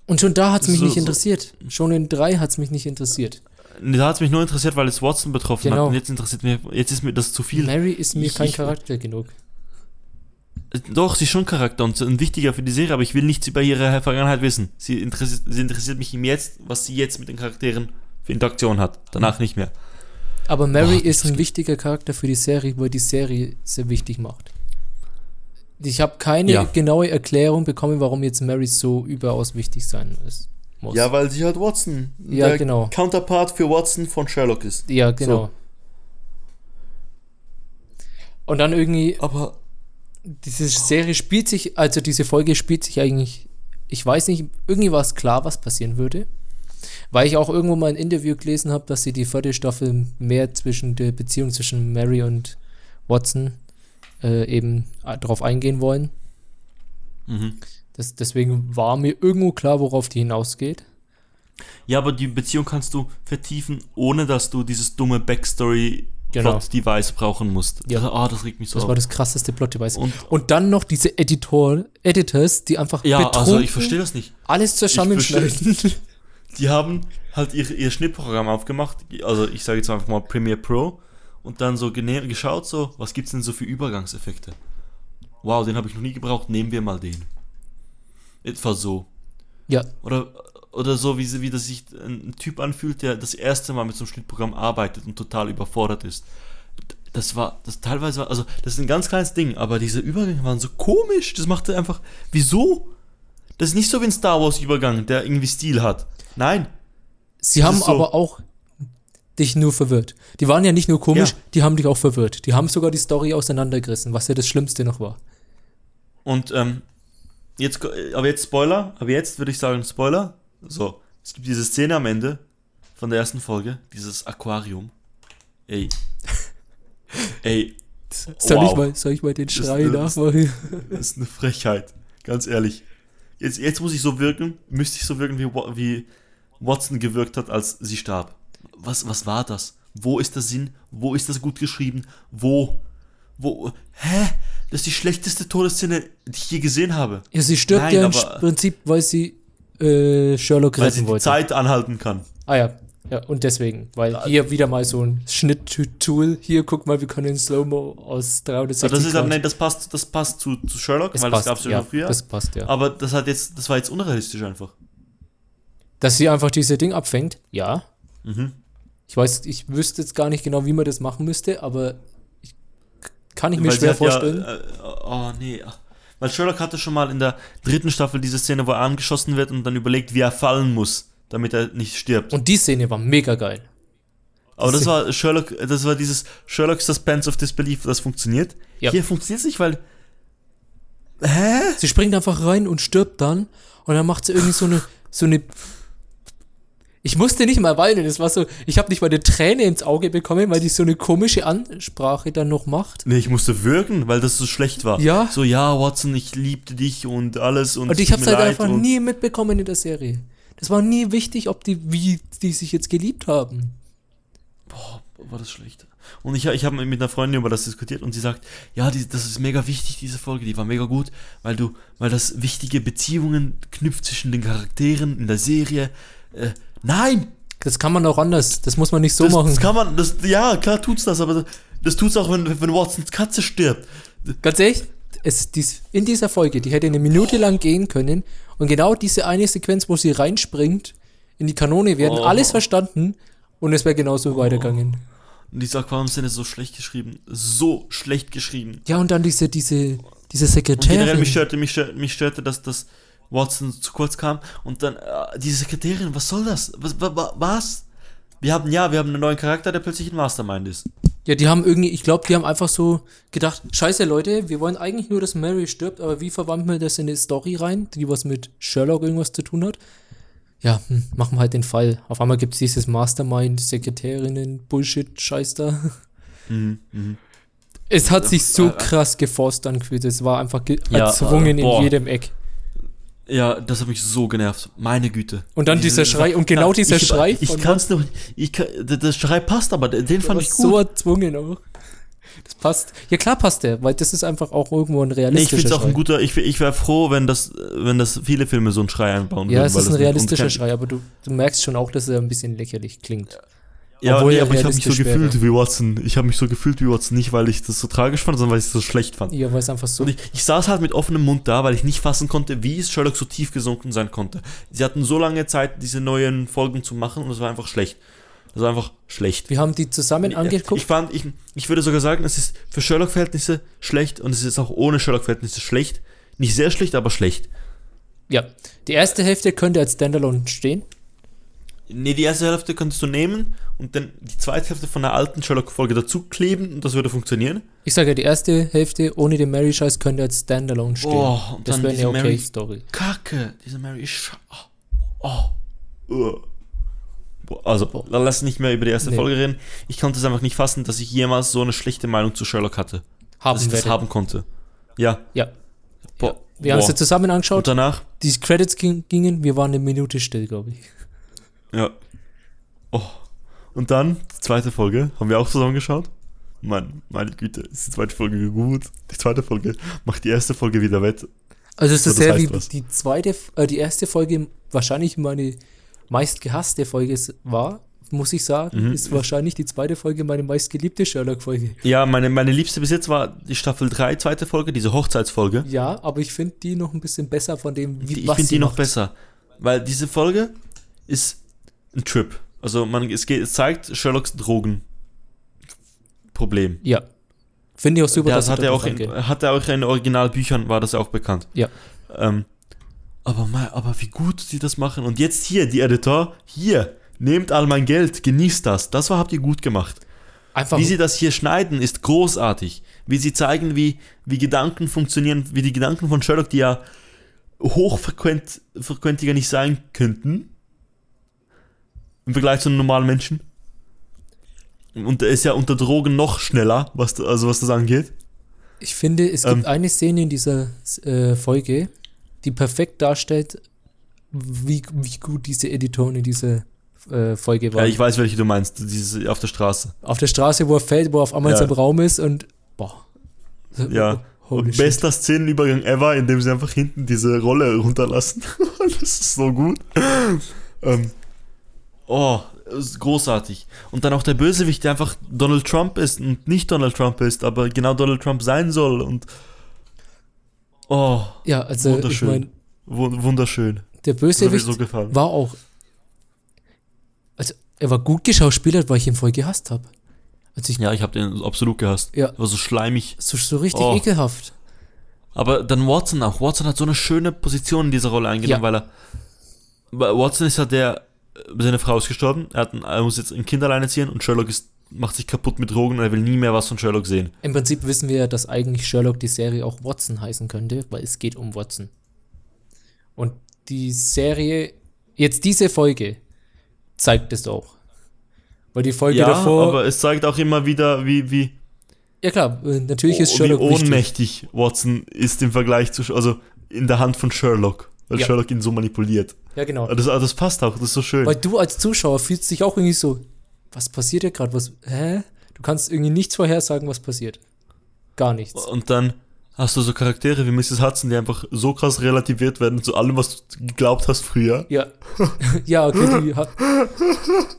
[SPEAKER 2] Und schon da hat es mich
[SPEAKER 1] so-
[SPEAKER 2] nicht interessiert. Schon in drei hat es mich nicht interessiert.
[SPEAKER 1] Da hat es mich nur interessiert, weil es Watson betroffen
[SPEAKER 2] Genau.
[SPEAKER 1] hat. Und jetzt interessiert mir, jetzt ist mir das zu viel.
[SPEAKER 2] Mary ist mir
[SPEAKER 1] Ich-
[SPEAKER 2] kein
[SPEAKER 1] ich-
[SPEAKER 2] Charakter genug.
[SPEAKER 1] Doch, sie ist schon Charakter und ein wichtiger für die Serie, aber ich will nichts über ihre Vergangenheit wissen. Sie interessiert, sie interessiert mich im Jetzt, was sie jetzt mit den Charakteren für Interaktion hat. Danach nicht mehr.
[SPEAKER 2] Aber Mary
[SPEAKER 1] Boah,
[SPEAKER 2] ist ein wichtiger Charakter für die Serie, weil die Serie sehr wichtig macht. Ich habe keine
[SPEAKER 1] Ja.
[SPEAKER 2] genaue Erklärung bekommen, warum jetzt Mary so überaus wichtig sein ist. Muss.
[SPEAKER 1] Ja, weil sie halt Watson,
[SPEAKER 2] Ja,
[SPEAKER 1] der
[SPEAKER 2] genau.
[SPEAKER 1] Counterpart für Watson von Sherlock ist.
[SPEAKER 2] Ja, genau.
[SPEAKER 1] So.
[SPEAKER 2] Und dann irgendwie,
[SPEAKER 1] Aber
[SPEAKER 2] diese Serie spielt sich, also diese Folge spielt sich eigentlich, ich weiß nicht, irgendwie war es klar, was passieren würde. Weil ich auch irgendwo mal ein Interview gelesen habe, dass sie die vierte Staffel mehr zwischen der Beziehung zwischen Mary und Watson äh, eben äh, darauf eingehen wollen.
[SPEAKER 1] Mhm.
[SPEAKER 2] Das, deswegen war mir irgendwo klar, worauf die hinausgeht.
[SPEAKER 1] Ja, aber die Beziehung kannst du vertiefen, ohne dass du dieses dumme Backstory
[SPEAKER 2] Genau.
[SPEAKER 1] Plot Device brauchen musst.
[SPEAKER 2] Ja.
[SPEAKER 1] Das, ah, das regt mich so
[SPEAKER 2] Das
[SPEAKER 1] auf.
[SPEAKER 2] war das krasseste Plot-Device. Und,
[SPEAKER 1] Und-
[SPEAKER 2] dann noch diese Editor, Editors, die einfach
[SPEAKER 1] ja, also ich verstehe das nicht.
[SPEAKER 2] alles zusammenschneiden. (laughs)
[SPEAKER 1] Die haben halt ihr, ihr Schnittprogramm aufgemacht, also ich sage jetzt einfach mal Premiere Pro und dann so geschaut, so, was gibt's denn so für Übergangseffekte? Wow, den habe ich noch nie gebraucht, nehmen wir mal den. Etwa so.
[SPEAKER 2] ja,
[SPEAKER 1] Oder, oder so, wie, sie- wie das sich ein Typ anfühlt, der das erste Mal mit so einem Schnittprogramm arbeitet und total überfordert ist. Das war, das teilweise war, also das ist ein ganz kleines Ding, aber diese Übergänge waren so komisch. Das machte einfach, wieso? Das ist nicht so wie ein Star Wars Übergang, der irgendwie Stil hat. Nein.
[SPEAKER 2] sie
[SPEAKER 1] Das
[SPEAKER 2] haben
[SPEAKER 1] so.
[SPEAKER 2] aber auch dich nur verwirrt. Die waren ja nicht nur komisch,
[SPEAKER 1] Ja.
[SPEAKER 2] die haben dich auch verwirrt. Die haben sogar die Story auseinandergerissen, was ja das Schlimmste noch war.
[SPEAKER 1] Und ähm, jetzt, ko- aber jetzt Spoiler, aber jetzt würde ich sagen Spoiler. So, es gibt diese Szene am Ende von der ersten Folge, dieses Aquarium. Ey. (laughs) Ey,
[SPEAKER 2] Soll, ich,
[SPEAKER 1] Wow.
[SPEAKER 2] mal, soll ich mal den Schrei
[SPEAKER 1] das-
[SPEAKER 2] nachmachen?
[SPEAKER 1] das ist eine Frechheit, ganz ehrlich. Jetzt, jetzt muss ich so wirken, müsste ich so wirken, wie, wie Watson gewirkt hat, als sie starb. Was, was war das? Wo ist der Sinn? Wo ist das gut geschrieben? Wo? Wo? Hä? Das ist die schlechteste Todesszene, die ich je gesehen habe.
[SPEAKER 2] Ja, sie stirbt
[SPEAKER 1] Nein,
[SPEAKER 2] ja im Prinzip, weil sie äh, Sherlock
[SPEAKER 1] Weil sie
[SPEAKER 2] retten
[SPEAKER 1] die
[SPEAKER 2] wollte.
[SPEAKER 1] Zeit anhalten kann.
[SPEAKER 2] Ah ja, ja, und deswegen, weil hier wieder mal so ein Schnitt-Tool. Hier, guck mal, wir können in Slow-Mo aus 360
[SPEAKER 1] Aber das ist aber, nee, das passt, das passt zu, zu Sherlock,
[SPEAKER 2] Es
[SPEAKER 1] weil
[SPEAKER 2] passt,
[SPEAKER 1] das gab es ja,
[SPEAKER 2] ja,
[SPEAKER 1] schon früher.
[SPEAKER 2] das passt, ja.
[SPEAKER 1] Aber das hat jetzt, das war jetzt unrealistisch einfach.
[SPEAKER 2] Dass sie einfach diese Ding abfängt, ja.
[SPEAKER 1] Mhm.
[SPEAKER 2] Ich weiß, ich wüsste jetzt gar nicht genau, wie man das machen müsste, aber ich, kann ich mir
[SPEAKER 1] Weil
[SPEAKER 2] schwer vorstellen.
[SPEAKER 1] Ja, äh, oh nee. Weil Sherlock hatte schon mal in der dritten Staffel diese Szene, wo er angeschossen wird und dann überlegt, wie er fallen muss, damit er nicht stirbt.
[SPEAKER 2] und die Szene war mega geil.
[SPEAKER 1] Aber das war Sherlock, das war dieses Sherlock Suspense of Disbelief, das funktioniert.
[SPEAKER 2] Ja.
[SPEAKER 1] Hier funktioniert es nicht, weil. Hä?
[SPEAKER 2] Sie springt einfach rein und stirbt dann und dann macht sie irgendwie so eine, so eine. Ich musste nicht mal weinen, das war so, ich habe nicht mal eine Träne ins Auge bekommen, weil die so eine komische Ansprache dann noch macht.
[SPEAKER 1] Nee, ich musste würgen, weil das so schlecht war.
[SPEAKER 2] Ja.
[SPEAKER 1] So, ja, Watson, ich liebte dich und alles und.
[SPEAKER 2] Und ich
[SPEAKER 1] mir
[SPEAKER 2] halt einfach nie mitbekommen in der Serie. Das war nie wichtig, ob die, wie die sich jetzt geliebt haben.
[SPEAKER 1] Boah, war das schlecht. Und ich, ich habe mit einer Freundin über das diskutiert und sie sagt, ja, die, das ist mega wichtig, diese Folge, die war mega gut, weil du, weil das wichtige Beziehungen knüpft zwischen den Charakteren in der Serie. Äh, nein!
[SPEAKER 2] Das kann man auch anders. Das muss man nicht so
[SPEAKER 1] das,
[SPEAKER 2] machen.
[SPEAKER 1] das kann man, das, ja, klar tut's das, aber das tut's auch, wenn, wenn Watsons Katze stirbt.
[SPEAKER 2] Ganz ehrlich, es, dies, in dieser Folge, die hätte eine Minute lang gehen können und genau diese eine Sequenz, wo sie reinspringt in die Kanone, hätten
[SPEAKER 1] Oh.
[SPEAKER 2] alles verstanden und es wäre genauso weitergegangen.
[SPEAKER 1] Und diese Aquarium-Szene ist so schlecht geschrieben. So schlecht geschrieben.
[SPEAKER 2] Ja, und dann diese, diese, diese
[SPEAKER 1] Und generell
[SPEAKER 2] Sekretärin.
[SPEAKER 1] mich störte, mich störte, mich störte dass das Watson zu kurz kam. Und dann, äh, diese Sekretärin, was soll das? Was, wa- wa- was? Wir haben, ja, wir haben einen neuen Charakter, der plötzlich ein Mastermind ist.
[SPEAKER 2] Ja, die haben irgendwie, ich glaube, die haben einfach so gedacht, scheiße Leute, wir wollen eigentlich nur, dass Mary stirbt, aber wie verwandt man das in eine Story rein, die was mit Sherlock irgendwas zu tun hat? Ja, hm, machen wir halt den Fall. Auf einmal gibt es dieses Mastermind, Sekretärinnen, Bullshit-Scheiß da. (laughs)
[SPEAKER 1] Mhm, mhm.
[SPEAKER 2] Es hat sich so
[SPEAKER 1] Äh, äh.
[SPEAKER 2] krass geforst angefühlt. Es war einfach
[SPEAKER 1] Ja,
[SPEAKER 2] erzwungen
[SPEAKER 1] äh,
[SPEAKER 2] in jedem Eck.
[SPEAKER 1] Ja, das hat mich so genervt. Meine Güte.
[SPEAKER 2] Und dann dieser Schrei, und genau dieser
[SPEAKER 1] ich,
[SPEAKER 2] Schrei
[SPEAKER 1] Ich kann's noch. Ich kann, der, Schrei passt, aber den fand ich
[SPEAKER 2] so
[SPEAKER 1] gut.
[SPEAKER 2] erzwungen auch. Das passt. Ja, klar passt der, weil das ist einfach auch irgendwo ein
[SPEAKER 1] Nee, ich
[SPEAKER 2] realistischer
[SPEAKER 1] finde es auch
[SPEAKER 2] Schrei.
[SPEAKER 1] ein guter. Ich, ich wäre froh, wenn das, wenn das viele Filme so einen Schrei einbauen
[SPEAKER 2] Ja,
[SPEAKER 1] würden.
[SPEAKER 2] es
[SPEAKER 1] weil
[SPEAKER 2] ist ein realistischer Schrei, aber du, du merkst schon auch, dass er ein bisschen lächerlich klingt.
[SPEAKER 1] Ja,
[SPEAKER 2] Obwohl
[SPEAKER 1] nee,
[SPEAKER 2] er
[SPEAKER 1] aber ich habe mich so gefühlt wie Watson. Ich habe mich so gefühlt wie Watson, nicht weil ich das so tragisch fand, sondern weil ich es so schlecht fand.
[SPEAKER 2] Ja, weil es einfach so.
[SPEAKER 1] Und ich, ich saß halt mit offenem Mund da, weil ich nicht fassen konnte, wie es Sherlock so tief gesunken sein konnte. Sie hatten so lange Zeit, diese neuen Folgen zu machen und es war einfach schlecht. Das war einfach schlecht.
[SPEAKER 2] Wir haben die zusammen angeguckt.
[SPEAKER 1] Ich fand, ich, ich würde sogar sagen, es ist für Sherlock-Verhältnisse schlecht und es ist auch ohne Sherlock-Verhältnisse schlecht. Nicht sehr schlecht, aber schlecht.
[SPEAKER 2] ja. Die erste Hälfte könnte als Standalone stehen.
[SPEAKER 1] Nee, die erste Hälfte könntest du nehmen und dann die zweite Hälfte von der alten Sherlock-Folge dazu kleben und das würde funktionieren.
[SPEAKER 2] Ich sage ja, die erste Hälfte ohne den Mary-Scheiß könnte als Standalone stehen.
[SPEAKER 1] Oh, und
[SPEAKER 2] das
[SPEAKER 1] dann
[SPEAKER 2] wäre eine okay
[SPEAKER 1] Mary-
[SPEAKER 2] Story.
[SPEAKER 1] Kacke, diese Mary ist Oh. oh. Boah, Also, dann lass nicht mehr über die erste
[SPEAKER 2] Nee.
[SPEAKER 1] Folge reden. Ich konnte es einfach nicht fassen, dass ich jemals so eine schlechte Meinung zu Sherlock hatte.
[SPEAKER 2] Haben
[SPEAKER 1] dass ich das
[SPEAKER 2] werde.
[SPEAKER 1] haben konnte. Ja.
[SPEAKER 2] Ja.
[SPEAKER 1] Boah.
[SPEAKER 2] Wir haben es ja zusammen
[SPEAKER 1] Und
[SPEAKER 2] angeschaut.
[SPEAKER 1] danach,
[SPEAKER 2] Die Credits ging, gingen, wir waren eine Minute still, glaube ich.
[SPEAKER 1] Ja. Oh. Und dann, die zweite Folge, haben wir auch zusammen geschaut. Mann, meine Güte, ist die zweite Folge gut. Die zweite Folge macht die erste Folge wieder wett.
[SPEAKER 2] Also ist
[SPEAKER 1] das
[SPEAKER 2] sehr
[SPEAKER 1] heißt
[SPEAKER 2] wie
[SPEAKER 1] was.
[SPEAKER 2] die zweite, äh, die erste Folge wahrscheinlich meine meist gehasste Folge war, muss ich sagen,
[SPEAKER 1] Mhm.
[SPEAKER 2] ist wahrscheinlich die zweite Folge meine meistgeliebte Sherlock-Folge.
[SPEAKER 1] Ja, meine, meine liebste bis jetzt war die Staffel 3, zweite Folge, diese Hochzeitsfolge.
[SPEAKER 2] Ja, aber ich finde die noch ein bisschen besser von dem, wie
[SPEAKER 1] Die, ich finde die noch
[SPEAKER 2] macht.
[SPEAKER 1] besser. Weil diese Folge ist ein Trip. Also man, es, geht, es zeigt Sherlocks Drogenproblem.
[SPEAKER 2] Ja. Finde ich auch super,
[SPEAKER 1] Ja,
[SPEAKER 2] dass
[SPEAKER 1] das hat er auch in, hat er auch in Originalbüchern, war das auch bekannt.
[SPEAKER 2] Ja.
[SPEAKER 1] Ähm, aber, mal, aber wie gut sie das machen. Und jetzt hier, die Editor, hier, nehmt all mein Geld, genießt das. Das war, habt ihr gut gemacht.
[SPEAKER 2] Einfach
[SPEAKER 1] Wie sie das hier schneiden, ist großartig. Wie sie zeigen, wie, wie Gedanken funktionieren, wie die Gedanken von Sherlock, die ja hochfrequent frequentiger nicht sein könnten, im Vergleich zu einem normalen Menschen. Und er ist ja unter Drogen noch schneller, was, also was das angeht.
[SPEAKER 2] Ich finde, es gibt
[SPEAKER 1] Ähm.
[SPEAKER 2] eine Szene in dieser äh, Folge, die perfekt darstellt, wie, wie gut diese Editoren in dieser äh, Folge
[SPEAKER 1] Ja,
[SPEAKER 2] waren.
[SPEAKER 1] ich weiß, welche du meinst, diese auf der Straße.
[SPEAKER 2] auf der Straße, wo er fällt, wo er auf einmal
[SPEAKER 1] Ja.
[SPEAKER 2] in seinem Raum ist und boah.
[SPEAKER 1] Ja.
[SPEAKER 2] Holy shit.
[SPEAKER 1] Bester Szenenübergang ever, indem sie einfach hinten diese Rolle runterlassen. (laughs) das ist so gut. Ähm, oh, großartig. Und dann auch der Bösewicht, der einfach Donald Trump ist und nicht Donald Trump ist, aber genau Donald Trump sein soll. Und oh,
[SPEAKER 2] Ja, also ich
[SPEAKER 1] wunderschön.
[SPEAKER 2] meine,
[SPEAKER 1] wu- wunderschön.
[SPEAKER 2] der Bösewicht
[SPEAKER 1] so gefallen.
[SPEAKER 2] war auch. Also, er war gut geschauspielert, weil ich ihn voll gehasst habe. Also, ich.
[SPEAKER 1] Ja, ich habe den absolut gehasst.
[SPEAKER 2] Ja.
[SPEAKER 1] War so schleimig.
[SPEAKER 2] So, so richtig
[SPEAKER 1] Oh.
[SPEAKER 2] ekelhaft.
[SPEAKER 1] Aber dann Watson auch. Watson hat so eine schöne Position in dieser Rolle eingenommen,
[SPEAKER 2] Ja.
[SPEAKER 1] weil er. Watson ist ja der. Seine Frau ist gestorben. Er, hat er muss jetzt ein Kind alleine ziehen und Sherlock ist, macht sich kaputt mit Drogen und er will nie mehr was von Sherlock sehen.
[SPEAKER 2] Im Prinzip wissen wir ja, dass eigentlich Sherlock die Serie auch Watson heißen könnte, weil es geht um Watson. Und die Serie, jetzt diese Folge, zeigt es auch. Weil die Folge
[SPEAKER 1] ja,
[SPEAKER 2] davor.
[SPEAKER 1] aber es zeigt auch immer wieder, wie, wie,
[SPEAKER 2] ja klar, äh, natürlich ist
[SPEAKER 1] wie
[SPEAKER 2] Sherlock wichtig.
[SPEAKER 1] ohnmächtig Watson ist im Vergleich zu. Also in der Hand von Sherlock. Weil
[SPEAKER 2] Ja.
[SPEAKER 1] Sherlock ihn so manipuliert.
[SPEAKER 2] Ja, genau.
[SPEAKER 1] Das, das passt auch, das ist so schön.
[SPEAKER 2] Weil du als Zuschauer fühlst dich auch irgendwie so, was passiert hier gerade? Was, hä? Du kannst irgendwie nichts vorhersagen, was passiert. Gar nichts.
[SPEAKER 1] Und dann hast du so Charaktere wie Mrs. Hudson, die einfach so krass relativiert werden zu allem, was du geglaubt hast früher.
[SPEAKER 2] Ja. (laughs) ja, okay, die hat.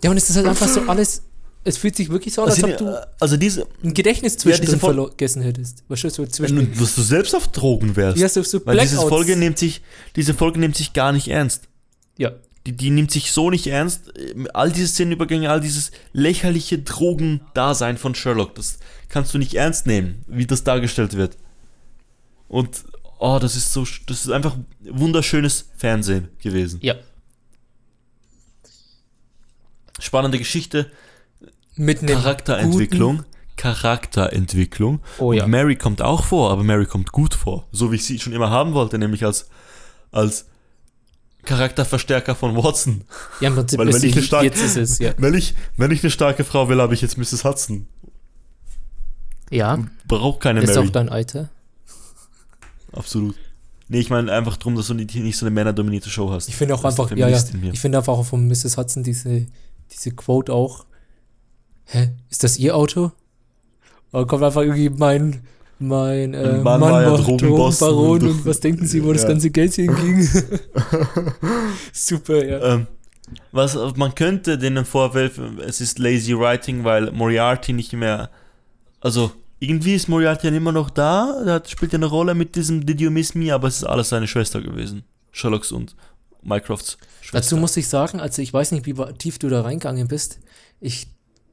[SPEAKER 2] Ja, und es ist halt einfach so alles. Es fühlt sich wirklich so an, als
[SPEAKER 1] Also,
[SPEAKER 2] ob du
[SPEAKER 1] also diese,
[SPEAKER 2] ein Gedächtnis
[SPEAKER 1] Ja,
[SPEAKER 2] zwischendrin
[SPEAKER 1] Fol-
[SPEAKER 2] vergessen hättest. Weißt du, so zwischen.
[SPEAKER 1] dass du selbst auf Drogen wärst.
[SPEAKER 2] Ja, so, so
[SPEAKER 1] Weil diese. Folge nimmt sich, diese Folge nimmt sich gar nicht ernst.
[SPEAKER 2] Ja.
[SPEAKER 1] Die, die nimmt sich so nicht ernst. All diese Szenenübergänge, all dieses lächerliche Drogendasein von Sherlock, das kannst du nicht ernst nehmen, wie das dargestellt wird. Und oh, das ist so, das ist einfach wunderschönes Fernsehen gewesen.
[SPEAKER 2] Ja.
[SPEAKER 1] Spannende Geschichte,
[SPEAKER 2] Mit einem
[SPEAKER 1] Charakterentwicklung. Charakterentwicklung.
[SPEAKER 2] Oh ja.
[SPEAKER 1] Und Mary kommt auch vor, aber Mary kommt gut vor. So wie ich sie schon immer haben wollte, nämlich als, als Charakterverstärker von Watson.
[SPEAKER 2] Ja, im Prinzip
[SPEAKER 1] Weil
[SPEAKER 2] ist
[SPEAKER 1] wenn ich starke-
[SPEAKER 2] jetzt ist es, ja.
[SPEAKER 1] Wenn ich, wenn ich eine starke Frau will, habe ich jetzt Mrs. Hudson.
[SPEAKER 2] Ja,
[SPEAKER 1] Braucht keine
[SPEAKER 2] ist
[SPEAKER 1] Mary.
[SPEAKER 2] auch dein Alter.
[SPEAKER 1] Absolut. Nee, ich meine einfach drum, dass du nicht, nicht so eine männerdominierte Show hast.
[SPEAKER 2] Ich finde auch
[SPEAKER 1] Das ist
[SPEAKER 2] einfach, ja, ja, ich finde einfach auch von Mrs. Hudson diese, diese Quote auch. Hä? Ist das ihr Auto? Da kommt einfach irgendwie mein, mein äh,
[SPEAKER 1] Ein Mann war ja
[SPEAKER 2] Drogenbaron
[SPEAKER 1] und-
[SPEAKER 2] und was denken Sie, wo das
[SPEAKER 1] Ja.
[SPEAKER 2] ganze Geld hinging? (laughs) Super, ja.
[SPEAKER 1] Ähm, was man könnte denen vorwerfen, es ist lazy writing, weil Moriarty nicht mehr. Also, irgendwie ist Moriarty ja immer noch da, hat, spielt ja eine Rolle mit diesem Did You Miss Me, aber es ist alles seine Schwester gewesen. Sherlocks und Mycrofts Schwester.
[SPEAKER 2] Dazu muss ich sagen, also ich weiß nicht, wie tief du da reingegangen bist. Ich,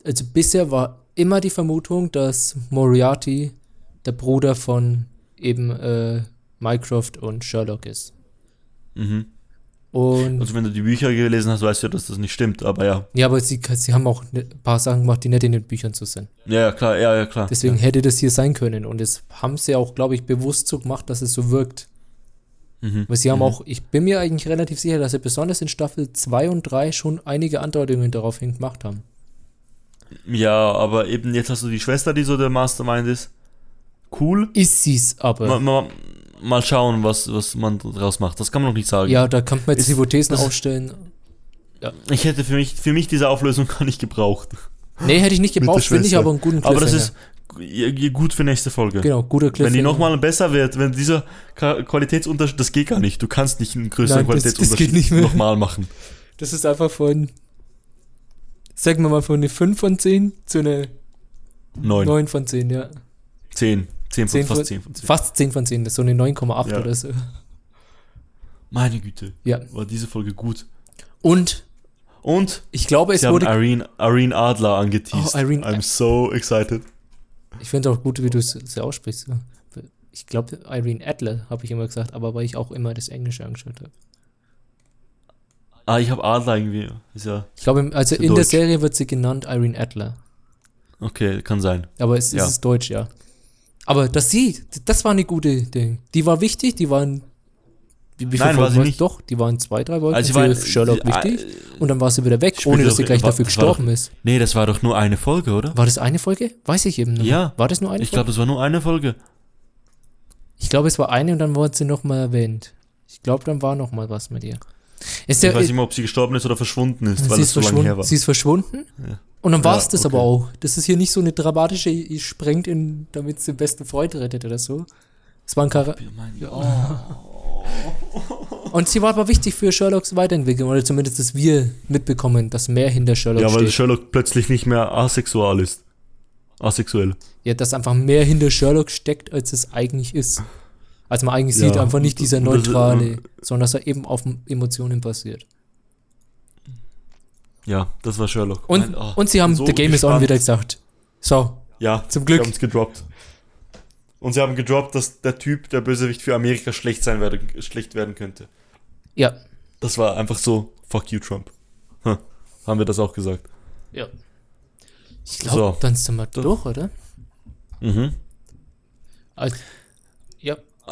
[SPEAKER 2] also bisher war immer die Vermutung, dass Moriarty der Bruder von eben äh, Mycroft und Sherlock ist.
[SPEAKER 1] mhm.
[SPEAKER 2] Und
[SPEAKER 1] Also, wenn du die Bücher gelesen hast, weißt du ja, dass das nicht stimmt, aber ja.
[SPEAKER 2] ja, aber sie, sie haben auch ne- ein paar Sachen gemacht, die nicht in den Büchern zu sind.
[SPEAKER 1] Ja, ja, klar, ja, ja, klar.
[SPEAKER 2] Deswegen hätte das hier sein können. Und das haben sie auch, glaube ich, bewusst so gemacht, dass es so wirkt.
[SPEAKER 1] Mhm.
[SPEAKER 2] Weil sie haben
[SPEAKER 1] Mhm.
[SPEAKER 2] auch, ich bin mir eigentlich relativ sicher, dass sie besonders in Staffel 2 und 3 schon einige Andeutungen darauf hin gemacht haben.
[SPEAKER 1] Ja, aber eben jetzt hast du die Schwester, die so der Mastermind ist. Cool.
[SPEAKER 2] Ist sie's aber.
[SPEAKER 1] Mal, mal, mal schauen, was, was man daraus macht. Das kann man noch nicht sagen.
[SPEAKER 2] Ja, da kann man jetzt
[SPEAKER 1] Ist-
[SPEAKER 2] Hypothesen aufstellen.
[SPEAKER 1] Ich hätte für mich, für mich diese Auflösung (laughs) gar nicht gebraucht.
[SPEAKER 2] Nee, hätte ich nicht gebraucht, finde ich aber einen guten
[SPEAKER 1] Aber das ist ja, ja, gut für nächste Folge.
[SPEAKER 2] Genau, guter Cliffhanger.
[SPEAKER 1] Wenn die nochmal besser wird, wenn dieser Qualitätsunterschied, das geht gar nicht. Du kannst nicht einen größeren
[SPEAKER 2] Nein, das-
[SPEAKER 1] Qualitätsunterschied nochmal machen.
[SPEAKER 2] Das ist einfach von, sagen wir mal, von einer 5 von 10 zu einer
[SPEAKER 1] Neun,
[SPEAKER 2] 9 von 10, ja.
[SPEAKER 1] zehn, zehn von,
[SPEAKER 2] 10
[SPEAKER 1] fast
[SPEAKER 2] von,
[SPEAKER 1] zehn von zehn.
[SPEAKER 2] Fast 10 von 10, das ist so eine 9,8
[SPEAKER 1] Ja.
[SPEAKER 2] oder so.
[SPEAKER 1] Meine Güte,
[SPEAKER 2] Ja.
[SPEAKER 1] war diese Folge gut.
[SPEAKER 2] Und
[SPEAKER 1] Und
[SPEAKER 2] ich glaube, es wurde.
[SPEAKER 1] Irene, Irene Adler angeteased.
[SPEAKER 2] Oh, Irene-
[SPEAKER 1] I'm so excited.
[SPEAKER 2] Ich finde auch gut, wie du es aussprichst. Ich glaube, Irene Adler, habe ich immer gesagt, aber weil ich auch immer das Englische angeschaut habe.
[SPEAKER 1] Ah, ich habe Adler irgendwie. Ist ja,
[SPEAKER 2] Ich glaube, also
[SPEAKER 1] Für
[SPEAKER 2] in der
[SPEAKER 1] Deutsch.
[SPEAKER 2] Serie wird sie genannt Irene Adler.
[SPEAKER 1] okay, kann sein.
[SPEAKER 2] Aber es
[SPEAKER 1] Ja.
[SPEAKER 2] ist Deutsch, ja. Aber dass sie, das war eine gute Ding. Die war wichtig, die waren. Wie, wie
[SPEAKER 1] Nein, war sie nicht.
[SPEAKER 2] Doch, die waren zwei, drei Folgen
[SPEAKER 1] Also sie
[SPEAKER 2] für
[SPEAKER 1] war-
[SPEAKER 2] Sherlock
[SPEAKER 1] sie-
[SPEAKER 2] wichtig.
[SPEAKER 1] äh,
[SPEAKER 2] Und dann war sie wieder weg, ohne dass
[SPEAKER 1] doch-
[SPEAKER 2] sie gleich
[SPEAKER 1] war-
[SPEAKER 2] dafür
[SPEAKER 1] das
[SPEAKER 2] gestorben ist.
[SPEAKER 1] Nee, das war doch nur eine Folge, oder?
[SPEAKER 2] War das eine Folge? Weiß ich eben nicht.
[SPEAKER 1] Ja.
[SPEAKER 2] War das nur eine
[SPEAKER 1] Ich
[SPEAKER 2] Folge?
[SPEAKER 1] glaube, das war nur eine Folge.
[SPEAKER 2] Ich glaube, es war eine und dann wurde sie nochmal erwähnt. Ich glaube, dann war nochmal was mit ihr. Ist
[SPEAKER 1] Ich
[SPEAKER 2] der,
[SPEAKER 1] weiß nicht mehr, ob sie gestorben ist oder verschwunden ist, weil
[SPEAKER 2] sie,
[SPEAKER 1] es so lange her war.
[SPEAKER 2] sie ist verschwunden.
[SPEAKER 1] Ja.
[SPEAKER 2] Und dann war es
[SPEAKER 1] Ja,
[SPEAKER 2] das
[SPEAKER 1] okay.
[SPEAKER 2] aber auch. Das ist hier nicht so eine dramatische, ich sprengt in, damit sie den besten Freund rettet oder so. Es war ein Charakter. (laughs) Und sie war aber wichtig für Sherlocks Weiterentwicklung, oder zumindest, dass wir mitbekommen, dass mehr hinter Sherlock
[SPEAKER 1] Ja, weil
[SPEAKER 2] steht.
[SPEAKER 1] Sherlock plötzlich nicht mehr asexual ist. Asexuell.
[SPEAKER 2] Ja, dass einfach mehr hinter Sherlock steckt, als es eigentlich ist. Als man eigentlich
[SPEAKER 1] Ja,
[SPEAKER 2] sieht, einfach nicht dieser
[SPEAKER 1] und das-
[SPEAKER 2] neutrale, sondern dass er eben auf Emotionen basiert.
[SPEAKER 1] Ja, das war Sherlock.
[SPEAKER 2] Und,
[SPEAKER 1] Mein- oh,
[SPEAKER 2] und sie haben
[SPEAKER 1] so
[SPEAKER 2] The Game is on wieder gesagt. So,
[SPEAKER 1] Ja,
[SPEAKER 2] Zum Glück.
[SPEAKER 1] Sie haben es gedroppt. Und sie haben gedroppt, dass der Typ, der Bösewicht für Amerika schlecht sein werde, schlecht werden könnte.
[SPEAKER 2] ja.
[SPEAKER 1] Das war einfach so, fuck you, Trump. Hm, haben wir das auch gesagt.
[SPEAKER 2] Ja. Ich glaube,
[SPEAKER 1] So.
[SPEAKER 2] dann sind wir durch, oder?
[SPEAKER 1] Mhm.
[SPEAKER 2] Also.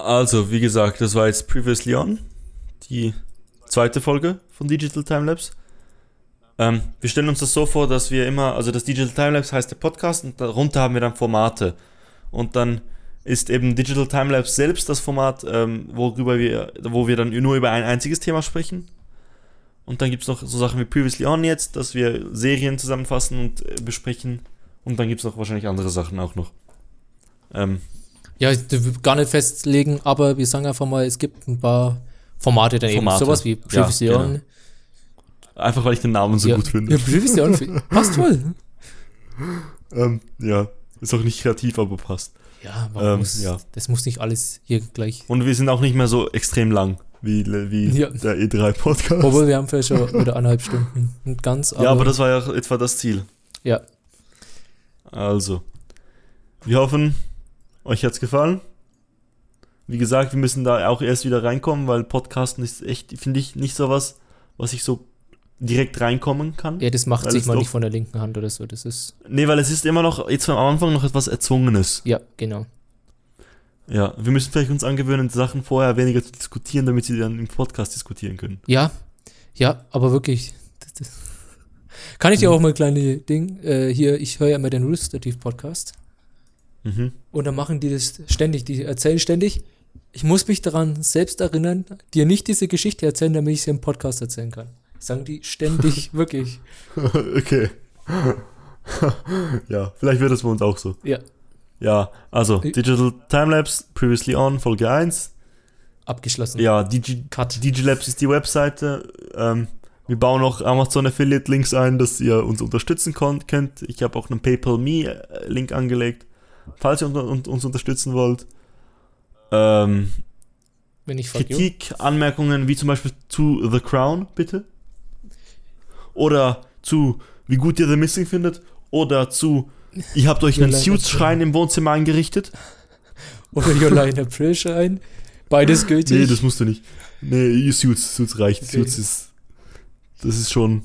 [SPEAKER 1] Also, wie gesagt, das war jetzt Previously On, die zweite Folge von Digital Timelapse. Ähm, wir stellen uns das so vor, dass wir immer, also das Digital Timelapse heißt der Podcast und darunter haben wir dann Formate. Und dann ist eben Digital Timelapse selbst das Format, ähm, worüber wir, wo wir dann nur über ein einziges Thema sprechen. Und dann gibt es noch so Sachen wie Previously On jetzt, dass wir Serien zusammenfassen und äh, besprechen. Und dann gibt es noch wahrscheinlich andere Sachen auch noch. Ähm,
[SPEAKER 2] Ja, ich will gar nicht festlegen, aber wir sagen einfach mal, es gibt ein paar Formate dann
[SPEAKER 1] Formate.
[SPEAKER 2] eben. Sowas wie
[SPEAKER 1] Ja,
[SPEAKER 2] Previously
[SPEAKER 1] genau. Einfach weil ich den Namen so
[SPEAKER 2] ja,
[SPEAKER 1] gut finde.
[SPEAKER 2] Ja, Previously On. (laughs) Passt voll.
[SPEAKER 1] Ähm, ja, ist auch nicht kreativ, aber passt.
[SPEAKER 2] Ja,
[SPEAKER 1] Ähm,
[SPEAKER 2] muss,
[SPEAKER 1] ja.
[SPEAKER 2] das muss nicht alles hier gleich.
[SPEAKER 1] Und wir sind auch nicht mehr so extrem lang wie, wie
[SPEAKER 2] Ja.
[SPEAKER 1] der E3-Podcast.
[SPEAKER 2] Obwohl wir haben vielleicht schon wieder anderthalb Stunden. Und ganz,
[SPEAKER 1] Ja, aber das war ja etwa das Ziel.
[SPEAKER 2] Ja,
[SPEAKER 1] Also, wir hoffen, euch hat's gefallen. Wie gesagt, wir müssen da auch erst wieder reinkommen, weil Podcasten ist echt, finde ich, nicht so was, was ich so direkt reinkommen kann.
[SPEAKER 2] ja, das macht sich mal nicht von der linken Hand oder so. Das ist,
[SPEAKER 1] Nee, weil es ist immer noch, jetzt am Anfang noch etwas Erzwungenes.
[SPEAKER 2] ja, genau.
[SPEAKER 1] Ja, wir müssen vielleicht uns angewöhnen, Sachen vorher weniger zu diskutieren, damit sie dann im Podcast diskutieren können.
[SPEAKER 2] Ja, ja, aber wirklich. das- das- (laughs) Kann ich dir auch mal ein kleines Ding, äh, hier, ich höre ja immer den Rooster Teeth Podcast.
[SPEAKER 1] Mhm.
[SPEAKER 2] Und dann machen die das ständig, die erzählen ständig. Ich muss mich daran selbst erinnern, dir nicht diese Geschichte erzählen, damit ich sie im Podcast erzählen kann. Sagen die ständig, (laughs) wirklich. (laughs)
[SPEAKER 1] okay. (laughs) ja, vielleicht wird es bei uns auch so.
[SPEAKER 2] Ja,
[SPEAKER 1] Ja, also. Digital Timelapse, Previously On, Folge 1.
[SPEAKER 2] abgeschlossen.
[SPEAKER 1] Ja, Digi
[SPEAKER 2] Cut.
[SPEAKER 1] Digilabs ist die Webseite. Ähm, wir bauen noch Amazon Affiliate Links ein, dass ihr uns unterstützen könnt. Ich habe auch einen PayPal Me Link angelegt, falls ihr un un uns unterstützen wollt. Ähm. Kritik, Anmerkungen, wie zum Beispiel zu The Crown, bitte. Oder zu, wie gut ihr The Missing findet. Oder zu, ihr habt euch einen Suits-Schrein im Wohnzimmer eingerichtet. (laughs)
[SPEAKER 2] Oder Your Line April Schein. Beides (laughs) gültig.
[SPEAKER 1] Nee, das musst du nicht. Nee, Suits, Suits reicht.
[SPEAKER 2] Okay.
[SPEAKER 1] Suits ist, das ist schon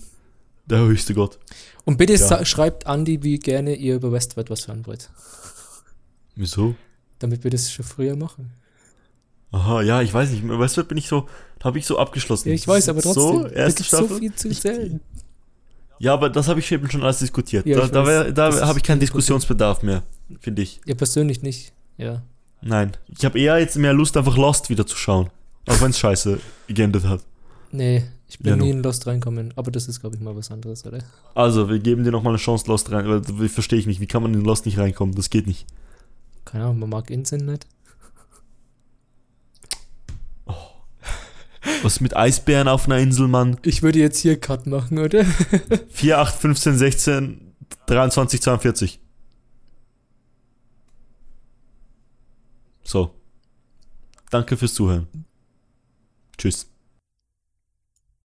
[SPEAKER 1] der höchste Gott.
[SPEAKER 2] Und bitte
[SPEAKER 1] Ja.
[SPEAKER 2] schreibt Andi, wie gerne ihr über Westworld was hören wollt.
[SPEAKER 1] Wieso?
[SPEAKER 2] Damit wir das schon früher machen.
[SPEAKER 1] Aha, ja, ich weiß nicht. Weißt du, bin ich so, da habe ich so abgeschlossen.
[SPEAKER 2] Ja, ich weiß, aber trotzdem.
[SPEAKER 1] So, erste
[SPEAKER 2] gibt's so
[SPEAKER 1] Staffel.
[SPEAKER 2] viel zu erzählen.
[SPEAKER 1] ja, aber das habe ich eben schon alles diskutiert.
[SPEAKER 2] Ja,
[SPEAKER 1] da da,
[SPEAKER 2] weiß.
[SPEAKER 1] da habe ich keinen. Diskussionsbedarf mehr, finde ich.
[SPEAKER 2] Ja, persönlich nicht. Ja.
[SPEAKER 1] Nein. Ich habe eher jetzt mehr Lust, einfach Lost wieder zu schauen. Auch wenn es scheiße geendet hat.
[SPEAKER 2] Nee, ich bin
[SPEAKER 1] Ja,
[SPEAKER 2] nie in Lost reinkommen. Aber das ist, glaube ich, mal was anderes, oder?
[SPEAKER 1] Also, wir geben dir nochmal eine Chance, Lost rein. Weil, verstehe ich nicht. Wie kann man in Lost nicht reinkommen? Das geht nicht.
[SPEAKER 2] Keine Ahnung, man mag Inseln nicht.
[SPEAKER 1] Was ist mit Eisbären auf einer Insel, Mann?
[SPEAKER 2] Ich würde jetzt hier Cut machen, oder?
[SPEAKER 1] 4, 8, 15, 16, 23, 42. So. Danke fürs Zuhören. Tschüss.